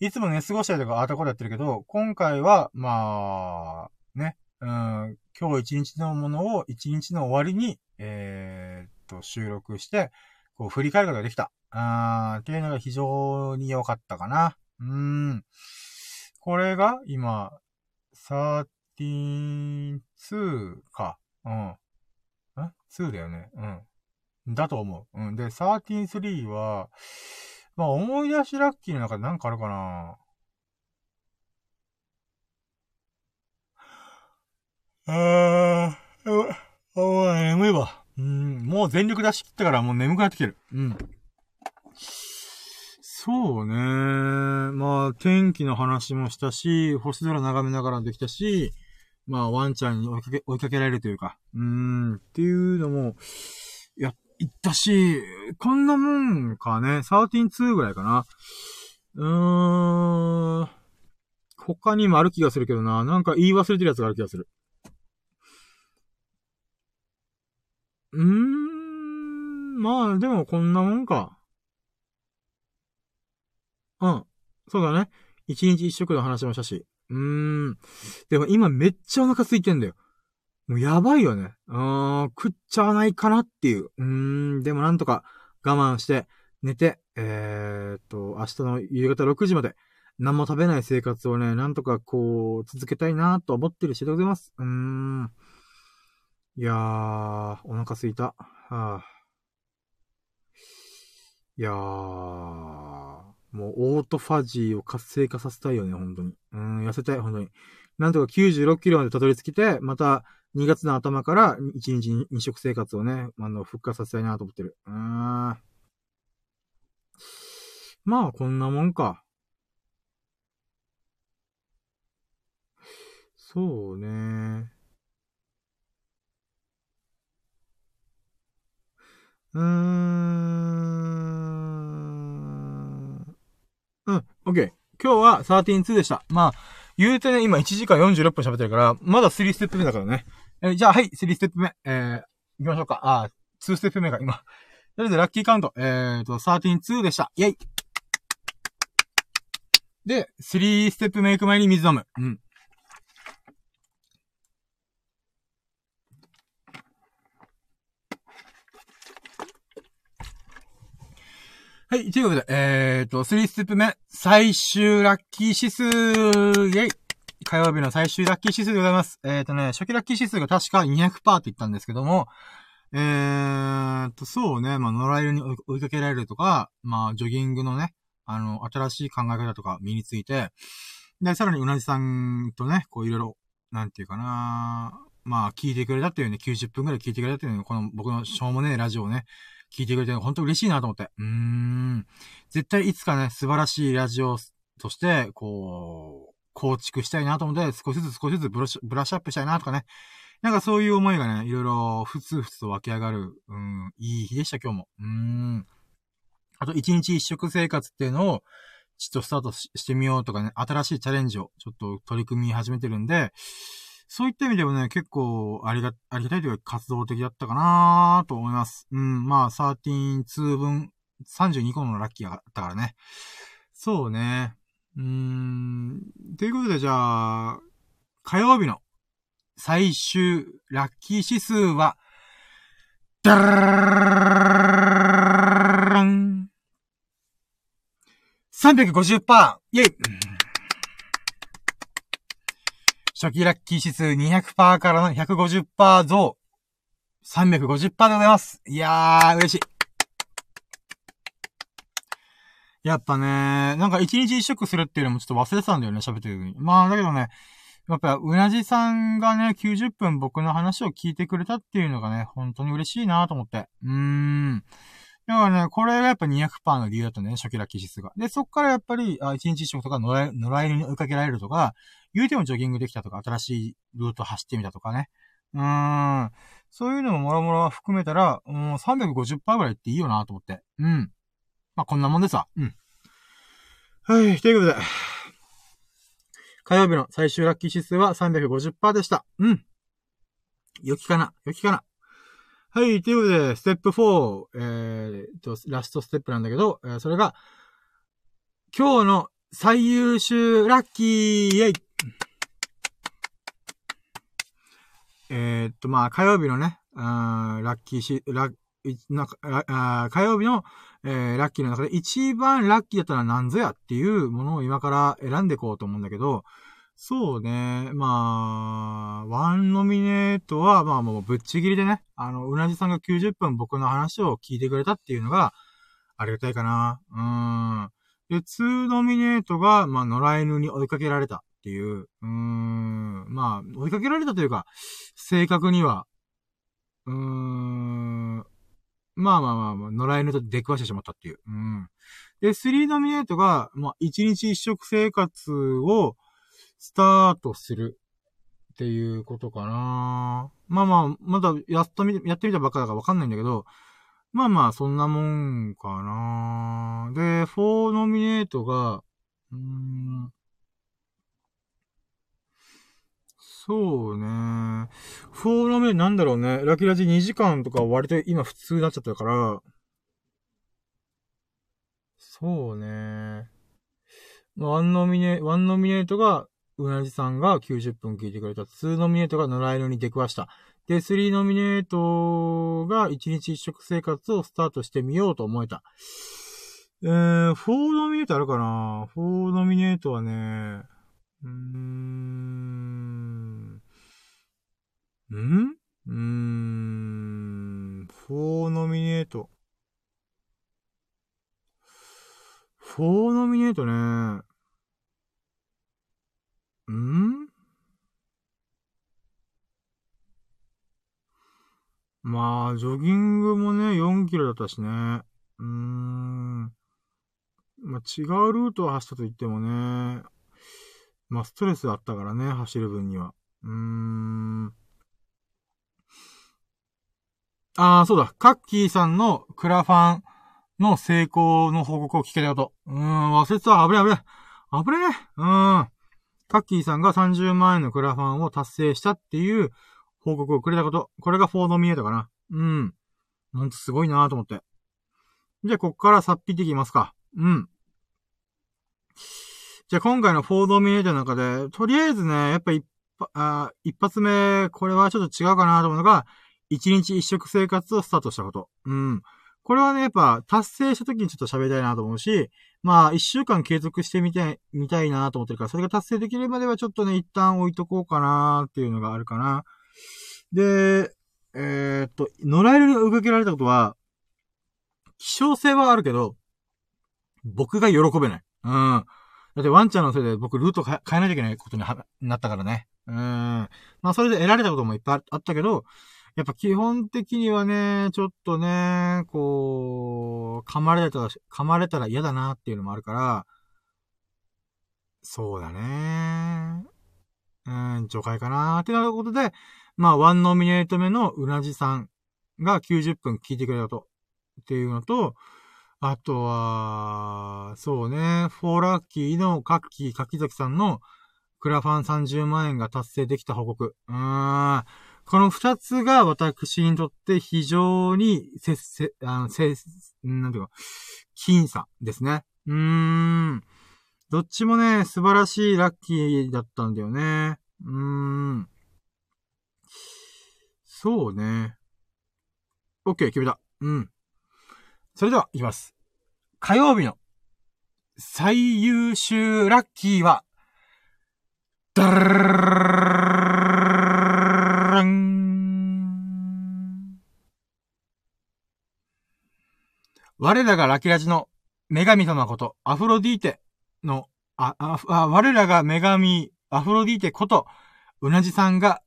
[SPEAKER 1] いつも寝過ごしたりとかあたことやってるけど、今回は、まあ、ね。うん。今日一日のものを一日の終わりに、えー、っと、収録して、こう、振り返ることができた。あーっていうのが非常に良かったかな。うーん。これが今、13-2か。うん。ん ?2 だよね。うん。だと思う。うん。で、13-3は、まあ、思い出しラッキーの中で何かあるかなあー、おー、眠いわ。うん、もう全力出し切ったからもう眠くなってきてる。うん。そうね。まあ、天気の話もしたし、星空眺めながらできたし、まあ、ワンちゃんに追いかけ、追いかけられるというか、うーん、っていうのも、や、言ったし、こんなもんかね、13-2ぐらいかな。うーん、他にもある気がするけどな、なんか言い忘れてるやつがある気がする。うーん、まあ、でもこんなもんか。うん。そうだね。一日一食の話もしたし。うーん。でも今めっちゃお腹空いてんだよ。もうやばいよね。うーん、食っちゃわないかなっていう。うーん、でもなんとか我慢して、寝て、えー、っと、明日の夕方6時まで、何も食べない生活をね、なんとかこう、続けたいなと思ってる次第でございます。うーん。いやー、お腹すいた。はあ、いやー、もうオートファジーを活性化させたいよね、本当に。うん、痩せたい、本当に。なんとか96キロまでたどり着けて、また2月の頭から1日2食生活をね、あの、復活させたいなと思ってる。うーん。まあ、こんなもんか。そうね。うーん。うん、オッケー。今日は13-2でした。まあ、言うてね、今1時間46分喋ってるから、まだ3ステップ目だからね。えー、じゃあ、はい、3ステップ目。えー、行きましょうか。あー、2ステップ目が今。とりあえず、ラッキーカウント。えーと、13-2でした。イェイで、3ステップ目行く前に水飲む。うん。はい、ということで、えーと、3ステップ目、最終ラッキー指数、イェイ火曜日の最終ラッキー指数でございます。えーとね、初期ラッキー指数が確か200%って言ったんですけども、えーと、そうね、まあ、野良犬に追いかけられるとか、まあ、ジョギングのね、あの、新しい考え方とか身について、で、さらにうなじさんとね、こういろいろ、なんていうかなまあ、聞いてくれたっていうね、90分くらい聞いてくれたっていうね、この僕のしょうもねえラジオをね、聞いてくれて本当嬉しいなと思って。うーん。絶対いつかね、素晴らしいラジオとして、こう、構築したいなと思って、少しずつ少しずつブラッシュブラッシュアップしたいなとかね。なんかそういう思いがね、いろいろふつふつと湧き上がる、うん、いい日でした、今日も。うん。あと、一日一食生活っていうのを、ちょっとスタートしてみようとかね、新しいチャレンジをちょっと取り組み始めてるんで、そういった意味でもね、結構ありが、ありがたいというか活動的だったかなと思います。うん、まあ、13-2分、32個のラッキーがあったからね。そうね。うーん、ということでじゃあ、火曜日の最終ラッキー指数は、ダーン !350%! イェイ初期ラッキー指数200%からの150%増。350%でございます。いやー、嬉しい。やっぱね、なんか一日一食するっていうのもちょっと忘れてたんだよね、喋ってる時に。まあ、だけどね、やっぱ、うなじさんがね、90分僕の話を聞いてくれたっていうのがね、本当に嬉しいなと思って。うーん。だからね、これがやっぱ200%の理由だったね、初期ラキー指数が。で、そっからやっぱり、あ、一日一食とか野良犬に追いかけられるとか、言うてもジョギングできたとか、新しいルート走ってみたとかね。うーん。そういうのももろもろ含めたら、もう350%ぐらいっていいよなと思って。うん。まあ、こんなもんですわ。うん。はい、ということで。火曜日の最終ラッキー指数は350%でした。うん。良きかな？良きかな？はい、ということで、ステップ4、えー、と、ラストステップなんだけど、えー、それが、今日の最優秀ラッキーイェイえー、っと、まあ、火曜日のね、あラッキーし、ラなんかあ火曜日の、えー、ラッキーの中で一番ラッキーだったら何ぞやっていうものを今から選んでいこうと思うんだけど、そうね、まあ、ワンノミネートは、まあもうぶっちぎりでね、あの、うなじさんが90分僕の話を聞いてくれたっていうのが、ありがたいかな。うん。で、2ノミネートが、まあ、野良犬に追いかけられたっていう、うん、まあ、追いかけられたというか、正確には、うーん、まあまあまあまあ、野良犬と出くわしてしまったっていう。うん。で、3ノミネートが、まあ、1日1食生活をスタートするっていうことかな。まあまあ、まだやっとみ、やってみたばっかだからわかんないんだけど、まあまあ、そんなもんかな。で、4ノミネートが、うーん、そうね。4ノミネートなんだろうね。ラキラジ2時間とか割と今普通になっちゃったから、そうね。ワンノミネ、ワンノミネートが、うなじさんが90分聞いてくれた。2ノミネートが野良犬に出くわした。で、3ノミネートが1日1食生活をスタートしてみようと思えた。えー、4ノミネートあるかな ?4 ノミネートはね、うーん、んうーん、4ノミネート。4ノミネートね。んまあ、ジョギングもね、4キロだったしね。うーん。まあ、違うルートを走ったと言ってもね。まあ、ストレスあったからね、走る分には。うーん。ああ、そうだ。カッキーさんのクラファンの成功の報告を聞けたこと。うーん、忘れてた。危ね危ね。危ねうーん。カッキーさんが30万円のクラファンを達成したっていう報告をくれたこと。これがフォードミエートかな。うん。ほんとすごいなと思って。じゃあ、こっからさっぴっていきますか。うん。じゃあ、今回のフォードミエートの中で、とりあえずね、やっぱ一あ一発目、これはちょっと違うかなと思うのが、一日一食生活をスタートしたこと。うん。これはね、やっぱ達成した時にちょっと喋りたいなと思うし、まあ、一週間継続してみたい、みたいなと思ってるから、それが達成できるまではちょっとね、一旦置いとこうかなっていうのがあるかな。で、えー、っと、野良犬に追いかけられたことは、希少性はあるけど、僕が喜べない。うん。だってワンちゃんのせいで僕ルート変えなきゃいけないことになったからね。うん。まあそれで得られたこともいっぱいあったけど、やっぱ基本的にはね、ちょっとね、こう、噛まれたら、噛まれたら嫌だなっていうのもあるから、そうだね。うん、除外かなーってなることで、まあ、ワンノミネート目のうなじさんが90分聞いてくれたと。っていうのと、あとは、そうね、フォーラッキーのカッキー、柿崎さんのクラファン30万円が達成できた報告。うーん。この二つが私にとって非常にせ、せ、あの、せ、なんていうか、僅差ですね。うーん。どっちもね、素晴らしいラッキーだったんだよね。うーん。そうね。OK、決めた。うん。それでは、いきます。火曜日の最優秀ラッキーは、ダラン我らがラキラジの女神様こと、アフロディーテの、あ、あ、我らが女神、アフロディーテこと、うなじさんが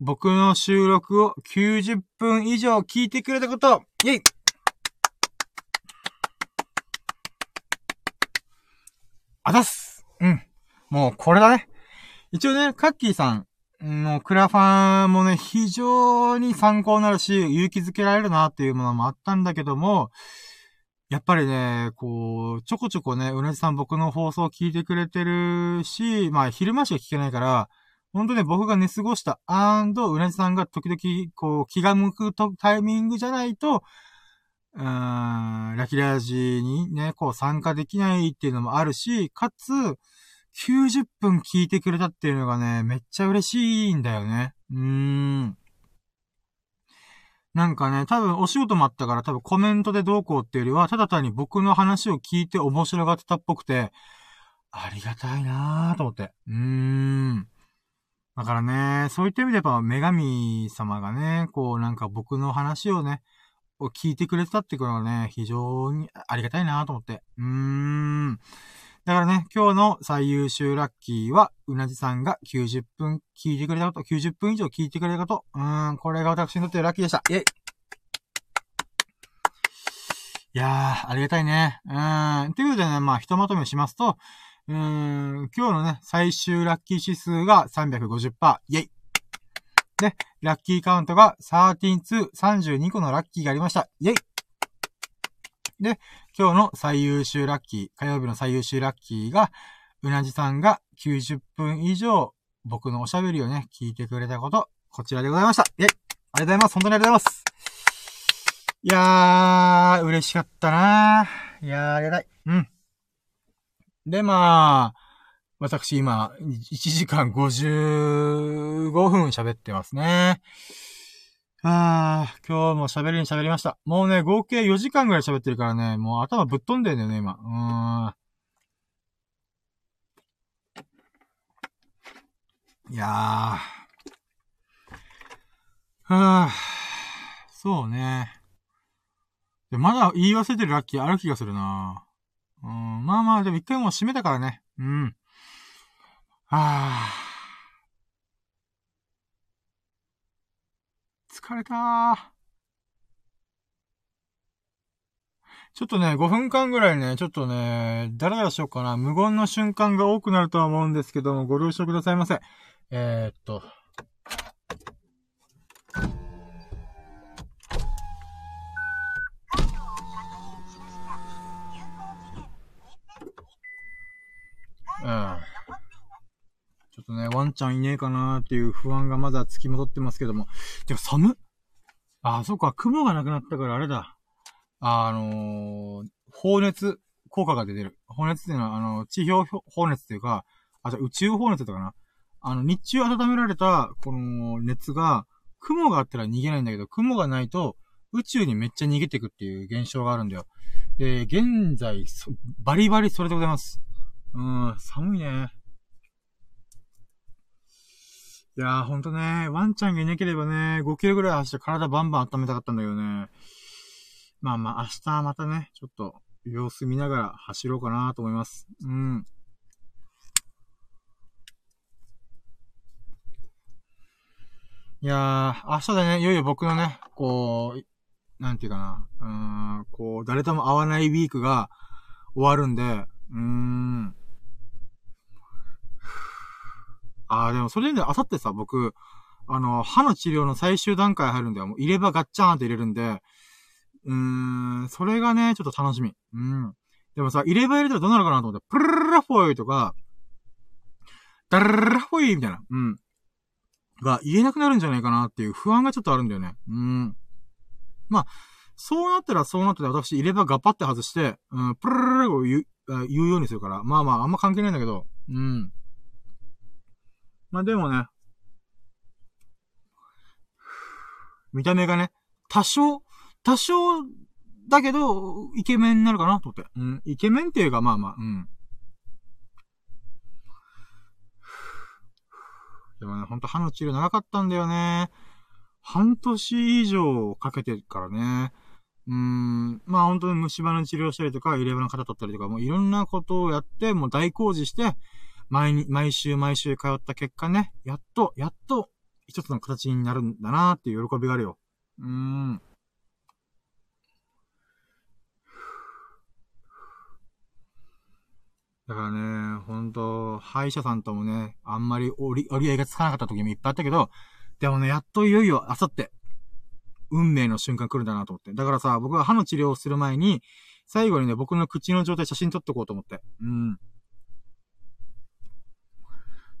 [SPEAKER 1] 僕の収録を90分以上聞いてくれたこと、イェイあざっすうん。もうこれだね。一応ね、カッキーさんのクラファンもね、非常に参考になるし、勇気づけられるなっていうものもあったんだけども、やっぱりね、こう、ちょこちょこね、うなじさん僕の放送を聞いてくれてるし、まあ昼間しか聞けないから、本当ね、僕が寝過ごしたアンド、うなじさんが時々、こう、気が向くタイミングじゃないと、うーん、ラキラージにね、こう参加できないっていうのもあるし、かつ、90分聞いてくれたっていうのがね、めっちゃ嬉しいんだよね。うーん。なんかね、多分お仕事もあったから多分コメントでどうこうっていうよりは、ただ単に僕の話を聞いて面白がってたっぽくて、ありがたいなぁと思って。うーん。だからね、そういった意味でやっぱ女神様がね、こうなんか僕の話をね、を聞いてくれてたってことがね、非常にありがたいなと思って。うーん。だからね、今今日の最優秀ラッキーは、うなじさんが90分聞いてくれたこと、90分以上聞いてくれたこと、うーん、これが私にとってラッキーでした。イェイいやー、ありがたいね。うーん。ということでね、まあ、ひとまとめしますと、うーん、今日のね、最終ラッキー指数が350%、イェイで、ラッキーカウントが13、2、32個のラッキーがありました。イェイで、今日の最優秀ラッキー、火曜日の最優秀ラッキーが、うなじさんが90分以上僕のおしゃべりをね、聞いてくれたこと、こちらでございました。イェイありがとうございます。本当にありがとうございます。いやー、嬉しかったなー。いやー、ありがたい。うん。で、まあ、私今、1時間55分喋ってますね。あー、今日も喋りに喋りました。もうね、合計4時間ぐらい喋ってるからね、もう頭ぶっ飛んでんだよね、今。うーん。いやー。はぁ、そうね。で、まだ言い忘れてるラッキーある気がするなうん、まあまあ、でも一回もう閉めたからね。うん。あ。疲れた。ちょっとね、5分間ぐらいね、ちょっとね、だらだらしようかな。無言の瞬間が多くなるとは思うんですけども、ご了承くださいませ。えー、っと。ちゃんいねえかなっていう不安がまだ付き戻ってますけども。てか寒っあ、そっか、雲がなくなったからあれだ。あのー、放熱効果が出てる。放熱っていうのは、あの、地表放熱っていうか、あ、じゃ宇宙放熱とかな。あの、日中温められた、この熱が、雲があったら逃げないんだけど、雲がないと、宇宙にめっちゃ逃げてくっていう現象があるんだよ。で、現在、バリバリそれでございます。うん、寒いね。いやーほんとね、ワンちゃんがいなければね、5キロぐらい走って体バンバン温めたかったんだけどね。まあまあ、明日またね、ちょっと様子見ながら走ろうかなと思います。うん。いやー、明日でね、いよいよ僕のね、こう、なんていうかな、うーん、こう、誰とも会わないウィークが終わるんで、うーん、ああ、でもそれで、あさってさ、僕、あの、歯の治療の最終段階入るんだよ。もう入れ歯ガッチャーンって入れるんで、うーん、それがね、ちょっと楽しみ。うん。でもさ、入れ歯入れたらどうなるかなと思って、プルルラフォイとか、ダルルラフォイみたいな、うん。が言えなくなるんじゃないかなっていう不安がちょっとあるんだよね。うん。まあ、そうなったらそうなったら私入れ歯ガッパって外して、うん、プルルルを言う、言うようにするから、まあまああんま関係ないんだけど、うん。まあでもね、見た目がね、多少、多少だけど、イケメンになるかなと思って。うん。イケメンっていうか、まあまあ、うん。でもね、ほんと歯の治療長かったんだよね。半年以上かけてるからね。うーん。まあ本当に虫歯の治療したりとか、入れ歯の方取ったりとか、もういろんなことをやって、もう大工事して、毎に、毎週毎週通った結果ね、やっと、やっと、一つの形になるんだなーっていう喜びがあるよ。うーん。だからね、ほんと、歯医者さんともね、あんまり折り、折り合いがつかなかった時もいっぱいあったけど、でもね、やっといよいよ、あさって、運命の瞬間来るんだなと思って。だからさ、僕が歯の治療をする前に、最後にね、僕の口の状態写真撮っとこうと思って。うん。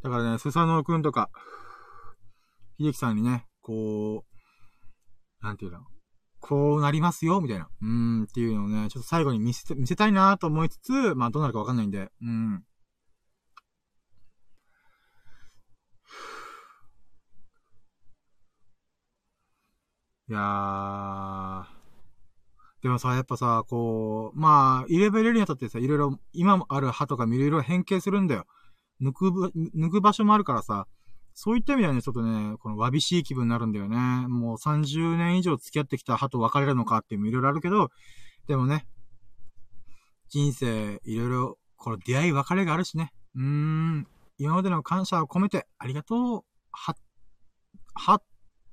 [SPEAKER 1] だからね、スサノオくんとか、秀樹さんにね、こう、なんていうの、こうなりますよ、みたいな。うーん、っていうのをね、ちょっと最後に見せ、見せたいなと思いつつ、まあどうなるかわかんないんで、うん。いやー。でもさ、やっぱさ、こう、まあ、入れ歯入れるにあたってさ、いろいろ、今もある歯とかいろいろ変形するんだよ。抜く、抜く場所もあるからさ、そういった意味ではね、ちょっとね、このわびしい気分になるんだよね。もう30年以上付き合ってきた歯と別れるのかっていうのもいろいろあるけど、でもね、人生いろいろこの出会い別れがあるしね。うーん。今までの感謝を込めて、ありがとう。は、はっ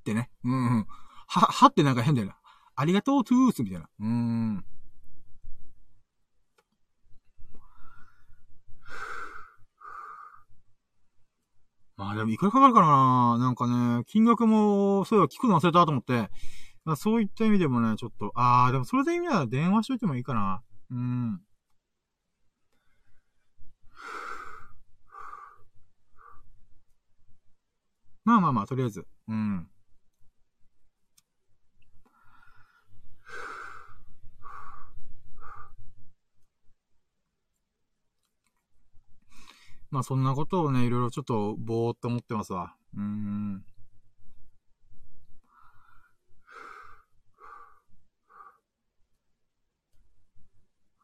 [SPEAKER 1] てね。うん、うん。は、はってなんか変だよな。ありがとうトゥースみたいな。うーん。まあでもいくらかかるかななんかね、金額も、そういえば聞くの忘れたと思って。まあ、そういった意味でもね、ちょっと、ああ、でもそれで意味なら電話しといてもいいかな。うん。まあまあまあ、とりあえず。うん。まあそんなことをね、いろいろちょっとぼーっと思ってますわ。うーん。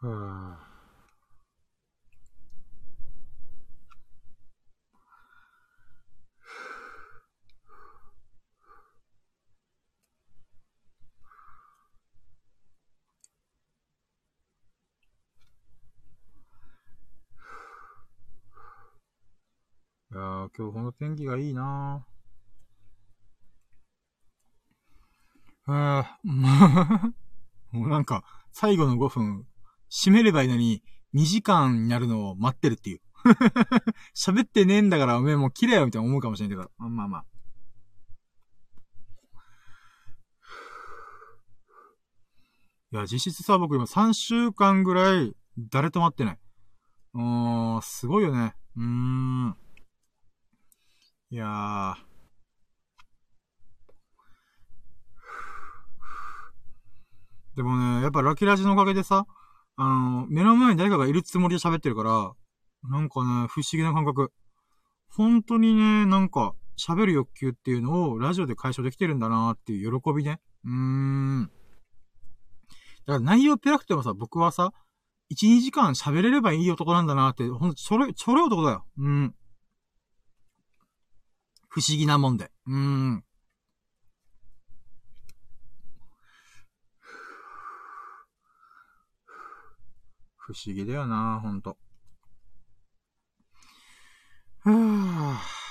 [SPEAKER 1] はぁ。いやー、今日この天気がいいなぁ。あー、もう なんか、最後の5分、閉めればいいのに、2時間になるのを待ってるっていう。喋ってねえんだからおめえもう切れよみたいな思うかもしれんけど。まあまあ。いや、実質さ、僕今3週間ぐらい、誰と待ってない。うーん、すごいよね。うーん。いや。でもね、やっぱラキラジのおかげでさ、あの、目の前に誰かがいるつもりで喋ってるから、なんかね、不思議な感覚。本当にね、なんか、喋る欲求っていうのをラジオで解消できてるんだなーっていう喜びね。うーん。だから内容ペラくてもさ、僕はさ、1、2時間喋れればいい男なんだなーって、ほんとちょろい、ちょろい男だよ。うん。不思議なもんで。うーん。不思議だよな、ほんと。はぁ。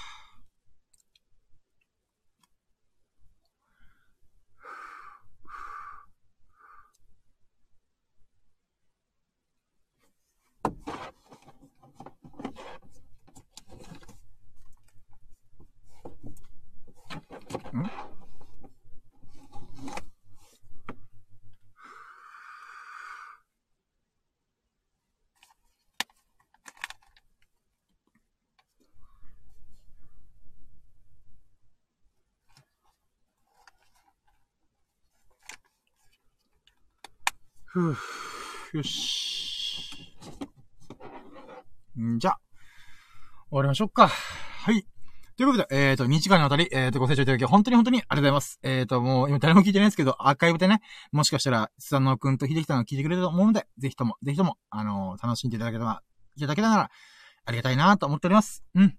[SPEAKER 1] ふぅ、よし。んじゃ、終わりましょうか。はい。ということで、えっ、ー、と、2時間にわたり、えっ、ー、と、ご清聴いただき、本当に本当にありがとうございます。えっ、ー、と、もう、今誰も聞いてないんですけど、アーカイブでね、もしかしたら、スサノくんと秀樹さんが聞いてくれると思うので、ぜひとも、ぜひとも、あの楽しんでいただけたら、いただけたなら、ありがたいなと思っております。うん。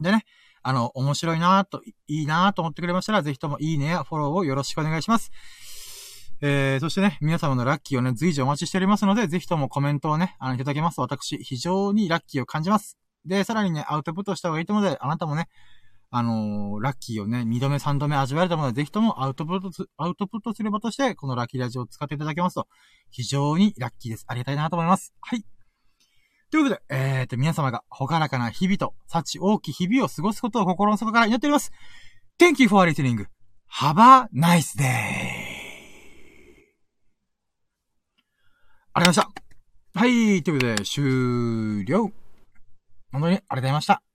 [SPEAKER 1] でね、あの、面白いなと、いいなと思ってくれましたら、ぜひともいいねやフォローをよろしくお願いします。えー、そしてね、皆様のラッキーをね、随時お待ちしておりますので、ぜひともコメントをね、あの、いただけますと、私、非常にラッキーを感じます。で、さらにね、アウトプットした方がいいと思うので、あなたもね、あのー、ラッキーをね、二度目、三度目味わえると思うので、ぜひともアウトプットすアウトプットすればとして、このラッキーラジオを使っていただけますと、非常にラッキーです。ありがたいなと思います。はい。ということで、えーと、皆様が、ほがらかな日々と、幸大き日々を過ごすことを心の底から祈っております。Thank you for listening. Have a nice day. ありがとうございました。はい、ということで、終了。本当にありがとうございました。